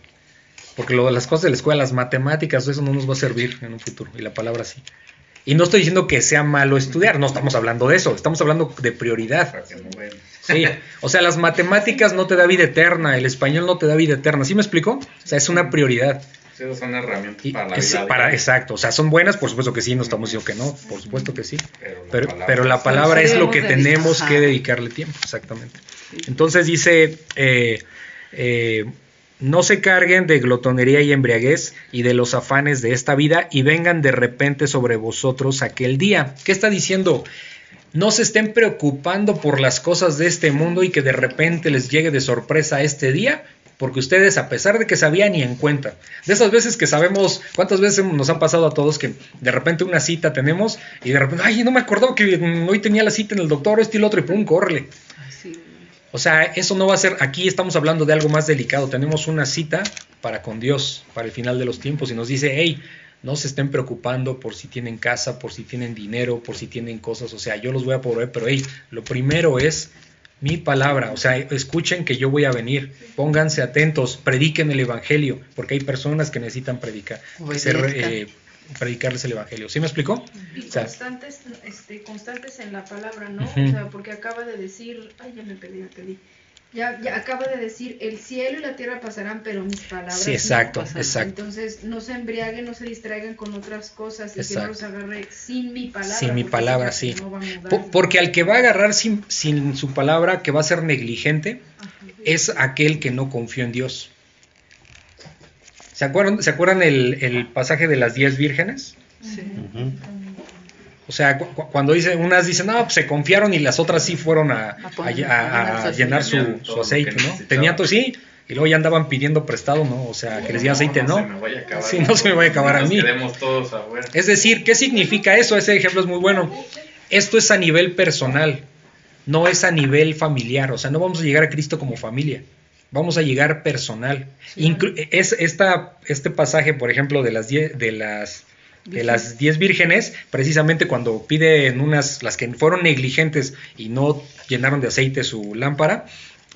[SPEAKER 2] Porque lo las cosas de la escuela, las matemáticas, eso no nos va a servir en un futuro. Y la palabra sí. Y no estoy diciendo que sea malo estudiar, no estamos hablando de eso, estamos hablando de prioridad.
[SPEAKER 5] Para que no vean.
[SPEAKER 2] Sí, o sea, las matemáticas no te da vida eterna, el español no te da vida eterna, ¿sí me explico? O sea, es una prioridad.
[SPEAKER 5] Sí, son herramientas
[SPEAKER 2] Y
[SPEAKER 5] para la
[SPEAKER 2] es-
[SPEAKER 5] vida.
[SPEAKER 2] para- exacto, o sea, son buenas, por supuesto que sí, no estamos diciendo que no, por supuesto que sí.
[SPEAKER 5] Pero la
[SPEAKER 2] Pero,
[SPEAKER 5] palabra-
[SPEAKER 2] pero la palabra es lo que tenemos que dedicarle tiempo, exactamente. Entonces dice, eh, eh, no se carguen de glotonería y embriaguez y de los afanes de esta vida y vengan de repente sobre vosotros aquel día. ¿Qué está diciendo? No se estén preocupando por las cosas de este mundo y que de repente les llegue de sorpresa este día porque ustedes, a pesar de que sabían, ni en cuenta. De esas veces que sabemos, ¿cuántas veces nos han pasado a todos que de repente una cita tenemos y de repente, ay, no me acordaba que hoy tenía la cita en el doctor, este y el otro, y pum, córrele.
[SPEAKER 3] Ay, sí.
[SPEAKER 2] O sea, eso no va a ser, aquí estamos hablando de algo más delicado, tenemos una cita para con Dios, para el final de los tiempos, y nos dice, hey, no se estén preocupando por si tienen casa, por si tienen dinero, por si tienen cosas, o sea, yo los voy a proveer, pero hey, lo primero es mi palabra, o sea, escuchen que yo voy a venir, pónganse atentos, prediquen el Evangelio, porque hay personas que necesitan predicar, ser, eh, predicarles el Evangelio. ¿Sí me explicó?
[SPEAKER 6] Y
[SPEAKER 2] O sea,
[SPEAKER 6] constantes, este, constantes en la palabra, ¿no? O sea, porque acaba de decir, ay, ya me perdí, me perdí. Ya, ya acaba de decir, el cielo y la tierra pasarán, pero mis palabras
[SPEAKER 2] Sí,
[SPEAKER 6] no
[SPEAKER 2] exacto,
[SPEAKER 6] pasarán".
[SPEAKER 2] exacto.
[SPEAKER 6] Entonces, no se embriaguen, no se distraigan con otras cosas y que no los agarre sin mi palabra.
[SPEAKER 2] Sin mi palabra,
[SPEAKER 6] no,
[SPEAKER 2] sí.
[SPEAKER 6] no va a mudar.
[SPEAKER 2] Po- porque al que va a agarrar sin, sin su palabra, que va a ser negligente,
[SPEAKER 6] Ajá.
[SPEAKER 2] es aquel que no confió en Dios. ¿Se acuerdan, ¿se acuerdan el, el pasaje de las diez vírgenes?
[SPEAKER 3] Sí.
[SPEAKER 2] O sea, cu- cu- cuando dice, unas dicen, no, pues se confiaron y las otras sí fueron a,
[SPEAKER 3] A poner-
[SPEAKER 2] a- a- a
[SPEAKER 3] a
[SPEAKER 2] llenar su, su aceite, ¿no? Tenían todo, sí, y luego ya andaban pidiendo prestado, ¿no? O sea, que les diera aceite,
[SPEAKER 5] No
[SPEAKER 2] ¿no?
[SPEAKER 5] se me vaya a acabar.
[SPEAKER 2] Sí, no se me vaya a acabar a mí.
[SPEAKER 5] todos.
[SPEAKER 2] Es decir, ¿qué significa eso? Ese ejemplo es muy bueno. Esto es a nivel personal, no es a nivel familiar. O sea, no vamos a llegar a Cristo como familia, vamos a llegar personal. Inclu- es esta, este pasaje, por ejemplo, de las diez, de las de las diez vírgenes, precisamente cuando piden unas, las que fueron negligentes y no llenaron de aceite su lámpara,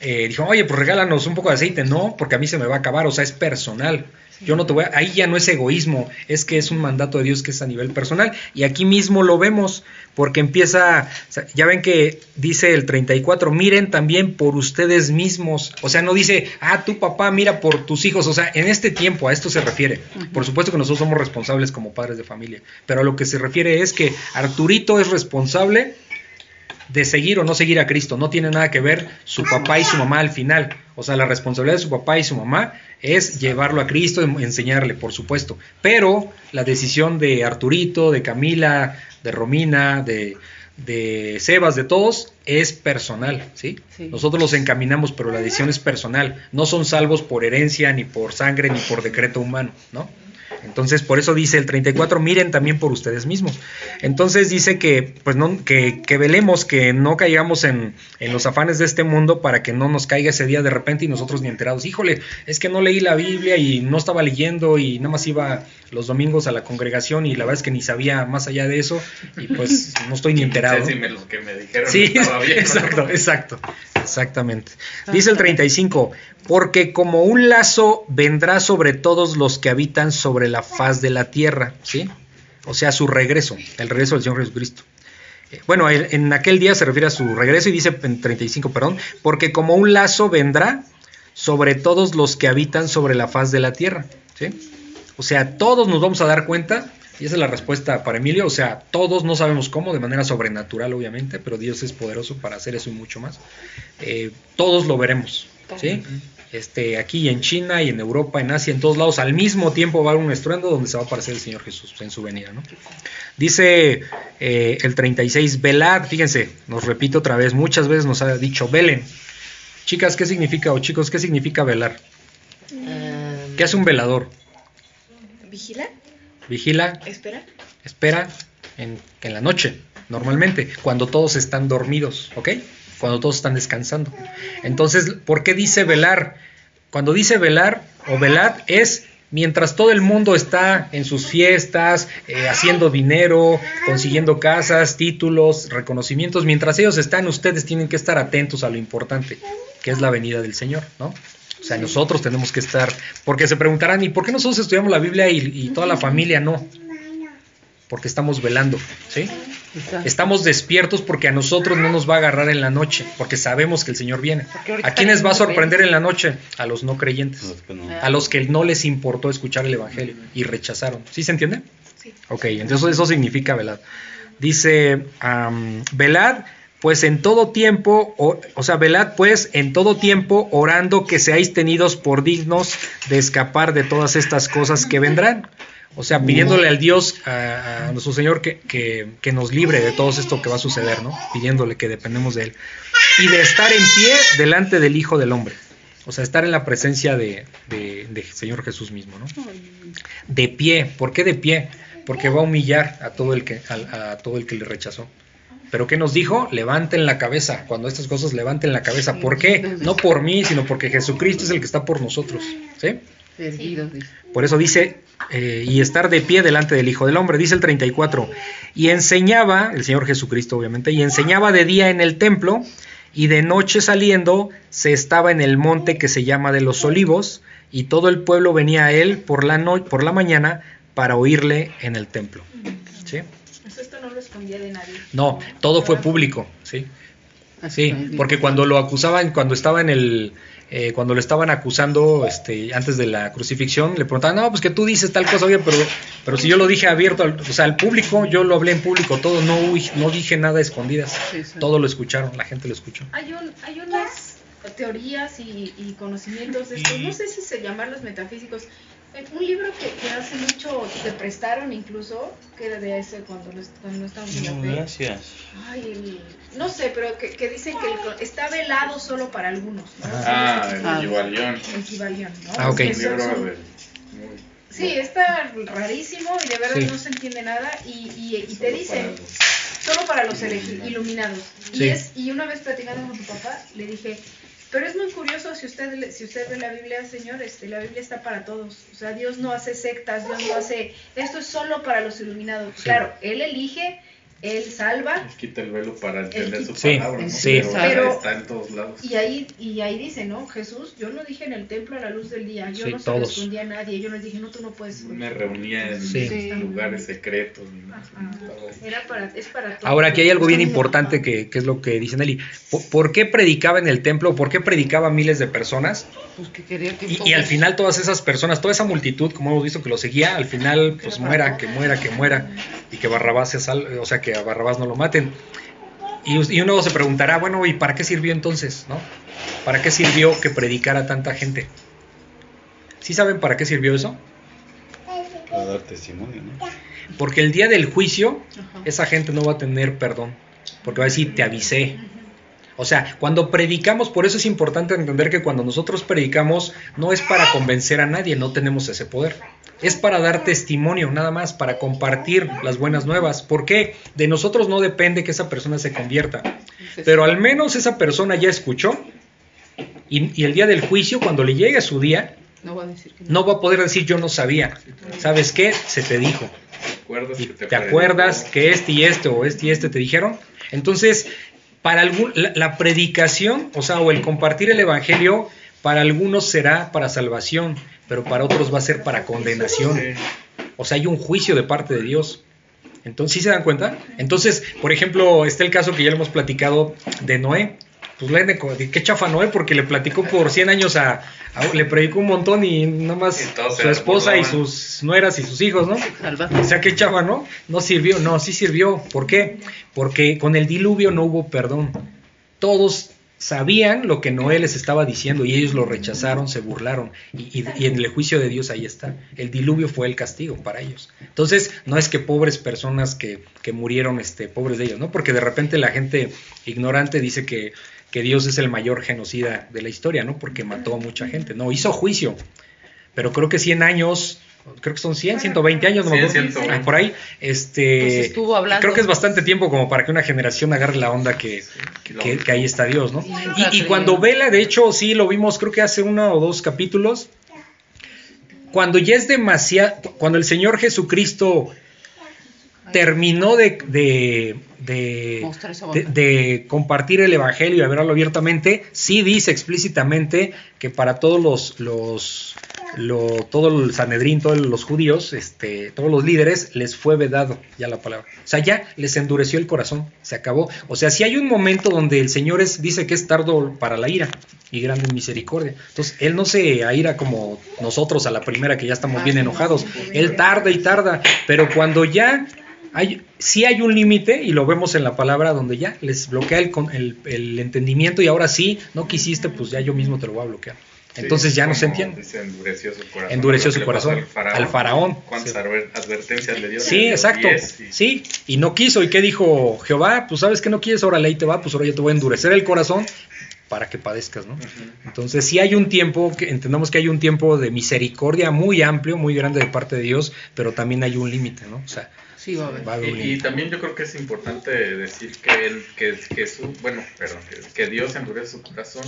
[SPEAKER 2] eh, dijo, oye, pues regálanos un poco de aceite. No, porque a mí se me va a acabar, o sea, es personal. Yo no te voy a, ahí ya no es egoísmo, es que es un mandato de Dios que es a nivel personal. Y aquí mismo lo vemos, porque empieza, ya ven que dice el 34, miren también por ustedes mismos. O sea, no dice, ah, tu papá, mira por tus hijos. O sea, en este tiempo a esto se refiere. Por supuesto que nosotros somos responsables como padres de familia, pero a lo que se refiere es que Arturito es responsable de seguir o no seguir a Cristo. No tiene nada que ver su papá y su mamá al final. O sea, la responsabilidad de su papá y su mamá es llevarlo a Cristo, y enseñarle, por supuesto. Pero la decisión de Arturito, de Camila, de Romina, de, de Sebas, de todos, es personal, ¿sí?
[SPEAKER 3] Sí.
[SPEAKER 2] Nosotros los encaminamos, pero la decisión es personal. No son salvos por herencia, ni por sangre, ni por decreto humano, ¿no? Entonces, por eso dice el 34, miren también por ustedes mismos. Entonces dice que, pues no, que, que velemos, que no caigamos en, en los afanes de este mundo para que no nos caiga ese día de repente y nosotros ni enterados. Híjole, es que no leí la Biblia y no estaba leyendo y nada más iba los domingos a la congregación y la verdad es que ni sabía más allá de eso y pues no estoy ni *laughs* enterado.
[SPEAKER 5] No sé si me- lo que me dijeron
[SPEAKER 2] Sí,
[SPEAKER 5] estaba bien. ¿no? *laughs*
[SPEAKER 2] exacto, exacto, exactamente. Dice el 35, porque como un lazo vendrá sobre todos los que habitan sobre la faz de la tierra, ¿sí? O sea, su regreso, el regreso del Señor Jesucristo. Eh, Bueno, en en aquel día se refiere a su regreso y dice en 35, perdón, porque como un lazo vendrá sobre todos los que habitan sobre la faz de la tierra, ¿sí? O sea, todos nos vamos a dar cuenta, y esa es la respuesta para Emilio, o sea, todos no sabemos cómo, de manera sobrenatural obviamente, pero Dios es poderoso para hacer eso y mucho más. Eh, todos lo veremos, ¿sí? Este, aquí en China y en Europa, en Asia, en todos lados, al mismo tiempo va a haber un estruendo donde se va a aparecer el Señor Jesús en su venida, ¿no? Dice eh, el 36, velad, fíjense, nos repito otra vez, muchas veces nos ha dicho, velen. Chicas, ¿qué significa, o chicos, qué significa velar?
[SPEAKER 3] Eh,
[SPEAKER 2] ¿Qué hace un velador?
[SPEAKER 7] ¿Vigila?
[SPEAKER 2] Vigila,
[SPEAKER 7] ¿Espera?
[SPEAKER 2] espera en, en la noche, normalmente, cuando todos están dormidos, ¿ok? Cuando todos están descansando. Entonces, ¿por qué dice velar? Cuando dice velar o velad es mientras todo el mundo está en sus fiestas, eh, haciendo dinero, consiguiendo casas, títulos, reconocimientos, mientras ellos están, ustedes tienen que estar atentos a lo importante, que es la venida del Señor, ¿no? O sea, nosotros tenemos que estar, porque se preguntarán, ¿y por qué nosotros estudiamos la Biblia y, y toda la familia no? Porque estamos velando, ¿sí?
[SPEAKER 3] exacto.
[SPEAKER 2] Estamos despiertos porque a nosotros no nos va a agarrar en la noche, porque sabemos que el Señor viene. ¿A quiénes va a sorprender en la noche? A los no creyentes,
[SPEAKER 4] no.
[SPEAKER 2] a los que no les importó escuchar el Evangelio y rechazaron. ¿Sí se entiende?
[SPEAKER 7] Sí.
[SPEAKER 2] Ok, entonces eso significa velad. Dice, am, velad pues en todo tiempo, o, sea, velad pues en todo tiempo orando que seáis tenidos por dignos de escapar de todas estas cosas que vendrán. O sea, pidiéndole al Dios, a, nuestro Señor, que, que- nos libre de todo esto que va a suceder, ¿no? Pidiéndole que dependemos de Él. Y de estar en pie delante del Hijo del Hombre. O sea, estar en la presencia de, de- Señor Jesús mismo, ¿no? De pie. ¿Por qué de pie? Porque va a humillar a todo el que, a todo el que le rechazó. Pero ¿qué nos dijo? Levanten la cabeza. Cuando estas cosas levanten la cabeza. ¿Por qué? No por mí, sino porque Jesucristo es el que está por nosotros. ¿Sí? Por eso dice, eh, y estar de pie delante del Hijo del Hombre, dice el 34, y enseñaba, el Señor Jesucristo obviamente, y enseñaba de día en el templo, y de noche saliendo se estaba en el monte que se llama de los olivos, y todo el pueblo venía a él por la, no- por la mañana para oírle en el templo. ¿Sí?
[SPEAKER 6] Pues esto no lo escondía de nadie.
[SPEAKER 2] No, todo fue público, ¿sí? Sí, porque cuando lo acusaban, cuando estaba en el, eh, cuando lo estaban acusando, este, antes de la crucifixión, le preguntaban, no, pues que tú dices tal cosa, oye, pero, pero si yo lo dije abierto, al- o sea, al público, yo lo hablé en público, todo, no, no dije nada a escondidas,
[SPEAKER 3] Sí, sí.
[SPEAKER 2] todo lo escucharon, la gente lo escuchó.
[SPEAKER 6] Hay, un, hay unas teorías y, y conocimientos de estos, no sé si se llamarlos metafísicos. Un libro que, que hace mucho te prestaron incluso, que era de ese cuando cuando no estábamos en la
[SPEAKER 4] No,
[SPEAKER 6] fe.
[SPEAKER 4] gracias.
[SPEAKER 6] Ay, el- no sé, pero que, que dicen que el- está velado solo para algunos. ¿no?
[SPEAKER 5] Ah,
[SPEAKER 3] Ah.
[SPEAKER 5] el
[SPEAKER 6] Kibalión, ¿no?
[SPEAKER 2] Ah, ok.
[SPEAKER 6] Que
[SPEAKER 5] libro
[SPEAKER 6] son-
[SPEAKER 5] muy-
[SPEAKER 6] Sí, está rarísimo y de verdad
[SPEAKER 2] Sí.
[SPEAKER 6] no se entiende nada y, y, y te dicen, solo para los iluminados. Y,
[SPEAKER 2] Sí.
[SPEAKER 6] es, y una vez platicando con tu papá, le dije, pero es muy curioso si usted si usted ve la Biblia, señor, este, la Biblia está para todos. O sea, Dios no hace sectas, Dios no hace... Esto es solo para los iluminados.
[SPEAKER 2] Sí.
[SPEAKER 6] Claro, Él elige, Él salva.
[SPEAKER 5] Él quita el velo para entender su
[SPEAKER 2] Sí,
[SPEAKER 5] palabra, ¿no?
[SPEAKER 2] sí.
[SPEAKER 5] Pero,
[SPEAKER 6] Pero-
[SPEAKER 5] está en todos lados.
[SPEAKER 6] Y ahí, y ahí dice, ¿no? Jesús, yo no dije en el templo a la luz del día, yo
[SPEAKER 2] Sí,
[SPEAKER 6] no se a nadie, yo no les dije, no, tú no puedes.
[SPEAKER 5] Me reunía en
[SPEAKER 2] Sí.
[SPEAKER 5] lugares secretos. ¿no?
[SPEAKER 6] Era para, es para todos.
[SPEAKER 2] Ahora, aquí hay algo bien importante que, que es lo que dice Nelly. ¿Por, por qué predicaba en el templo? ¿Por qué predicaba a miles de personas?
[SPEAKER 3] Pues que quería que
[SPEAKER 2] Y,
[SPEAKER 3] todos-
[SPEAKER 2] y al final todas esas personas, toda esa multitud, como hemos visto que lo seguía, al final pues muera, que muera, que muera, y que Barrabás se sal- o sea que a Barrabás no lo maten. Y, y uno se preguntará, bueno, ¿y para qué sirvió entonces? ¿No? ¿Para qué sirvió que predicara tanta gente? ¿Sí saben para qué sirvió eso?
[SPEAKER 4] Para dar testimonio, ¿no?
[SPEAKER 2] Porque el día del juicio,
[SPEAKER 3] Ajá.
[SPEAKER 2] esa gente no va a tener perdón. Porque va a decir, te avisé. O sea, cuando predicamos, por eso es importante entender que cuando nosotros predicamos, no es para convencer a nadie, no tenemos ese poder. Es para dar testimonio, nada más, para compartir las buenas nuevas. ¿Por qué? De nosotros no depende que esa persona se convierta. Pero al menos esa persona ya escuchó. Y, y el día del juicio, cuando le llegue su día,
[SPEAKER 3] No va a decir que
[SPEAKER 2] no va a poder decir yo no sabía. ¿Sabes qué? Se te dijo.
[SPEAKER 5] ¿Te acuerdas
[SPEAKER 2] Y
[SPEAKER 5] que
[SPEAKER 2] te,
[SPEAKER 5] te
[SPEAKER 2] acuerdas que este y este o este y este te dijeron. Entonces, para algún, la, predicación, o sea, o el compartir el evangelio, para algunos será para salvación, pero para otros va a ser para condenación. O sea, hay un juicio de parte de Dios. Entonces, ¿sí se dan cuenta? Entonces, por ejemplo, está el caso que ya hemos platicado de Noé. Pues le de qué chafa Noé, porque le platicó por 100 años a, a- le predicó un montón y nada más
[SPEAKER 5] se
[SPEAKER 2] su esposa y sus nueras y sus hijos, ¿no? O sea, qué chava, ¿no? No sirvió, no, sí sirvió. ¿Por qué? Porque con el diluvio no hubo perdón. Todos sabían lo que Noé les estaba diciendo y ellos lo rechazaron, se burlaron. Y, y- y en el juicio de Dios ahí está. El diluvio fue el castigo para ellos. Entonces, no es que pobres personas que, que murieron, este, pobres de ellos, ¿no? Porque de repente la gente ignorante dice que, que Dios es el mayor genocida de la historia, ¿no? Porque mató a mucha gente. No, hizo juicio. Pero creo que 100 años, creo que son 100, 120 años, no me
[SPEAKER 5] 100,
[SPEAKER 2] acuerdo.
[SPEAKER 5] 120.
[SPEAKER 2] Ah, por ahí. Este,
[SPEAKER 3] Pues estuvo hablando.
[SPEAKER 2] Creo que es bastante tiempo como para que una generación agarre la onda que, que, que ahí está Dios, ¿no? Y, y cuando Vela, de hecho, sí lo vimos, creo que hace uno o dos capítulos. Cuando ya es demasiado, cuando el Señor Jesucristo terminó de, de, compartir el Evangelio y hablarlo abiertamente, sí dice explícitamente que para todos los, los lo- todo el Sanedrín, todos los judíos, este, todos los líderes, les fue vedado ya la palabra. O sea, ya les endureció el corazón, se acabó. O sea, si hay un momento donde el Señor es, dice que es tardo para la ira y grande en misericordia. Entonces, Él no se aira como nosotros a la primera que ya estamos bien enojados. Él tarda y tarda, pero cuando ya hay, sí hay un límite, y lo vemos en la palabra, donde ya les bloquea el, el, el entendimiento y ahora sí, no quisiste, pues ya yo mismo te lo voy a bloquear.
[SPEAKER 5] Sí,
[SPEAKER 2] Entonces ya no se entiende.
[SPEAKER 5] dice, endureció su corazón.
[SPEAKER 2] Endureció su Al faraón.
[SPEAKER 5] ¿Cuántas
[SPEAKER 2] Sí.
[SPEAKER 5] adver- advertencias le dio?
[SPEAKER 2] Sí,
[SPEAKER 5] Le dio
[SPEAKER 2] exacto.
[SPEAKER 5] diez y-
[SPEAKER 2] Sí, y no quiso. ¿Y qué dijo Jehová? Pues sabes que no quieres, ahora ahí te va, pues ahora yo te voy a endurecer el corazón para que padezcas, ¿no? Entonces, sí hay un tiempo, que entendamos que hay un tiempo de misericordia muy amplio, muy grande de parte de Dios, pero también hay un límite, ¿no? O sea,
[SPEAKER 3] Sí, va a haber.
[SPEAKER 2] va a haber
[SPEAKER 5] Y, y también yo creo que es importante decir que, él, que, que su, bueno, perdón, que, que Dios endurece su corazón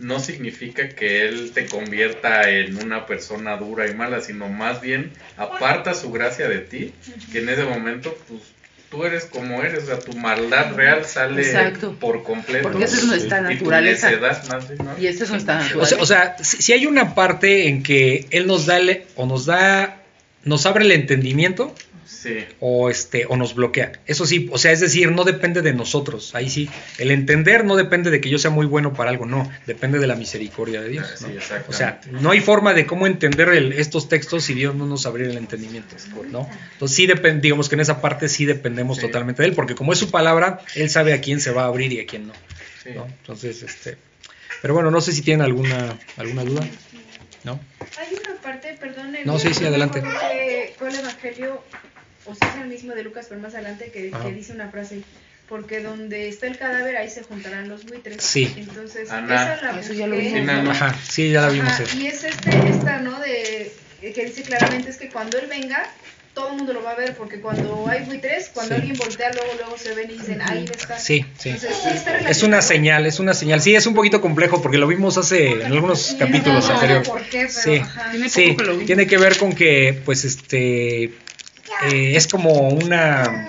[SPEAKER 5] no significa que Él te convierta en una persona dura y mala, sino más bien aparta su gracia de ti, que en ese momento, pues, tú eres como eres, o sea, tu maldad real sale
[SPEAKER 3] Exacto.
[SPEAKER 5] por completo.
[SPEAKER 3] Porque esa es nuestra
[SPEAKER 5] Y tu
[SPEAKER 3] naturaleza.
[SPEAKER 5] necedad, más bien, ¿no?
[SPEAKER 3] Y esta es nuestra
[SPEAKER 2] O
[SPEAKER 3] naturaleza.
[SPEAKER 2] sea, o sea, si, si hay una parte en que Él nos da, o nos da, nos abre el entendimiento,
[SPEAKER 5] Sí.
[SPEAKER 2] o este o nos bloquea. Eso sí, o sea, es decir, no depende de nosotros. Ahí sí, el entender no depende de que yo sea muy bueno para algo, no, depende de la misericordia de Dios.
[SPEAKER 5] Ah, sí,
[SPEAKER 2] ¿no? O sea, no hay forma de cómo entender el- estos textos si Dios no nos abriera el entendimiento, ¿no? Entonces sí depende, digamos que en esa parte sí dependemos
[SPEAKER 5] Sí.
[SPEAKER 2] totalmente de él, porque como es su palabra, él sabe a quién se va a abrir y a quién no.
[SPEAKER 5] Sí.
[SPEAKER 2] ¿no? Entonces, este, pero bueno, no sé si tienen alguna alguna duda, ¿no?
[SPEAKER 6] Hay una parte, perdón.
[SPEAKER 2] No, sí,
[SPEAKER 6] el-
[SPEAKER 2] sí, adelante.
[SPEAKER 6] qué- ¿Cuál evangelio? O si es el mismo de Lucas, pero más adelante, que, dice una frase. Porque donde está el cadáver, ahí se juntarán los buitres.
[SPEAKER 2] Sí.
[SPEAKER 6] Entonces,
[SPEAKER 5] Ana.
[SPEAKER 6] esa la
[SPEAKER 3] Eso ya lo vimos.
[SPEAKER 2] Ajá, sí, ya la vimos.
[SPEAKER 6] Ajá,
[SPEAKER 2] eso.
[SPEAKER 6] y es este, esta, ¿no? De, que dice claramente es que cuando él venga, todo el mundo lo va a ver, porque cuando hay buitres, cuando
[SPEAKER 2] Sí.
[SPEAKER 6] alguien voltea, luego, luego se ven y dicen, ahí está.
[SPEAKER 2] Sí, sí.
[SPEAKER 6] Entonces, sí está
[SPEAKER 2] Es una señal, es una señal. Sí, es un poquito complejo porque lo vimos hace en algunos capítulos
[SPEAKER 6] No, no,
[SPEAKER 2] anteriores.
[SPEAKER 6] ¿por qué? Pero,
[SPEAKER 2] Sí,
[SPEAKER 6] ajá.
[SPEAKER 3] Tiene
[SPEAKER 2] sí,
[SPEAKER 3] poco que lo vi.
[SPEAKER 2] tiene que ver con que, pues, este, eh, es como una,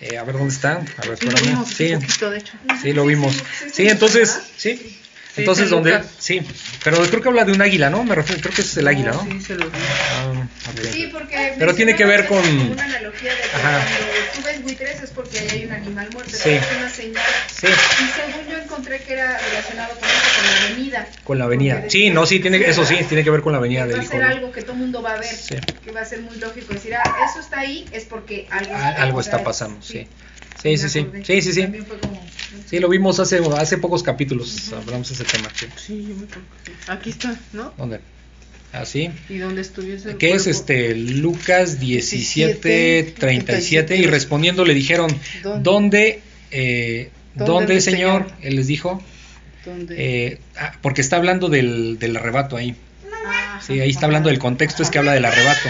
[SPEAKER 2] eh, a ver dónde está, a ver,
[SPEAKER 3] Sí, lo vimos
[SPEAKER 2] sí,
[SPEAKER 3] un poquito, de hecho.
[SPEAKER 2] sí, lo vimos.
[SPEAKER 6] sí,
[SPEAKER 2] entonces, sí,
[SPEAKER 3] Sí,
[SPEAKER 2] entonces donde, sí, pero creo que habla de un águila, ¿no? Me refiero, creo que es el águila, ¿no?
[SPEAKER 3] Sí, se lo.
[SPEAKER 2] Ah, ok.
[SPEAKER 6] Sí, porque
[SPEAKER 2] Pero tiene que ver con-
[SPEAKER 6] Una analogía de que
[SPEAKER 2] Ajá.
[SPEAKER 6] cuando tú ves buitres es porque ahí hay un animal muerto,
[SPEAKER 2] Sí.
[SPEAKER 6] es una señal.
[SPEAKER 2] Sí.
[SPEAKER 6] Y según yo encontré que era relacionado con eso, con la venida.
[SPEAKER 2] Con la avenida. Sí, no, sí, tiene, eso sí, tiene que ver con la avenida del
[SPEAKER 6] va a ser algo que todo el mundo va a ver,
[SPEAKER 2] Sí.
[SPEAKER 6] que va a ser muy lógico decir, ah, eso está ahí, es porque algo,
[SPEAKER 2] Ah, algo está pasando, sí. Sí, sí, sí. Sí, sí, sí.
[SPEAKER 6] También fue como-
[SPEAKER 2] Sí, lo vimos hace, hace pocos capítulos, hablamos de ese tema. sí.
[SPEAKER 3] Sí, yo me acuerdo. que. Aquí está, ¿no?
[SPEAKER 2] ¿Dónde? Ah, sí.
[SPEAKER 3] Y donde estuviese
[SPEAKER 2] ¿Qué es este? Lucas 17,
[SPEAKER 3] 17,
[SPEAKER 2] 37. Y respondiendo le dijeron,
[SPEAKER 3] ¿Dónde?
[SPEAKER 2] ¿dónde, eh,
[SPEAKER 3] ¿Dónde,
[SPEAKER 2] ¿dónde? Señor? Él les dijo,
[SPEAKER 3] ¿Dónde?
[SPEAKER 2] eh, ah, porque está hablando del, del arrebato ahí. Sí, ahí está hablando del contexto, es que habla del arrebato.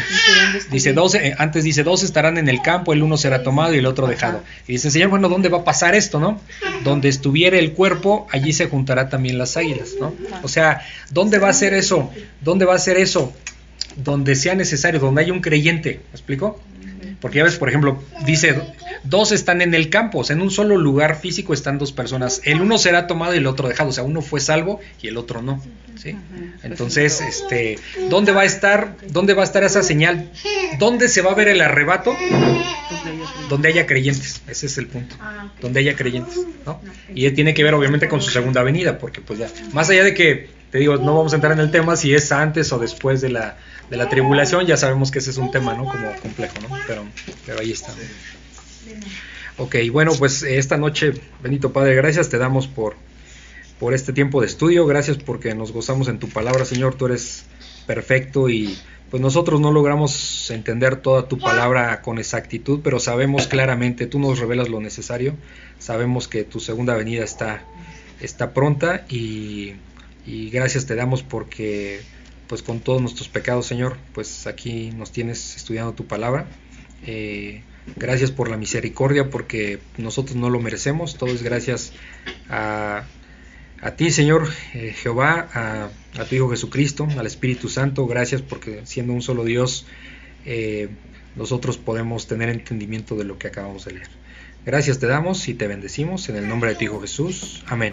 [SPEAKER 3] Dice,
[SPEAKER 2] dos, eh, antes dice, dos estarán en el campo, el uno será tomado y el otro dejado. Y dice, Señor, bueno, ¿dónde va a pasar esto, no? Donde estuviera el cuerpo, allí se juntará también las águilas, ¿no? O sea, ¿dónde va a ser eso? ¿Dónde va a ser eso? Donde sea necesario, donde haya un creyente, ¿me explico? Porque ya ves, por ejemplo, dice, dos están en el campo, o sea, en un solo lugar físico están dos personas. El uno será tomado y el otro dejado, o sea, uno fue salvo y el otro no. ¿sí? Entonces, este, ¿dónde va a estar, dónde va a estar esa señal? ¿Dónde se va a ver el arrebato? Donde haya creyentes, ese es el punto. Donde haya creyentes, ¿no? Y tiene que ver obviamente con su segunda venida, porque pues ya, más allá de que, te digo, no vamos a entrar en el tema si es antes o después de la, de la tribulación, ya sabemos que ese es un tema, ¿no? Como complejo, ¿no? Pero, pero ahí está. Ok, bueno, pues eh, esta noche, bendito Padre, gracias te damos por, por este tiempo de estudio, gracias porque nos gozamos en tu palabra, Señor, tú eres perfecto y pues nosotros no logramos entender toda tu palabra con exactitud, pero sabemos claramente, tú nos revelas lo necesario, sabemos que tu segunda venida está, está pronta y, y gracias te damos porque pues con todos nuestros pecados, Señor, pues aquí nos tienes estudiando tu palabra. Eh, gracias por la misericordia, porque nosotros no lo merecemos. Todo es gracias a, ti, Señor eh, Jehová, a, tu Hijo Jesucristo, al Espíritu Santo. Gracias porque siendo un solo Dios, eh, nosotros podemos tener entendimiento de lo que acabamos de leer. Gracias te damos y te bendecimos en el nombre de tu Hijo Jesús.
[SPEAKER 3] Amén.